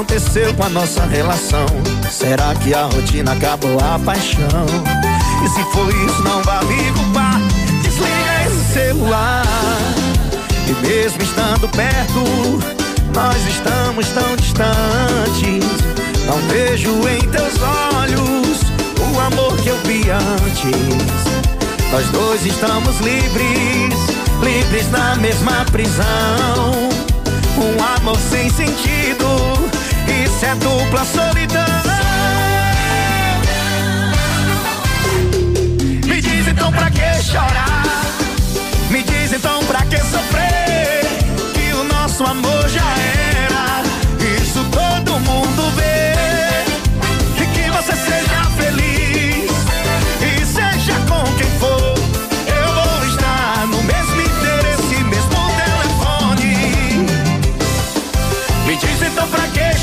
Aconteceu com a nossa relação? Será que a rotina acabou a paixão? E se foi isso, não vai me culpar. Desliga esse celular. E mesmo estando perto, nós estamos tão distantes. Não vejo em teus olhos o amor que eu vi antes. Nós dois estamos livres, livres na mesma prisão. Um amor sem sentido, isso é dupla solidão. Me diz então pra que chorar? Me diz então pra que sofrer? Que o nosso amor já era, isso todo mundo vê. E que você seja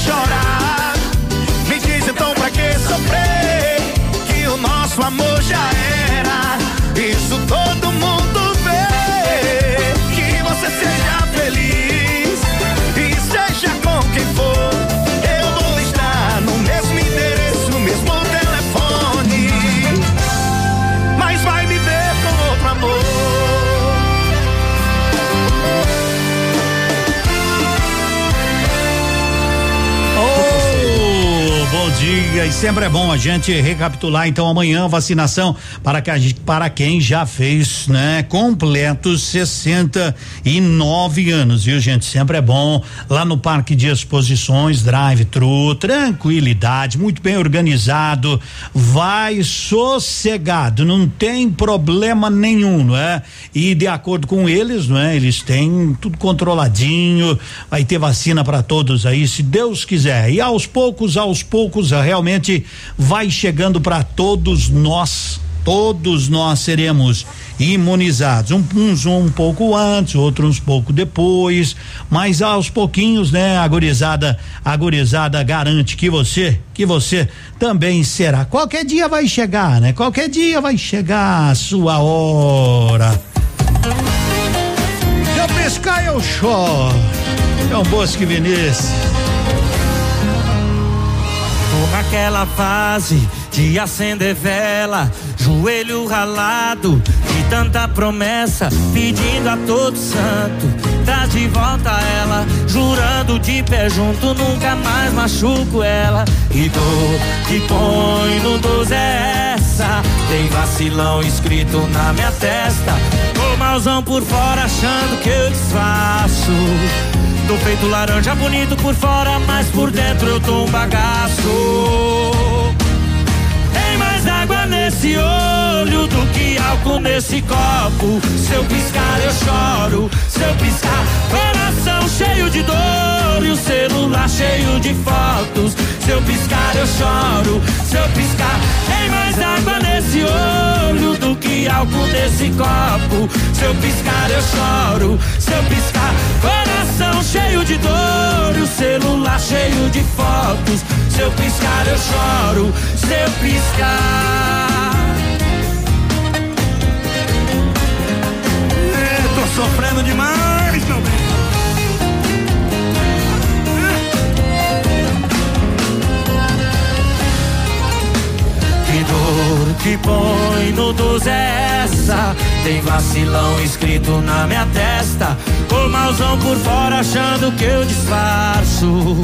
chorar? Me diz então pra que sofrer? Que o nosso amor já era. Isso todo mundo vê. Que você seja feliz e seja com quem for. E sempre é bom a gente recapitular então amanhã vacinação para que gente- para quem já fez, né, completos 69 anos, viu gente? Sempre é bom lá no Parque de Exposições, drive-thru, tranquilidade, muito bem organizado, vai sossegado, não tem problema nenhum, não é? E de acordo com eles, não é? Eles têm tudo controladinho, vai ter vacina para todos aí, se Deus quiser. E aos poucos, aos poucos, realmente vai chegando para todos nós. Todos nós seremos imunizados, um, uns um pouco antes, outros um pouco depois, mas aos pouquinhos, né? A gurizada, garante que você, que você também será. Qualquer dia vai chegar, né? Qualquer dia vai chegar a sua hora. Se eu pescar, eu choro. É um Bosque Vinícius. Naquela fase de acender vela, joelho ralado, de tanta promessa, pedindo a todo santo, traz de volta ela, jurando de pé junto, nunca mais machuco ela. E dor que põe no 12 é essa, tem vacilão escrito na minha testa, malzão por fora achando que eu disfarço. Tô feito laranja bonito por fora, mas por dentro eu tô um bagaço. Água nesse olho do que álcool nesse copo. Se eu piscar, eu choro. Se eu piscar, coração cheio de dor e o celular cheio de fotos. Se eu piscar, eu choro. Se eu piscar, tem mais água nesse olho do que álcool nesse copo. Se eu piscar, eu choro. Se eu piscar, coração cheio de dor e o celular cheio de fotos. Se eu piscar, eu choro. Se eu piscar. É, tô sofrendo demais, meu Que põe no 12 é essa? Tem vacilão escrito na minha testa. Tô malzão por fora achando que eu disfarço.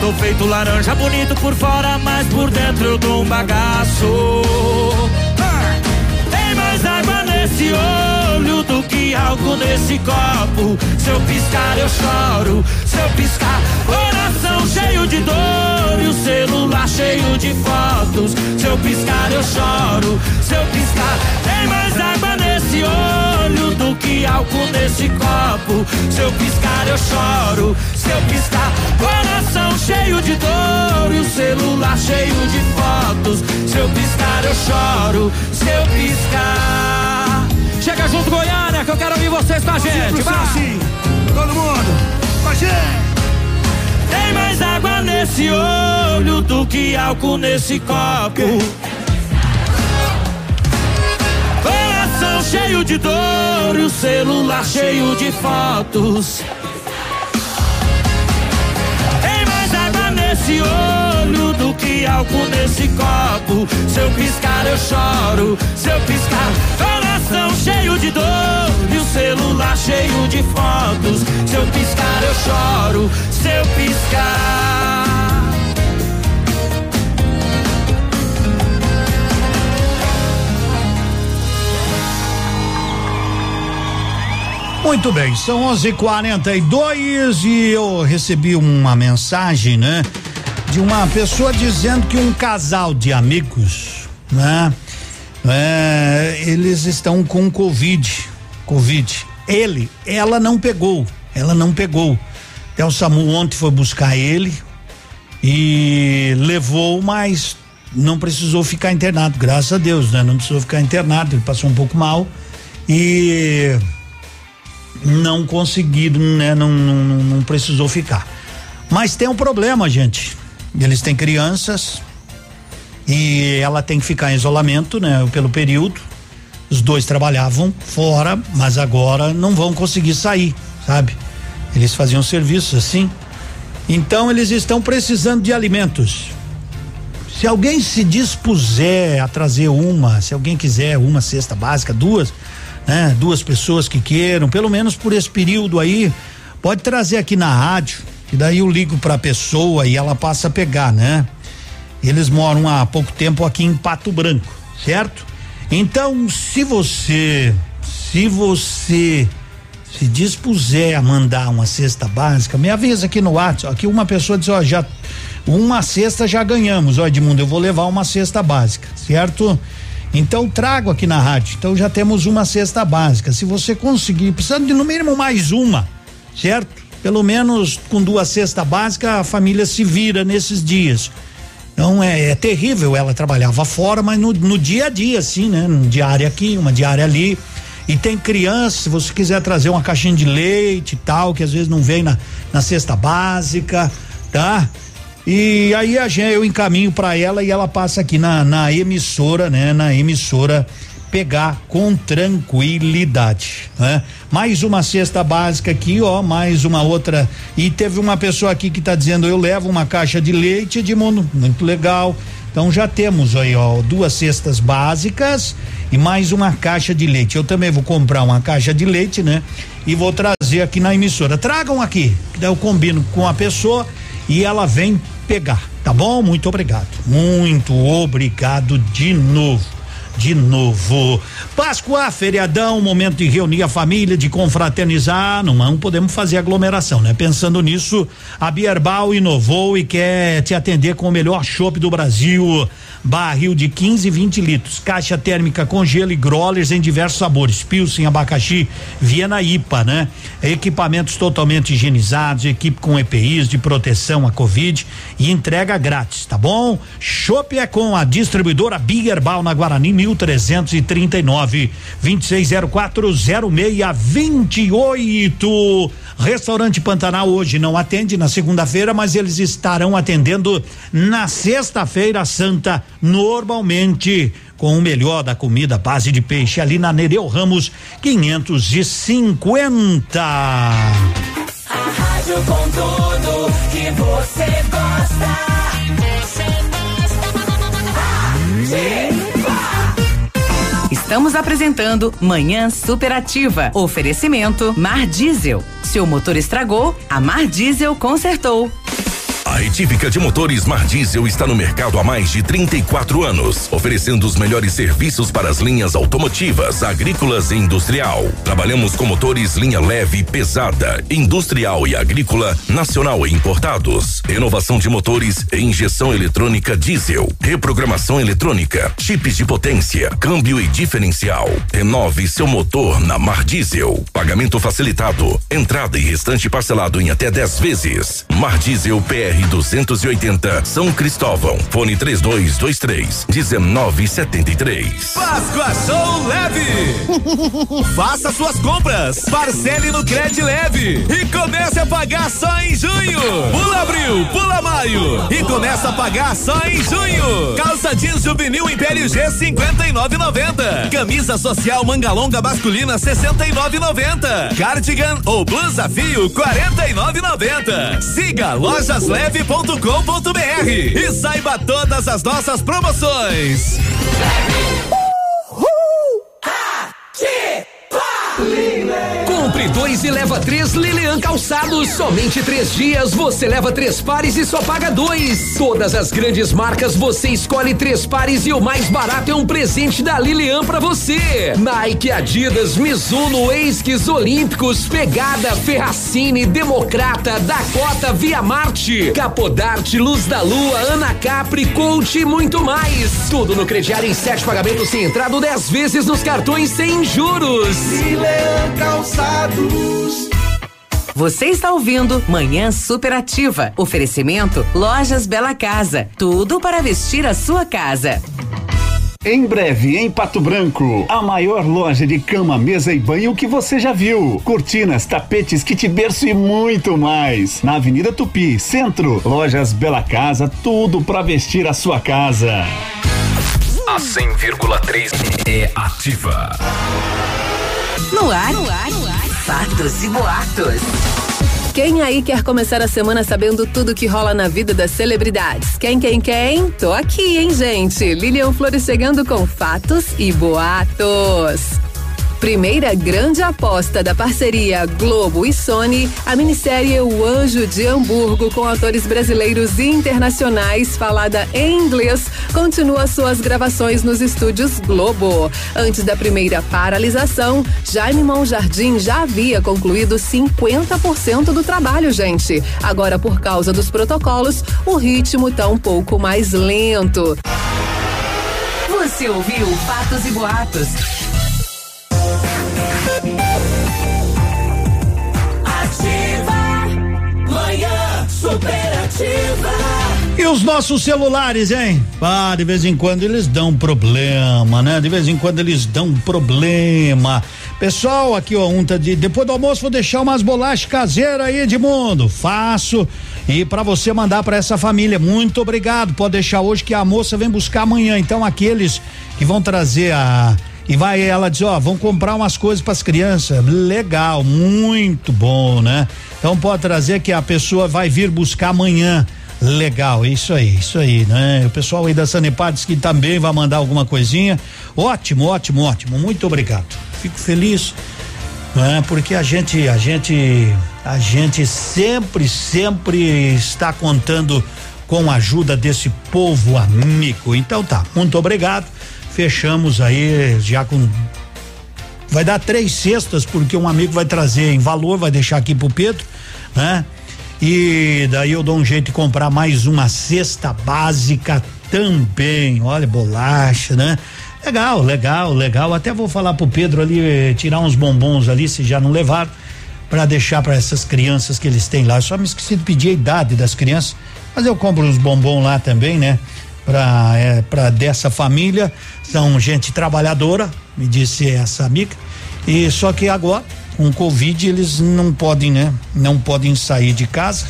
Tô feito laranja bonito por fora, mas por dentro eu dou um bagaço. Tem mais água nesse olho do que álcool nesse copo. Se eu piscar, eu choro. Se eu piscar, coração cheio de dor e o celular cheio de fotos. Se eu piscar, eu choro. Se eu piscar, tem mais água nesse olho do que álcool nesse copo. Se eu piscar, eu choro. Se eu piscar, coração cheio de dor e o celular cheio de fotos. Se eu piscar, eu choro. Se eu piscar. Chega junto, Goiânia, que eu quero ouvir vocês com a gente. Vai! Assim, todo mundo, com a gente. Tem mais água nesse olho do que álcool nesse copo. Coração cheio de dor e o celular cheio de fotos. Tem mais água nesse olho do que álcool nesse copo. Se eu piscar, eu choro. Se eu piscar, coração cheio de dor. E o celular cheio de fotos. Se eu piscar, eu choro. Se eu piscar. Muito bem, são 11:42 e eu recebi uma mensagem, né, de uma pessoa dizendo que um casal de amigos, né, é, eles estão com covid, covid. Ele, ela não pegou, ela não pegou. Até o SAMU ontem foi buscar ele e levou, mas não precisou ficar internado, graças a Deus, né? Não precisou ficar internado, ele passou um pouco mal e não conseguiram, né? Não, não, não precisou ficar. Mas tem um problema, gente. Eles têm crianças e ela tem que ficar em isolamento, né? Pelo período. Os dois trabalhavam fora, mas agora não vão conseguir sair, sabe? Eles faziam serviços assim. Então eles estão precisando de alimentos. Se alguém se dispuser a trazer uma, se alguém quiser uma cesta básica, duas, né? Duas pessoas que queiram, pelo menos por esse período aí, pode trazer aqui na rádio, que daí eu ligo pra pessoa e ela passa a pegar, né? Eles moram há pouco tempo aqui em Pato Branco, certo? Então, se você, se você se dispuser a mandar uma cesta básica, me avisa aqui no WhatsApp. Aqui uma pessoa disse, ó, já uma cesta já ganhamos, ó Edmundo, eu vou levar uma cesta básica, certo? Então trago aqui na rádio. Então já temos uma cesta básica. Se você conseguir, precisando de no mínimo mais uma, certo? Pelo menos com duas cestas básicas a família se vira nesses dias. Então é, é terrível. Ela trabalhava fora, mas no, no dia a dia, assim, né? Um diária aqui, uma diária ali. E tem criança, se você quiser trazer uma caixinha de leite e tal, que às vezes não vem na, na cesta básica, tá? E aí a gente, eu encaminho para ela e ela passa aqui na, na emissora, né? Na emissora pegar com tranquilidade, né? Mais uma cesta básica aqui, ó, mais uma outra. E teve uma pessoa aqui que tá dizendo eu levo uma caixa de leite, Edmundo, muito legal. Então já temos aí, ó, duas cestas básicas e mais uma caixa de leite. Eu também vou comprar uma caixa de leite, né? E vou trazer aqui na emissora. Tragam aqui, daí eu combino com a pessoa e ela vem pegar, tá bom? Muito obrigado. Muito obrigado de novo. De novo. Páscoa, feriadão, momento de reunir a família, de confraternizar. Não, não podemos fazer aglomeração, né? Pensando nisso, a Bierbal inovou e quer te atender com o melhor chopp do Brasil barril de 15 e 20 litros, caixa térmica com gelo e growlers em diversos sabores, pilsen, abacaxi, Viena IPA, né? Equipamentos totalmente higienizados, equipe com EPIs de proteção à Covid e entrega grátis, tá bom? Chopp é com a distribuidora Bierbal na Guarani 1339 26040628. Restaurante Pantanal hoje não atende na segunda-feira, mas eles estarão atendendo na sexta-feira santa, normalmente com o melhor da comida base de peixe ali na Nereu Ramos 550. A rádio com tudo que você gosta. Estamos apresentando Manhã Superativa. Oferecimento Mar Diesel. Seu motor estragou, a Mar Diesel consertou. A Retífica de Motores Mar Diesel está no mercado há mais de 34 anos, oferecendo os melhores serviços para as linhas automotivas, agrícolas e industrial. Trabalhamos com motores linha leve e pesada, industrial e agrícola, nacional e importados. Renovação de motores e injeção eletrônica diesel, reprogramação eletrônica, chips de potência, câmbio e diferencial. Renove seu motor na Mar Diesel. Pagamento facilitado, entrada e restante parcelado em até 10 vezes. Mar Diesel PR 280 São Cristóvão. Fone 3223 1973. Páscoa Show Leve! Faça suas compras, parcele no Cred Leve e comece a pagar só em junho. Pula abril, pula maio e começa a pagar só em junho. Calça jeans juvenil Império G 59,90. Camisa social manga longa masculina 69,90. Cardigan ou blusa fio 49,90. Siga Lojas Leve leve.com.br e saiba todas as nossas promoções. Compre dois e leva três Lilian Calçados. Somente três dias você leva três pares e só paga dois. Todas as grandes marcas você escolhe três pares e o mais barato é um presente da Lilian pra você. Nike, Adidas, Mizuno, Esquis, Olímpicos, Pegada, Ferracini, Democrata, Dakota, Via Marte, Capodarte, Luz da Lua, Ana Capri, Coach e muito mais. Tudo no crediário em sete pagamentos sem entrada dez vezes nos cartões sem juros. Milan Calçados. Você está ouvindo Manhã Superativa. Oferecimento Lojas Bela Casa. Tudo para vestir a sua casa. Em breve, em Pato Branco, a maior loja de cama, mesa e banho que você já viu. Cortinas, tapetes, kit berço e muito mais. Na Avenida Tupi, Centro. Lojas Bela Casa, tudo para vestir a sua casa. A 100,3 é ativa. No ar, no ar, no ar. Fatos e boatos. Quem aí quer começar a semana sabendo tudo que rola na vida das celebridades? Quem, quem, quem? Tô aqui, hein, gente? Lilian Flores chegando com fatos e boatos. Primeira grande aposta da parceria Globo e Sony, a minissérie O Anjo de Hamburgo, com atores brasileiros e internacionais, falada em inglês, continua suas gravações nos estúdios Globo. Antes da primeira paralisação, Jaime Monjardim já havia concluído 50% do trabalho, gente. Agora, por causa dos protocolos, o ritmo tá um pouco mais lento. Você ouviu Fatos e Boatos. Superativa. E os nossos celulares, hein? Ah, de vez em quando eles dão problema, né? De vez em quando eles dão problema. Pessoal, aqui ó, tá de depois do almoço vou deixar umas bolachas caseiras aí, Edmundo. Faço. E para você mandar para essa família, muito obrigado. Pode deixar hoje que a moça vem buscar amanhã. Então aqueles que vão trazer a e vai ela diz, ó, vão comprar umas coisas para as crianças. Legal, muito bom, né? Então pode trazer que a pessoa vai vir buscar amanhã. Legal, isso aí, isso aí, né? O pessoal aí da Sanepar diz que também vai mandar alguma coisinha. Ótimo, ótimo, ótimo. Muito obrigado. Fico feliz, né? Porque a gente, a gente, a gente sempre, sempre está contando com a ajuda desse povo amigo. Então tá, muito obrigado. Fechamos aí já com vai dar três cestas porque um amigo vai trazer em valor, vai deixar aqui pro Pedro, né? E daí eu dou um jeito de comprar mais uma cesta básica também. Olha, bolacha, né? Legal, legal, legal. Até vou falar pro Pedro ali eh, tirar uns bombons ali, se já não levaram, para deixar para essas crianças que eles têm lá. Eu só me esqueci de pedir a idade das crianças, mas eu compro uns bombons lá também, né? Para é, dessa família. São gente trabalhadora, me disse essa amiga. E só que agora com o Covid eles não podem, né? Não podem sair de casa.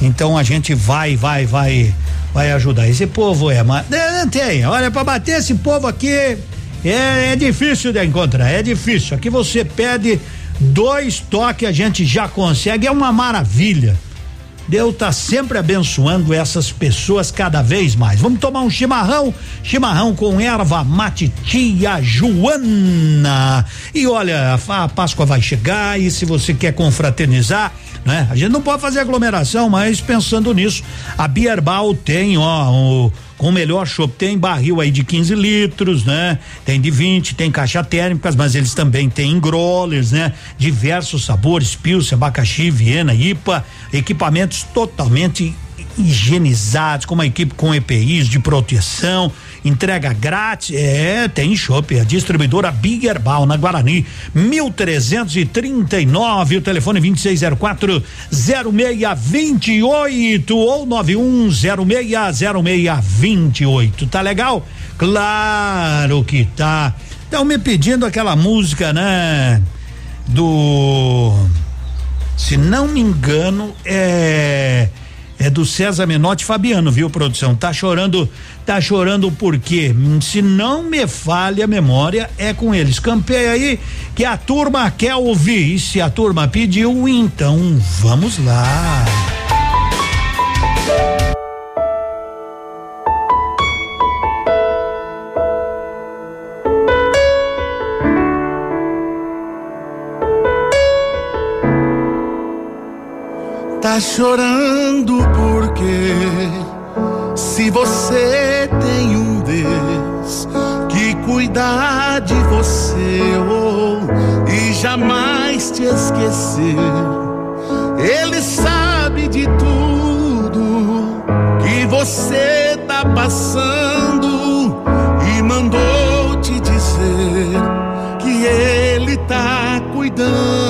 Então a gente vai, vai, vai, vai ajudar. Esse povo é, mas não tem. Olha, para bater esse povo aqui é, é difícil de encontrar, é difícil. Aqui você pede dois toques, a gente já consegue, é uma maravilha. Deus tá sempre abençoando essas pessoas cada vez mais. Vamos tomar um chimarrão, chimarrão com erva mate tia Joana. E olha, a, Páscoa vai chegar e se você quer confraternizar, né? A gente não pode fazer aglomeração, mas pensando nisso, a Bierbal tem, ó, o com o melhor chopp tem barril aí de 15 litros, né? Tem de 20, tem caixa térmicas, mas eles também têm growlers, né? Diversos sabores, pilsen, abacaxi, viena, IPA, equipamentos totalmente higienizados, com uma equipe com EPIs de proteção, entrega grátis, é, tem shopping, a distribuidora Big Herbal na Guarani, 1339, o telefone 2604 0628 ou 91060628. Tá legal? Claro que tá. Estão me pedindo aquela música, né? Do se não me engano, é é do César Menotti Fabiano, viu, produção? Tá chorando, tá chorando porque, se não me falha a memória, é com eles. Campeia aí que a turma quer ouvir. E se a turma pediu, então vamos lá. Tá chorando porque se você tem um Deus que cuida de você oh, e jamais te esquecer, Ele sabe de tudo que você tá passando e mandou te dizer que Ele tá cuidando.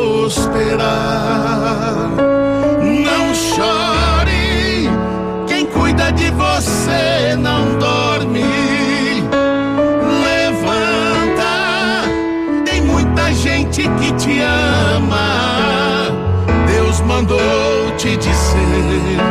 prosperar. Não chore, quem cuida de você não dorme. Levanta, tem muita gente que te ama. Deus mandou te dizer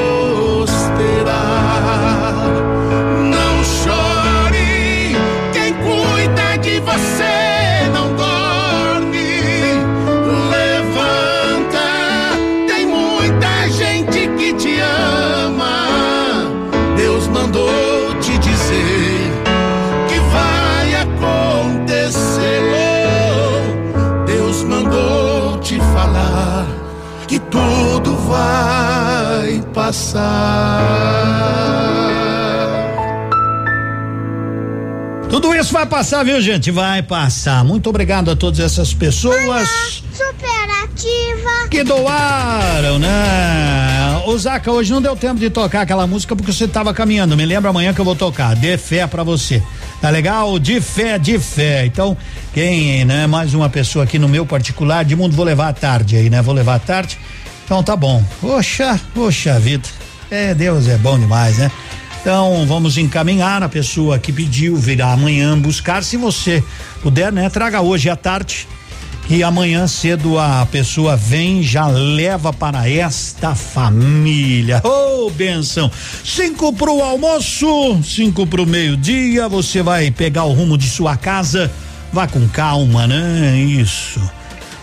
Passar. Tudo isso vai passar, viu, gente? Vai passar. Muito obrigado a todas essas pessoas Superativa. que doaram, né? O Zaca, hoje não deu tempo de tocar aquela música porque você estava caminhando. Me lembra amanhã que eu vou tocar. Dê fé pra você. Tá legal? De fé, de fé. Então, quem, né? Mais uma pessoa aqui no meu particular, de mundo, vou levar à tarde aí, né? Vou levar à tarde. Então tá bom. Oxa, oxa vida. É, Deus é bom demais, né? Então vamos encaminhar a pessoa que pediu virá amanhã buscar. Se você puder, né? Traga hoje à tarde. E amanhã cedo a pessoa vem, já leva para esta família. Ô, oh, benção! Cinco pro almoço, cinco pro meio-dia. Você vai pegar o rumo de sua casa. Vá com calma, né? Isso.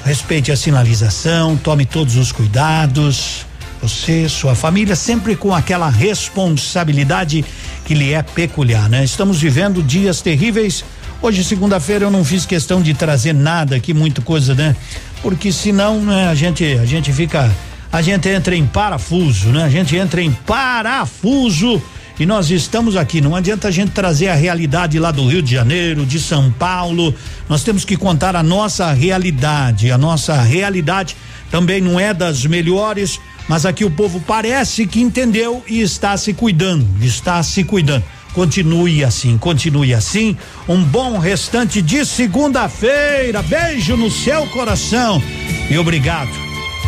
Respeite a sinalização, tome todos os cuidados. Você, sua família, sempre com aquela responsabilidade que lhe é peculiar, né? Estamos vivendo dias terríveis. Hoje, segunda-feira, eu não fiz questão de trazer nada aqui, muita coisa, né? Porque senão, né, a gente, a gente fica, a gente entra em parafuso, né? A gente entra em parafuso e nós estamos aqui. Não adianta a gente trazer a realidade lá do Rio de Janeiro, de São Paulo. Nós temos que contar a nossa realidade. A nossa realidade também não é das melhores, mas aqui o povo parece que entendeu e está se cuidando, está se cuidando. Continue assim, continue assim. Um bom restante de segunda-feira. Beijo no seu coração e obrigado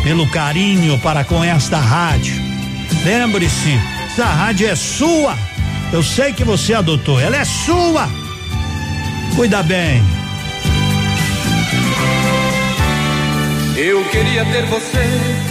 pelo carinho para com esta rádio. Lembre-se, essa rádio é sua. Eu sei que você adotou, ela é sua. Cuida bem. Eu queria ter você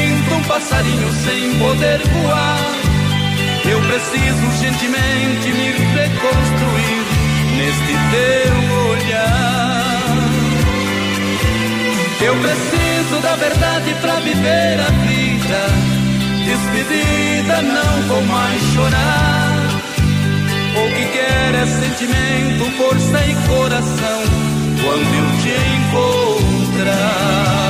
passarinho sem poder voar. Eu preciso urgentemente me reconstruir neste teu olhar. Eu preciso da verdade para viver a vida. Despedida, não vou mais chorar. O que quer é sentimento, força e coração quando eu te encontrar.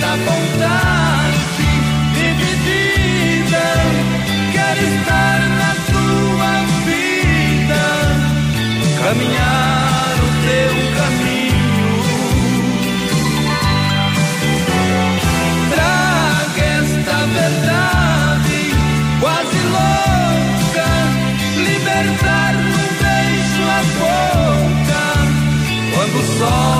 Esta vontade dividida, quero estar na tua vida, caminhar o teu caminho. Traga esta verdade quase louca, libertar num beijo a boca, quando o sol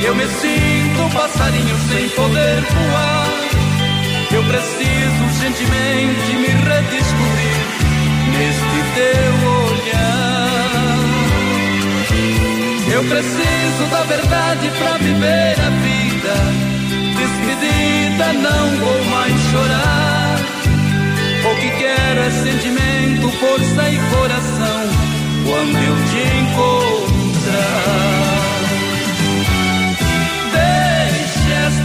Eu me sinto um passarinho sem poder voar. Eu preciso urgentemente me redescobrir neste teu olhar. Eu preciso da verdade para viver a vida. Despedida, não vou mais chorar. O que quero é sentimento, força e coração quando eu te encontrar.